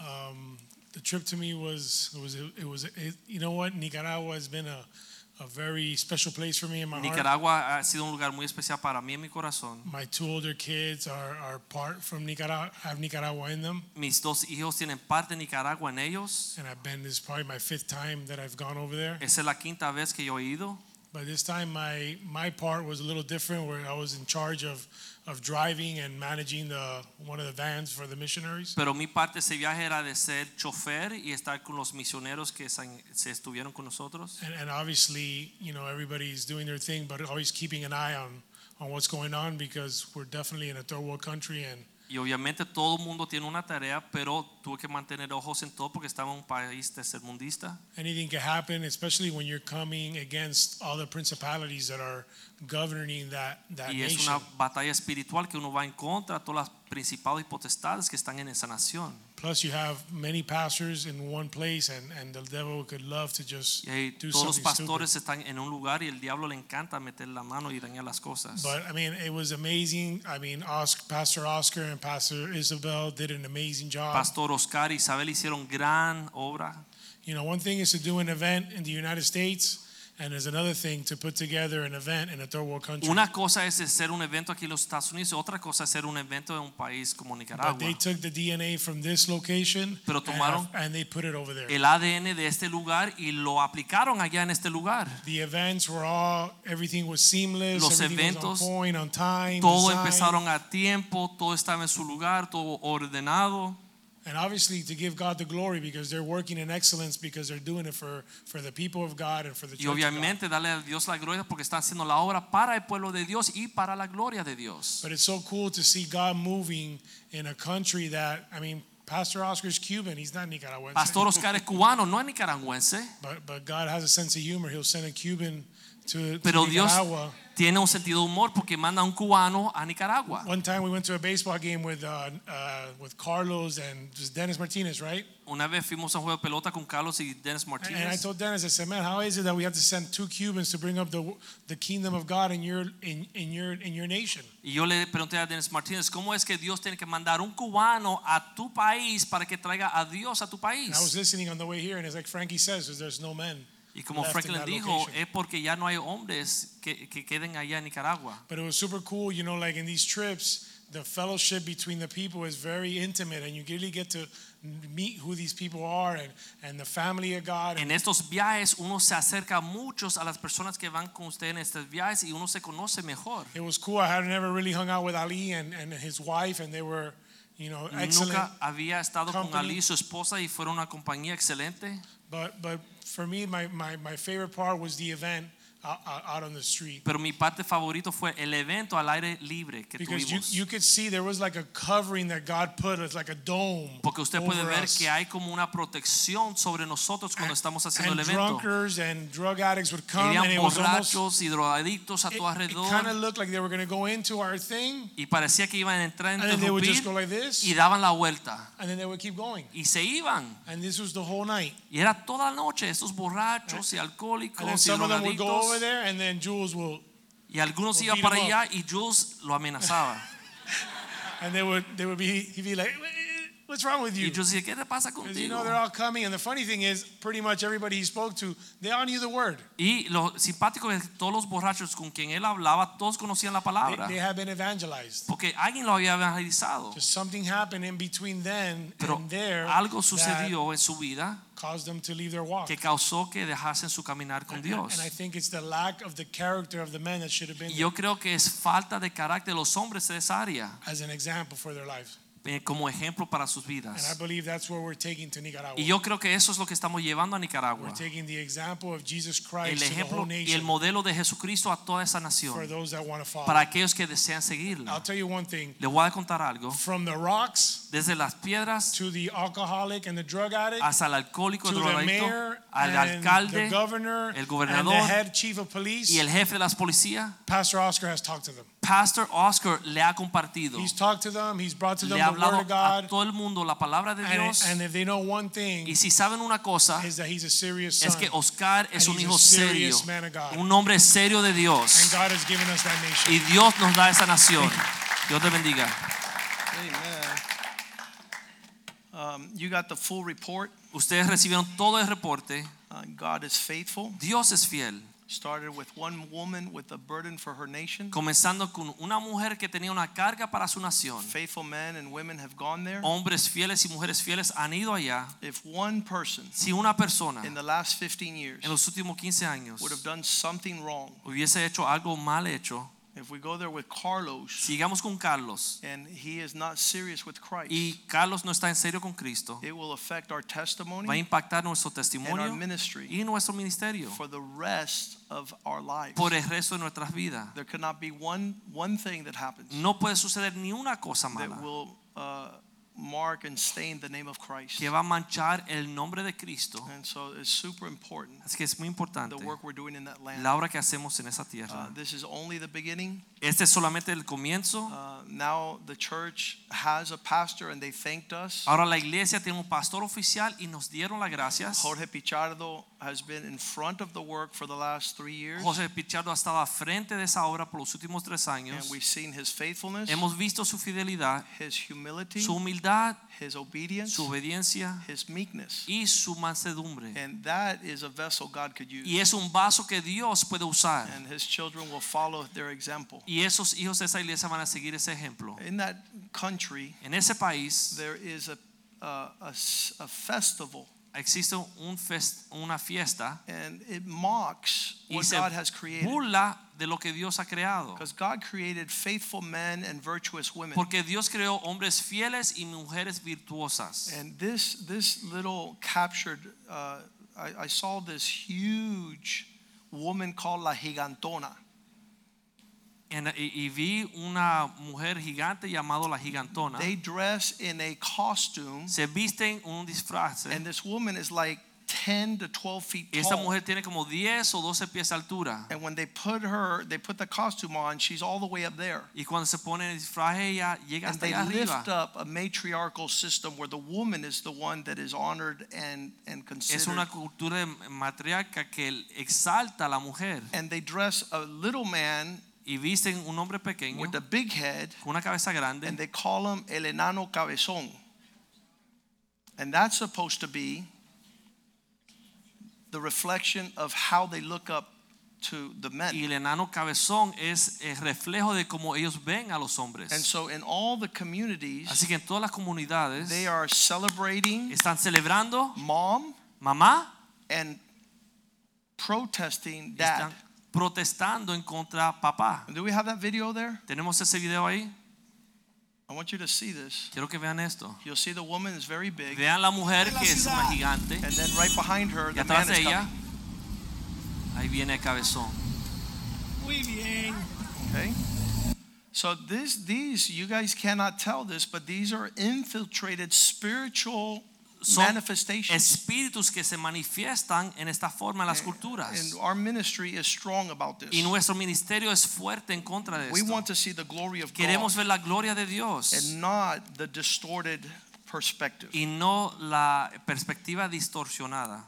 Um, the trip to me was it was it was it, you know what Nicaragua has been a, a very special place for me in my heart. Nicaragua ha sido un lugar muy especial para mí en mi corazón. My two older kids are, are part from Nicaragua, have Nicaragua in them, Mis dos hijos tienen parte de Nicaragua en ellos. and I've been. This is probably my fifth time that I've gone over there. Esa es la quinta vez que yo he ido. But this time, my my part was a little different, where I was in charge of of driving and managing the one of the vans for the missionaries. Pero mi parte de ese viaje era de ser chofer y estar con los misioneros que se, estuvieron con nosotros. And, and obviously, you know, everybody's doing their thing, but always keeping an eye on on what's going on because we're definitely in a third world country and Y obviamente todo el mundo tiene una tarea, pero tuve que mantener ojos en todo porque estaba en un país tercermundista. anything can happen, especially when you're coming against all the principalities that are governing that that Y es nation. una batalla espiritual que uno va en contra de todas las principados y potestades que están en esa nación. Plus, you have many pastors in one place, and, and the devil could love to just Y do todos los pastores stupid. están en un lugar y el diablo le encanta meter la mano y dañar las cosas. But I mean, it was amazing. I mean, Oscar, Pastor Oscar and Pastor Isabel did an amazing job. Pastor Oscar y Isabel hicieron gran obra. You know, one thing is to do an event in the United States, and there's another thing to put together an event in a third world country. Una cosa es hacer un evento aquí en los Estados Unidos, otra cosa es hacer un evento en un país como Nicaragua. but they took the DNA from this location Pero and, tomaron and they put it over there. el ADN de este lugar y lo aplicaron allá en este lugar. The events were all everything was seamless. Los everything eventos, was on point, on time. Todo designed. empezaron a tiempo, todo estaba en su lugar, todo ordenado. And obviously to give God the glory because they're working in excellence because they're doing it for, for the people of God and for the Y church God. obviamente darle a Dios la gloria porque están haciendo la obra para el pueblo de Dios y para la gloria de Dios. But it's so cool to see God moving in a country that I mean Pastor Oscar is Cuban, he's not Nicaraguan. Pastor Oscar es cubano, no es nicaragüense, But but God has a sense of humor. He'll send a Cuban to, to pero Dios Nicaragua. Tiene un sentido de humor porque manda a un cubano a Nicaragua. One time we went to a baseball game with uh, uh, with Carlos and just Dennis Martinez, right? Una vez fuimos a un juego de pelota con Carlos y Dennis Martinez. And I told Dennis, I said, man, how is it that we have to send two Cubans to bring up the the kingdom of God in your in, in your in your nation? Y yo le pregunté a Dennis Martínez, ¿cómo es que Dios tiene que mandar un cubano a tu país para que traiga a Dios a tu país? And I was listening on the way here, and it's like Frankie says, there's no men. Y como Franklin dijo, es porque ya no hay hombres que, que queden allá en Nicaragua. But it was super cool, you know, like in these trips, the fellowship between the people is very intimate, and you really get to meet who these people are and, and the family of God. En estos viajes uno se acerca muchos a las personas que van con usted en estos viajes y uno se conoce mejor. It was cool. I had never really hung out with Ali and, and his wife, and they were, you know, excellent. Nunca había estado con company. Ali y su esposa y fueron una compañía excelente. But but for me, my, my, my favorite part was the event out, on the street. Pero mi parte favorito fue el evento al aire libre que Because you, tuvimos. you could see there was like a covering that God put, it's like a dome. Porque usted puede ver us. que hay como una protección sobre nosotros cuando estamos haciendo and el evento. drunkards and drug addicts would come, Irían and it was almost borrachos y drogadictos a tu it kind of alrededor looked like they were going to go into our thing, y parecía que iban a entrar a and then they would just interrumpir go like this, y daban la vuelta and then they would keep going. y se iban. And this was the whole night. Y era toda la noche estos borrachos y And then alcohólicos y some of them would go over there, and then Jules will, Y algunos iban para allá y Jules lo amenazaba. and they would they would be he'd be like, What's wrong with you? Y yo decía, ¿qué te pasa Because you know they're all coming, and the funny thing is, pretty much everybody he spoke to, they all knew the word. Y lo simpático es todos los borrachos con quien él hablaba, todos conocían la palabra. they have been evangelized. Porque alguien lo había evangelizado. Just something happened in between then Pero and there algo sucedió en su vida caused them to leave their walk. que causó que dejasen su caminar con Dios. And I think it's the lack of the character of the men that should have been yo creo que es falta de carácter de los hombres de esa área as an example for their lives. Eh, como ejemplo para sus And I vidas. believe that's where we're taking to Nicaragua. Y yo creo que eso es lo que estamos llevando a Nicaragua. We're taking the example of Jesus El Christ to the ejemplo whole y el modelo de Jesucristo a toda esa for nación. those that want to follow. Para aquellos que desean seguirla. I'll tell you one thing. Le voy a contar algo. From the rocks Desde las piedras to the alcoholic and the drug addict hasta el alcohólico, the drogadicto, mayor al and alcalde, the governor el and gobernador the head chief of police, y el jefe de las policías, Pastor Oscar has talked to them. Pastor Oscar le ha compartido, He's talked to them. He's brought to them le ha the word hablado of God. a todo el mundo la palabra de And, Dios. and if they know one thing, Y si saben una cosa, is that he's a serious es que Oscar es And un hijo serio, serious man of God. un hombre serio de And Dios. God has given us that nation. Y Dios nos da esa nación. Dios te bendiga. Amen. Um, you got the full report. Ustedes recibieron todo el reporte. Uh, God is faithful. Dios es fiel. Started with one woman with a burden for her nation. Comenzando con una mujer que tenía una carga para su nación. Faithful men and women have gone there. Hombres fieles y mujeres fieles han ido allá. If one person Si una persona in the last 15 years en los últimos 15 años would have done something wrong, hubiese hecho algo mal hecho, if we go there with Carlos sigamos con Carlos and he is not serious with Christ, y Carlos no está en serio con Cristo, it will affect our testimony va a impactar nuestro and our testimonio ministry y nuestro ministerio for the rest of our lives. por el resto de nuestras vidas. There cannot be one one thing that happens No puede suceder ni una cosa that will uh, mark and stain the name of Christ. que va a manchar el nombre de Cristo. And so it's super important Así que es muy importante the work we're doing in that land. la obra que hacemos en esa Uh, tierra. this is only the beginning. Este es solamente el comienzo. Uh, now the church has a pastor and they thanked us. Ahora la iglesia tiene un pastor oficial y nos dieron las gracias. Jorge Pichardo has been in front of the work for the last three years. José Pichardo ha estado a frente de esa obra por los últimos tres años. And we've seen his faithfulness, Hemos visto su fidelidad, his humility, su humildad, his obedience, su obediencia his meekness. y su mansedumbre. And that is a vessel God could use. Y es un vaso que Dios puede usar. And his children will follow their example. Y esos hijos de esa iglesia van a seguir ese ejemplo. In that country, En ese país there is a a a festival existe un fest- una fiesta and it mocks what God has created. burla de lo que Dios ha creado. Because God created faithful men and virtuous women. Porque Dios creó hombres fieles y mujeres virtuosas. And this this little captured uh, I, I saw this huge woman called La Gigantona. En- y, y vi una mujer gigante llamada la gigantona. They dress in a costume Se visten un disfraz. and this woman is like 10 to 12 feet Y tall. mujer tiene como 10 o 12 pies de altura. And when they put her, they put the costume on, she's all the way up there. Y cuando se pone el disfraz ella llega And hasta they allá lift up a matriarchal system where the woman is the one that is honored and, and Es considered. una cultura matriarca que exalta a la mujer. And they dress a little man Y visten un hombre pequeño with a big head con una cabeza grande. and they call him el enano cabezón. And that's supposed to be the reflection of how they look up to the men. Y el enano cabezón es el reflejo de cómo ellos ven a los hombres. And so in all the communities, Así que en todas las comunidades they are celebrating están celebrando mom mamá, and protesting están dad. protestando en contra papá. Do we have that video there? Tenemos ese video ahí. I want you to see this. Quiero que vean esto. You'll see the woman is very big. Vean la mujer que es una gigante. And then right behind her, Y the atrás man de is ella, coming. ahí viene el cabezón. Muy bien. Okay. So this, these, you guys cannot tell this, but these are infiltrated spiritual Son espíritus que se manifiestan en esta forma en las culturas. And our ministry is strong about this. Y nuestro ministerio es fuerte en contra de We esto. want to see the glory of Queremos God ver la gloria de Dios and not the distorted perspective. y no la perspectiva distorsionada.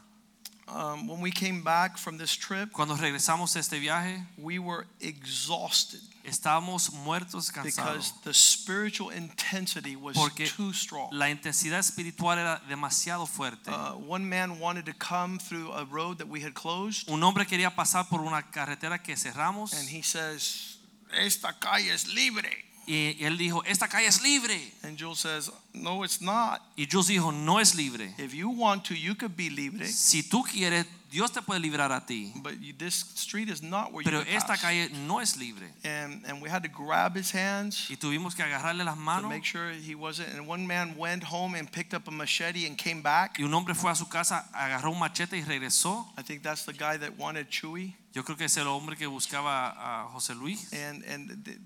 Um, when we came back from this trip, Cuando regresamos de este viaje, we were exhausted. Estábamos muertos because cansados the spiritual intensity was porque too strong. la intensidad espiritual era demasiado fuerte. Uh, one man wanted to come through a road that we had closed, Un hombre quería pasar por una carretera que cerramos and he says, "Esta calle es libre." y él dijo, esta calle es libre. And Jules says, "No, it's not. Y Jules dijo, no es libre. If you want to, you could be libre, Si tú quieres, Dios te puede librar a ti. but you, this street is not where Pero you esta pass." calle no es libre. And and we had to grab his hands Y tuvimos que agarrarle las to manos. make sure he wasn't. And one man went home and picked up a machete and came back. Y un hombre fue a su casa, agarró un machete y regresó. I think that's the guy that wanted Chewy. Yo creo que es el hombre que buscaba a José Luis. And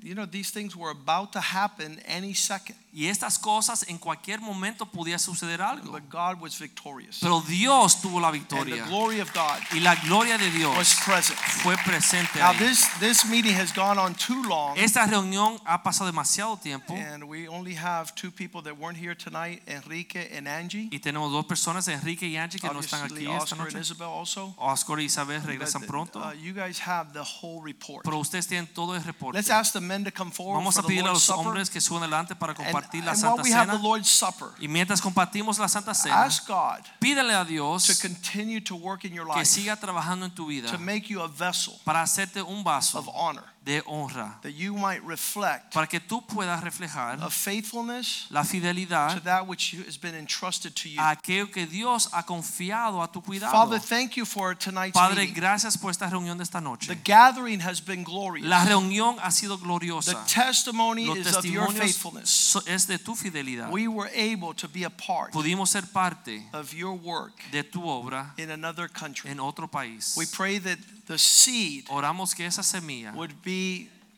you know these things were about to happen any second, Y estas cosas en cualquier momento podía suceder algo. but God was victorious. Pero Dios tuvo la And the victoria. glory of God Y la gloria de Dios was present. fue presente Now ahí. this this meeting has gone on too long, Esta reunión ha pasado demasiado tiempo and we only have two people that weren't here tonight: Enrique and Angie. y tenemos dos personas, Enrique y Angie, que no están aquí esta and noche. Isabel also. Oscar y Isabel regresan pronto. uh, you guys have the whole report. Pero ustedes tienen todo el reporte. Let's ask the men to come forward Vamos a the pedirle a los hombres que suban adelante para compartir la and while Santa we have the Cena. Lord's Supper, Y mientras compartimos la Santa Cena, ask God pídele a to Dios continue to work in your que life siga trabajando en tu vida to make you a vessel para hacerte un vaso of honor, de honra, that you might reflect para que tú puedas reflejar a faithfulness la fidelidad to that which has been entrusted to you. a aquello que Dios ha confiado a tu cuidado. Father, thank you for tonight's Padre, meeting. gracias por esta reunión de esta noche. The gathering has been glorious. La reunión ha sido gloriosa. The testimony Los is of your faithfulness. es de tu fidelidad. We were able to be a part Pudimos ser parte of your work de tu obra in another country. en otro país. We pray that the seed Oramos que esa semilla would be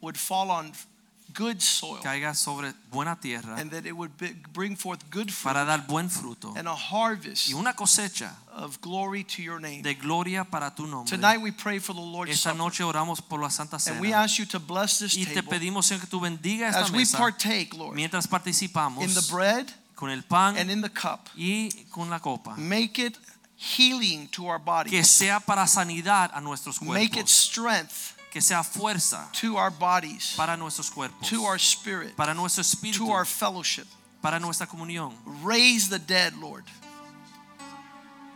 would fall on good soil caiga sobre buena tierra and that it would be, bring forth good fruit para dar buen fruto and a harvest y una cosecha of glory to your name. de gloria para tu nombre. Tonight we pray for the Lord's Esta Supper noche oramos por la Santa and we ask you to bless this y te table pedimos Señor que tú bendiga esta as we partake, Lord, mientras participamos in the bread con el pan and in the cup. y con la copa. Make it healing to our Que bodies. sea para sanidad a nuestros Make it strength Que sea fuerza to our bodies, para nuestros cuerpos. to our spirit, Para nuestro espíritu. to our fellowship. Para nuestra comunión. Raise the dead, Lord.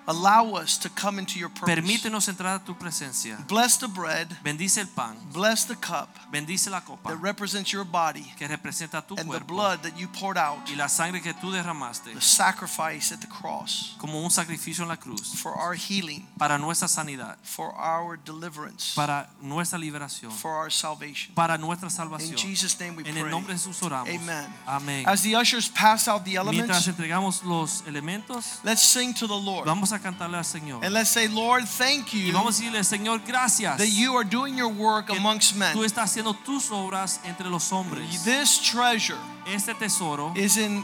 Allow us to come into your purpose. Permítenos entrar a tu presencia. Bless the bread, Bendice el pan. bless the cup Bendice la copa. that represents your body Que representa tu and the blood that you poured out, Y la sangre que tú derramaste. the sacrifice at the cross Como un sacrificio en la cruz. for our healing, Para nuestra sanidad. for our deliverance, Para nuestra liberación. for our salvation. Para nuestra salvación. In. Jesus' name we pray. En el nombre de Jesús oramos. Amen. Amén. As the ushers pass out the Mientras elements, entregamos los elementos, let's sing to the Lord. vamos a cantarle al Señor. And let's say, Lord, thank Y you vamos a decirle, Señor, gracias. that you are doing your work amongst men. Tú estás haciendo tus obras entre los hombres. This treasure Este tesoro is in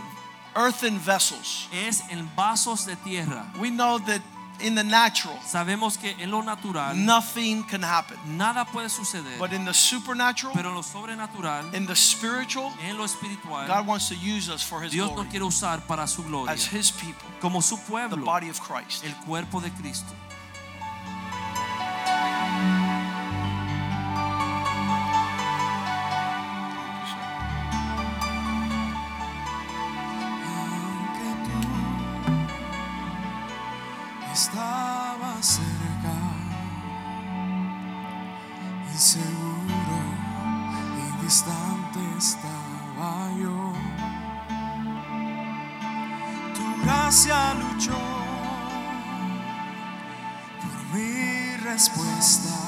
earthen vessels. es en vasos de tierra. We know that in the natural, Sabemos que en lo natural nothing can happen. nada puede suceder. But in the supernatural, Pero en lo sobrenatural, in the spiritual, en lo espiritual, God wants to use us for His Dios glory nos quiere usar para su gloria. as His people, Como su the body of Christ. el cuerpo de Cristo. Estaba cerca, inseguro y distante estaba yo. Tu gracia luchó por mi respuesta.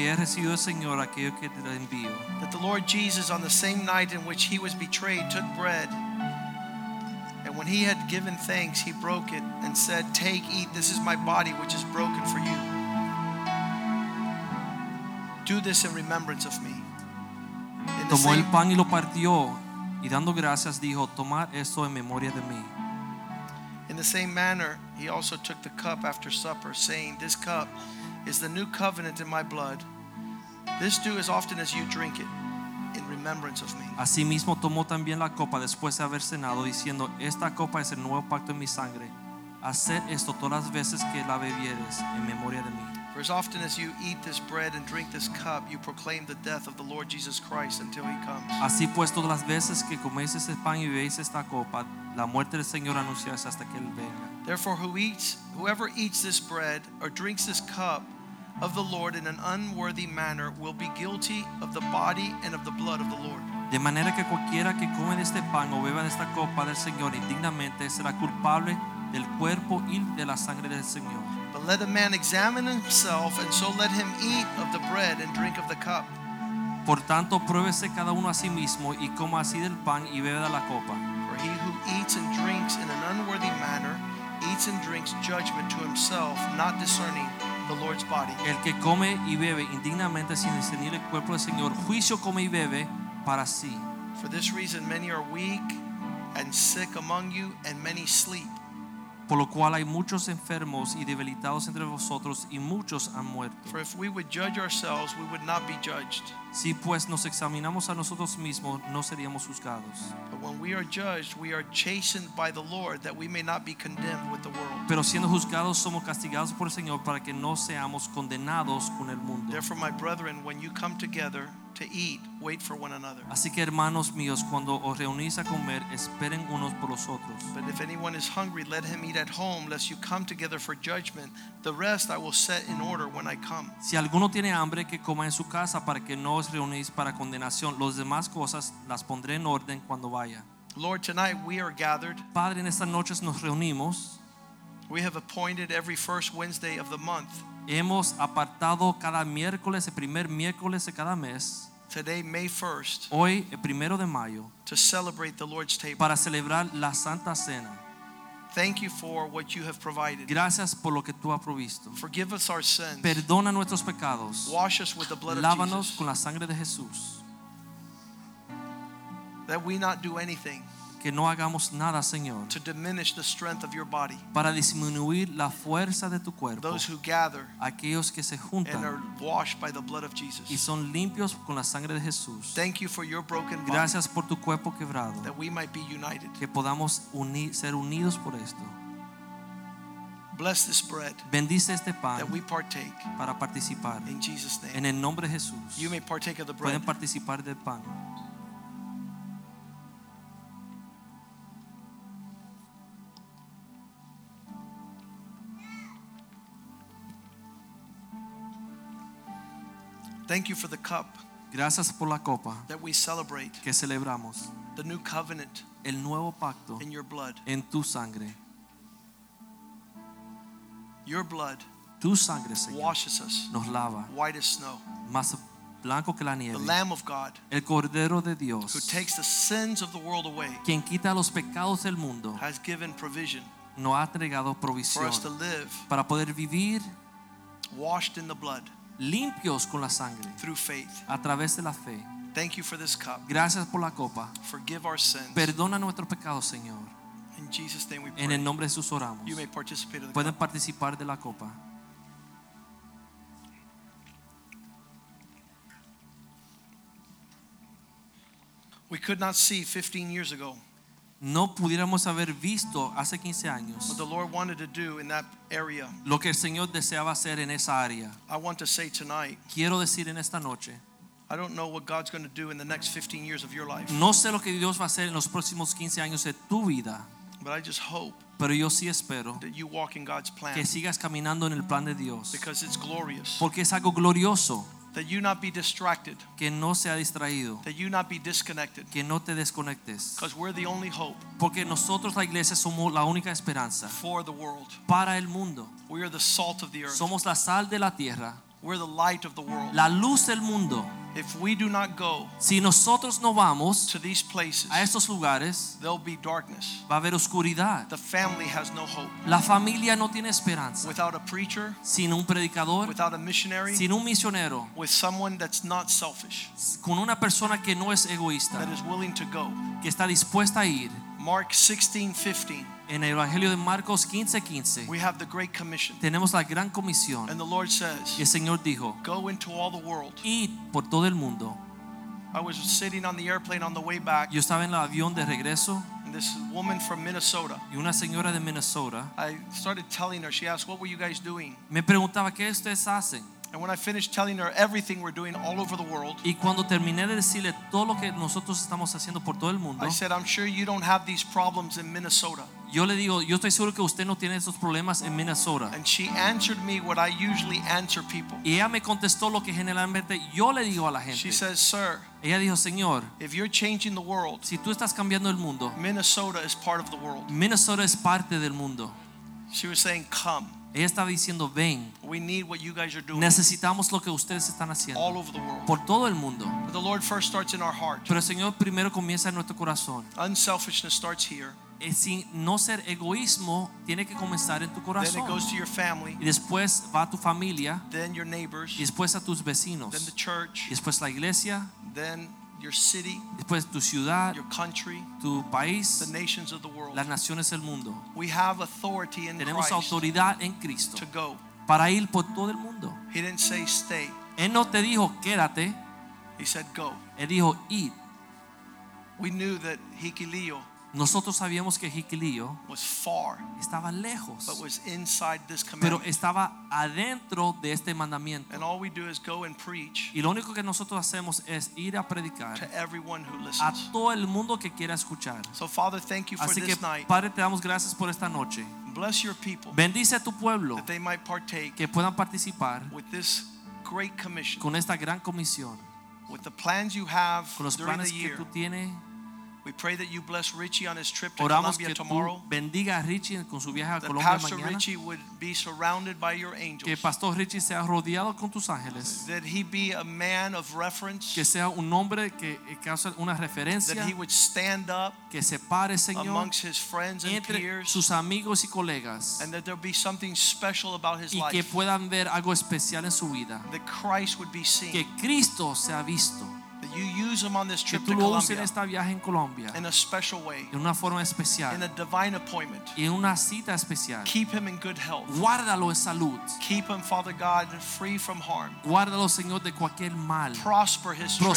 Porque he recibido, Señor, aquello que te envío. That the Lord Jesus, on the same night in which he was betrayed, took bread. And when he had given thanks, he broke it and said, Take, eat, this is my body, which is broken for you. Do this in remembrance of me. In the Tomó el pan y lo partió y dando gracias dijo, tomad esto en memoria de mí. in the same manner, he also took the cup after supper, saying, This cup is the new covenant in my blood. This do as often as you drink it in remembrance of me. Asimismo tomó también la copa después de haber cenado, diciendo, esta copa es el nuevo pacto en mi sangre. Haced esto todas las veces que la bebieres en memoria de mí. For as often as you eat this bread and drink this cup, you proclaim the death of the Lord Jesus Christ until he comes. Así pues, todas las veces que coméis este pan y bebéis esta copa, la muerte del Señor anunciáis hasta que Él venga. Therefore, who eats, whoever eats this bread or drinks this cup of the Lord in an unworthy manner will be guilty of the body and of the blood of the Lord. De manera que cualquiera que come de este pan o beba de esta copa del Señor indignamente será culpable del cuerpo y de la sangre del Señor. But let a man examine himself, and so let him eat of the bread and drink of the cup. Por tanto, pruébese cada uno a sí mismo y coma así del pan y beba de la copa. For he who eats and drinks in an unworthy manner eats and drinks judgment to himself, not discerning the Lord's body. El que come y bebe indignamente sin discernir el cuerpo del Señor, juicio come y bebe para sí. For this reason, many are weak and sick among you, and many sleep. Por lo cual hay muchos enfermos y debilitados entre vosotros y muchos han muerto. For if we would judge ourselves, we would not be judged. Si pues nos examinamos a nosotros mismos, no seríamos juzgados. But when we are judged, we are chastened by the Lord, that we may not be condemned with the world. Pero siendo juzgados, somos castigados por el Señor para que no seamos condenados con el mundo. Therefore, my brethren, when you come together to eat, wait for one another. Así que hermanos míos, cuando os reunís a comer, esperen unos por los otros. But if anyone is hungry, let him eat at home, lest you come together for judgment. The rest I will set in order when I come. Si alguno tiene hambre, que coma en su casa para que no os reunís para condenación. Los demás cosas las pondré en orden cuando vaya. Lord, tonight we are gathered. Padre, en estas noches nos reunimos. We have appointed every first Wednesday of the month. Hemos apartado cada miércoles, el primer miércoles de cada mes, Today, May 1st, hoy, el primero de mayo, to celebrate the Lord's table. para celebrar la Santa Cena. Thank you for what you have provided. Gracias por lo que tú has provisto. Forgive us our sins. Perdona nuestros pecados. Wash us with the blood of Lávanos Jesus. con la sangre de Jesús. That we not do anything Que no hagamos nada, Señor, to diminish the strength of your body. para disminuir la fuerza de tu cuerpo. Those who gather Aquellos que se and juntan are washed by the blood of y son limpios con la sangre de Jesús. Thank you for your broken body. Gracias por tu cuerpo quebrado. That we might be united. Que podamos unir, ser unidos por esto. Bless this bread Bendice este pan that we partake para participar. in Jesus' name. En el nombre de Jesús. You may partake of the Pueden bread. participar del pan. Thank you for the cup Gracias por la copa that we celebrate que celebramos. the new covenant El nuevo pacto in your blood. en tu sangre. Your blood Tu sangre, Señor, washes us nos lava white as snow. más blanco que la nieve. The. Lamb of God El Cordero de Dios, who takes the sins of the world away quien quita los pecados del mundo, has given provision nos ha entregado for provisión us to live para poder vivir washed in the blood limpios con la sangre through faith. a través de la fe. Thank you for this cup. Gracias por la copa. Forgive our sins. Perdona nuestros pecados, Señor. In Jesus' name we En el pray. nombre de Jesús oramos. You may participate the Pueden cup. participar de la copa. We could not see 15 years ago No pudiéramos haber visto hace 15 años what the Lord wanted to do in that area. lo que el Señor deseaba hacer en esa área. I want to say tonight, Quiero decir en esta noche, I don't know what God's going to do in the next 15 years of your life, no sé lo que Dios va a hacer en los próximos 15 años de tu vida, but I just hope pero yo sí espero that you walk in God's plan que sigas caminando en el plan de Dios, because it's glorious. porque es algo glorioso, That you not be distracted, que no sea distraído, that you not be disconnected, que no te desconectes, because we're the only hope porque nosotros la iglesia somos la única esperanza for the world. para el mundo. We are the salt of the earth. Somos la sal de la tierra, We're the light of the world. la luz del mundo. If we do not go Si nosotros no vamos to these places, a estos lugares, there'll be darkness. va a haber oscuridad. The family has no hope. La familia no tiene esperanza. Without a preacher, Sin un predicador, without a missionary, sin un misionero, with someone that's not selfish, con una persona que no es egoísta, that is willing to go. que está dispuesta a ir. Mark 16, 15, En el Evangelio de Marcos 15:15 15, we have the Great Commission. tenemos la gran comisión. And the Lord says, Y el Señor dijo, Go into all the world. id por todo el mundo. I was sitting on the airplane on the way back, Yo estaba en el avión de regreso and this woman from Minnesota, y una señora de Minnesota I started telling her, she asked, What were you guys doing? me preguntaba, ¿qué ustedes hacen? And when I finished telling her everything we're doing all over the world, Y cuando terminé de decirle todo lo que nosotros estamos haciendo por todo el mundo, I said, I'm sure you don't have these problems in Minnesota. yo le digo, yo estoy seguro que usted no tiene esos problemas en Minnesota. And she answered me what I usually answer people. Y ella me contestó lo que generalmente yo le digo a la She says, Sir, Ella dijo, Señor, if you're changing the world, si tú estás cambiando el mundo, Minnesota is part of the world. Minnesota es parte del mundo. She was saying, Come. Ella estaba diciendo, ven, We need what you guys are doing necesitamos lo que ustedes están haciendo all over the world. por todo el mundo. But the Lord first starts in our heart. Pero el Señor primero comienza en nuestro corazón. Unselfishness starts here. Eh, Sin no ser egoísmo, tiene que comenzar en tu Then it corazón. goes to your family, Y después va a tu familia, then your neighbors, y después a tus then vecinos, the church, y después la iglesia, then your city, después tu ciudad, your country, tu país, the nations of the world. las naciones del mundo. We have authority in Tenemos Christ autoridad en Cristo to go. para ir por todo el mundo. He didn't say stay. Él no te dijo quédate, He said go. él dijo id. We knew that Jiquilillo Nosotros sabíamos que Jiquilillo was far, estaba lejos, but was inside this pero commandment. estaba adentro de este mandamiento. And all we do is go and preach Y lo único que nosotros hacemos es ir a predicar to everyone who a listens. todo el mundo que quiera escuchar. So Father, thank you for Así que, this night. Padre, te damos gracias por esta noche. Bless your people Bendice a tu pueblo that they might partake que puedan participar with this great commission, con esta gran comisión, with the plans you have con los during planes the que year. tú tienes. We pray that you bless Richie on his trip to Oramos Colombia que tú tomorrow. bendiga a Richie con su viaje a That Colombia Pastor mañana. Richie would be surrounded by your Que angels. Pastor Richie sea rodeado con tus ángeles. That he be a man of reference. Que sea un hombre que eh, que causa una referencia. That he would stand up Que se pare, Señor, amongst his friends and entre peers. sus amigos y colegas. And that there be something special about his Y que life. puedan ver algo especial en su vida. That Christ would be seen. Que Cristo sea visto. You use him on this Que trip tú to lo uses en Colombia viaje en Colombia. in a special way. De una forma In a divine appointment. Y en una cita especial. Keep him in good health. Guárdalo en salud. Keep him, Father God, free from harm. Guárdalo, Señor, de cualquier mal. Prosper his trip.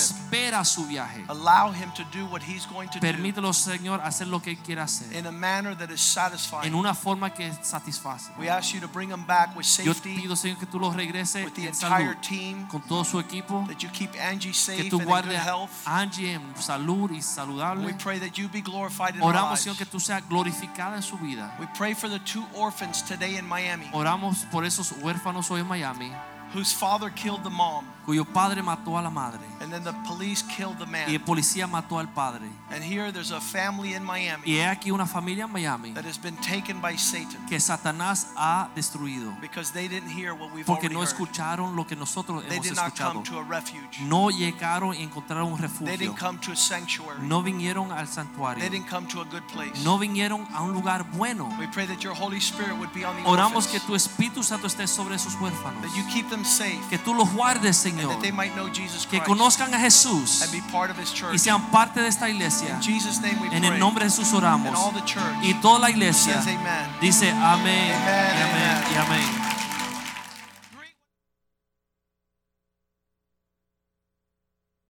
Su viaje. Allow him to do what he's going to do Permítelo, Señor, hacer lo que quiera hacer. in a manner that is satisfying. En una forma que satisface. We ask you to bring him back with Yo safety, pido, Señor, que tú lo regreses with the en salud. entire team, Con todo su equipo. that you keep Angie Que safe tú and in good health. a en salud y We pray that you be glorified in Oramos. Señor, que tú seas glorificada en su vida. We pray for the two orphans today in Miami Oramos por esos huérfanos hoy en Miami, whose father killed the mom cuyo padre mató a la madre and then the police killed the man. y el policía mató al padre. And here there's a family in Miami Y aquí una familia en Miami that has been taken by Satan que Satanás ha destruido because they didn't hear what we've porque no escucharon lo que nosotros They hemos did not escuchado. come to a refuge. No llegaron y encontraron un refugio. They didn't come to a sanctuary. No vinieron al santuario. They didn't come to a good place. No vinieron a un lugar bueno. We pray that your Holy Spirit would be on the Oramos que tu Espíritu Santo esté sobre esos huérfanos. that you keep them Que tú los guardes, and Señor. that they might know Jesus Que Christ conozcan a Jesús and be part of His y church. sean parte de esta iglesia. In Jesus' name we En pray. el nombre de Jesús And oramos. all the church Y toda la iglesia says amen. dice amén, Amen, y amén, amen. y amén.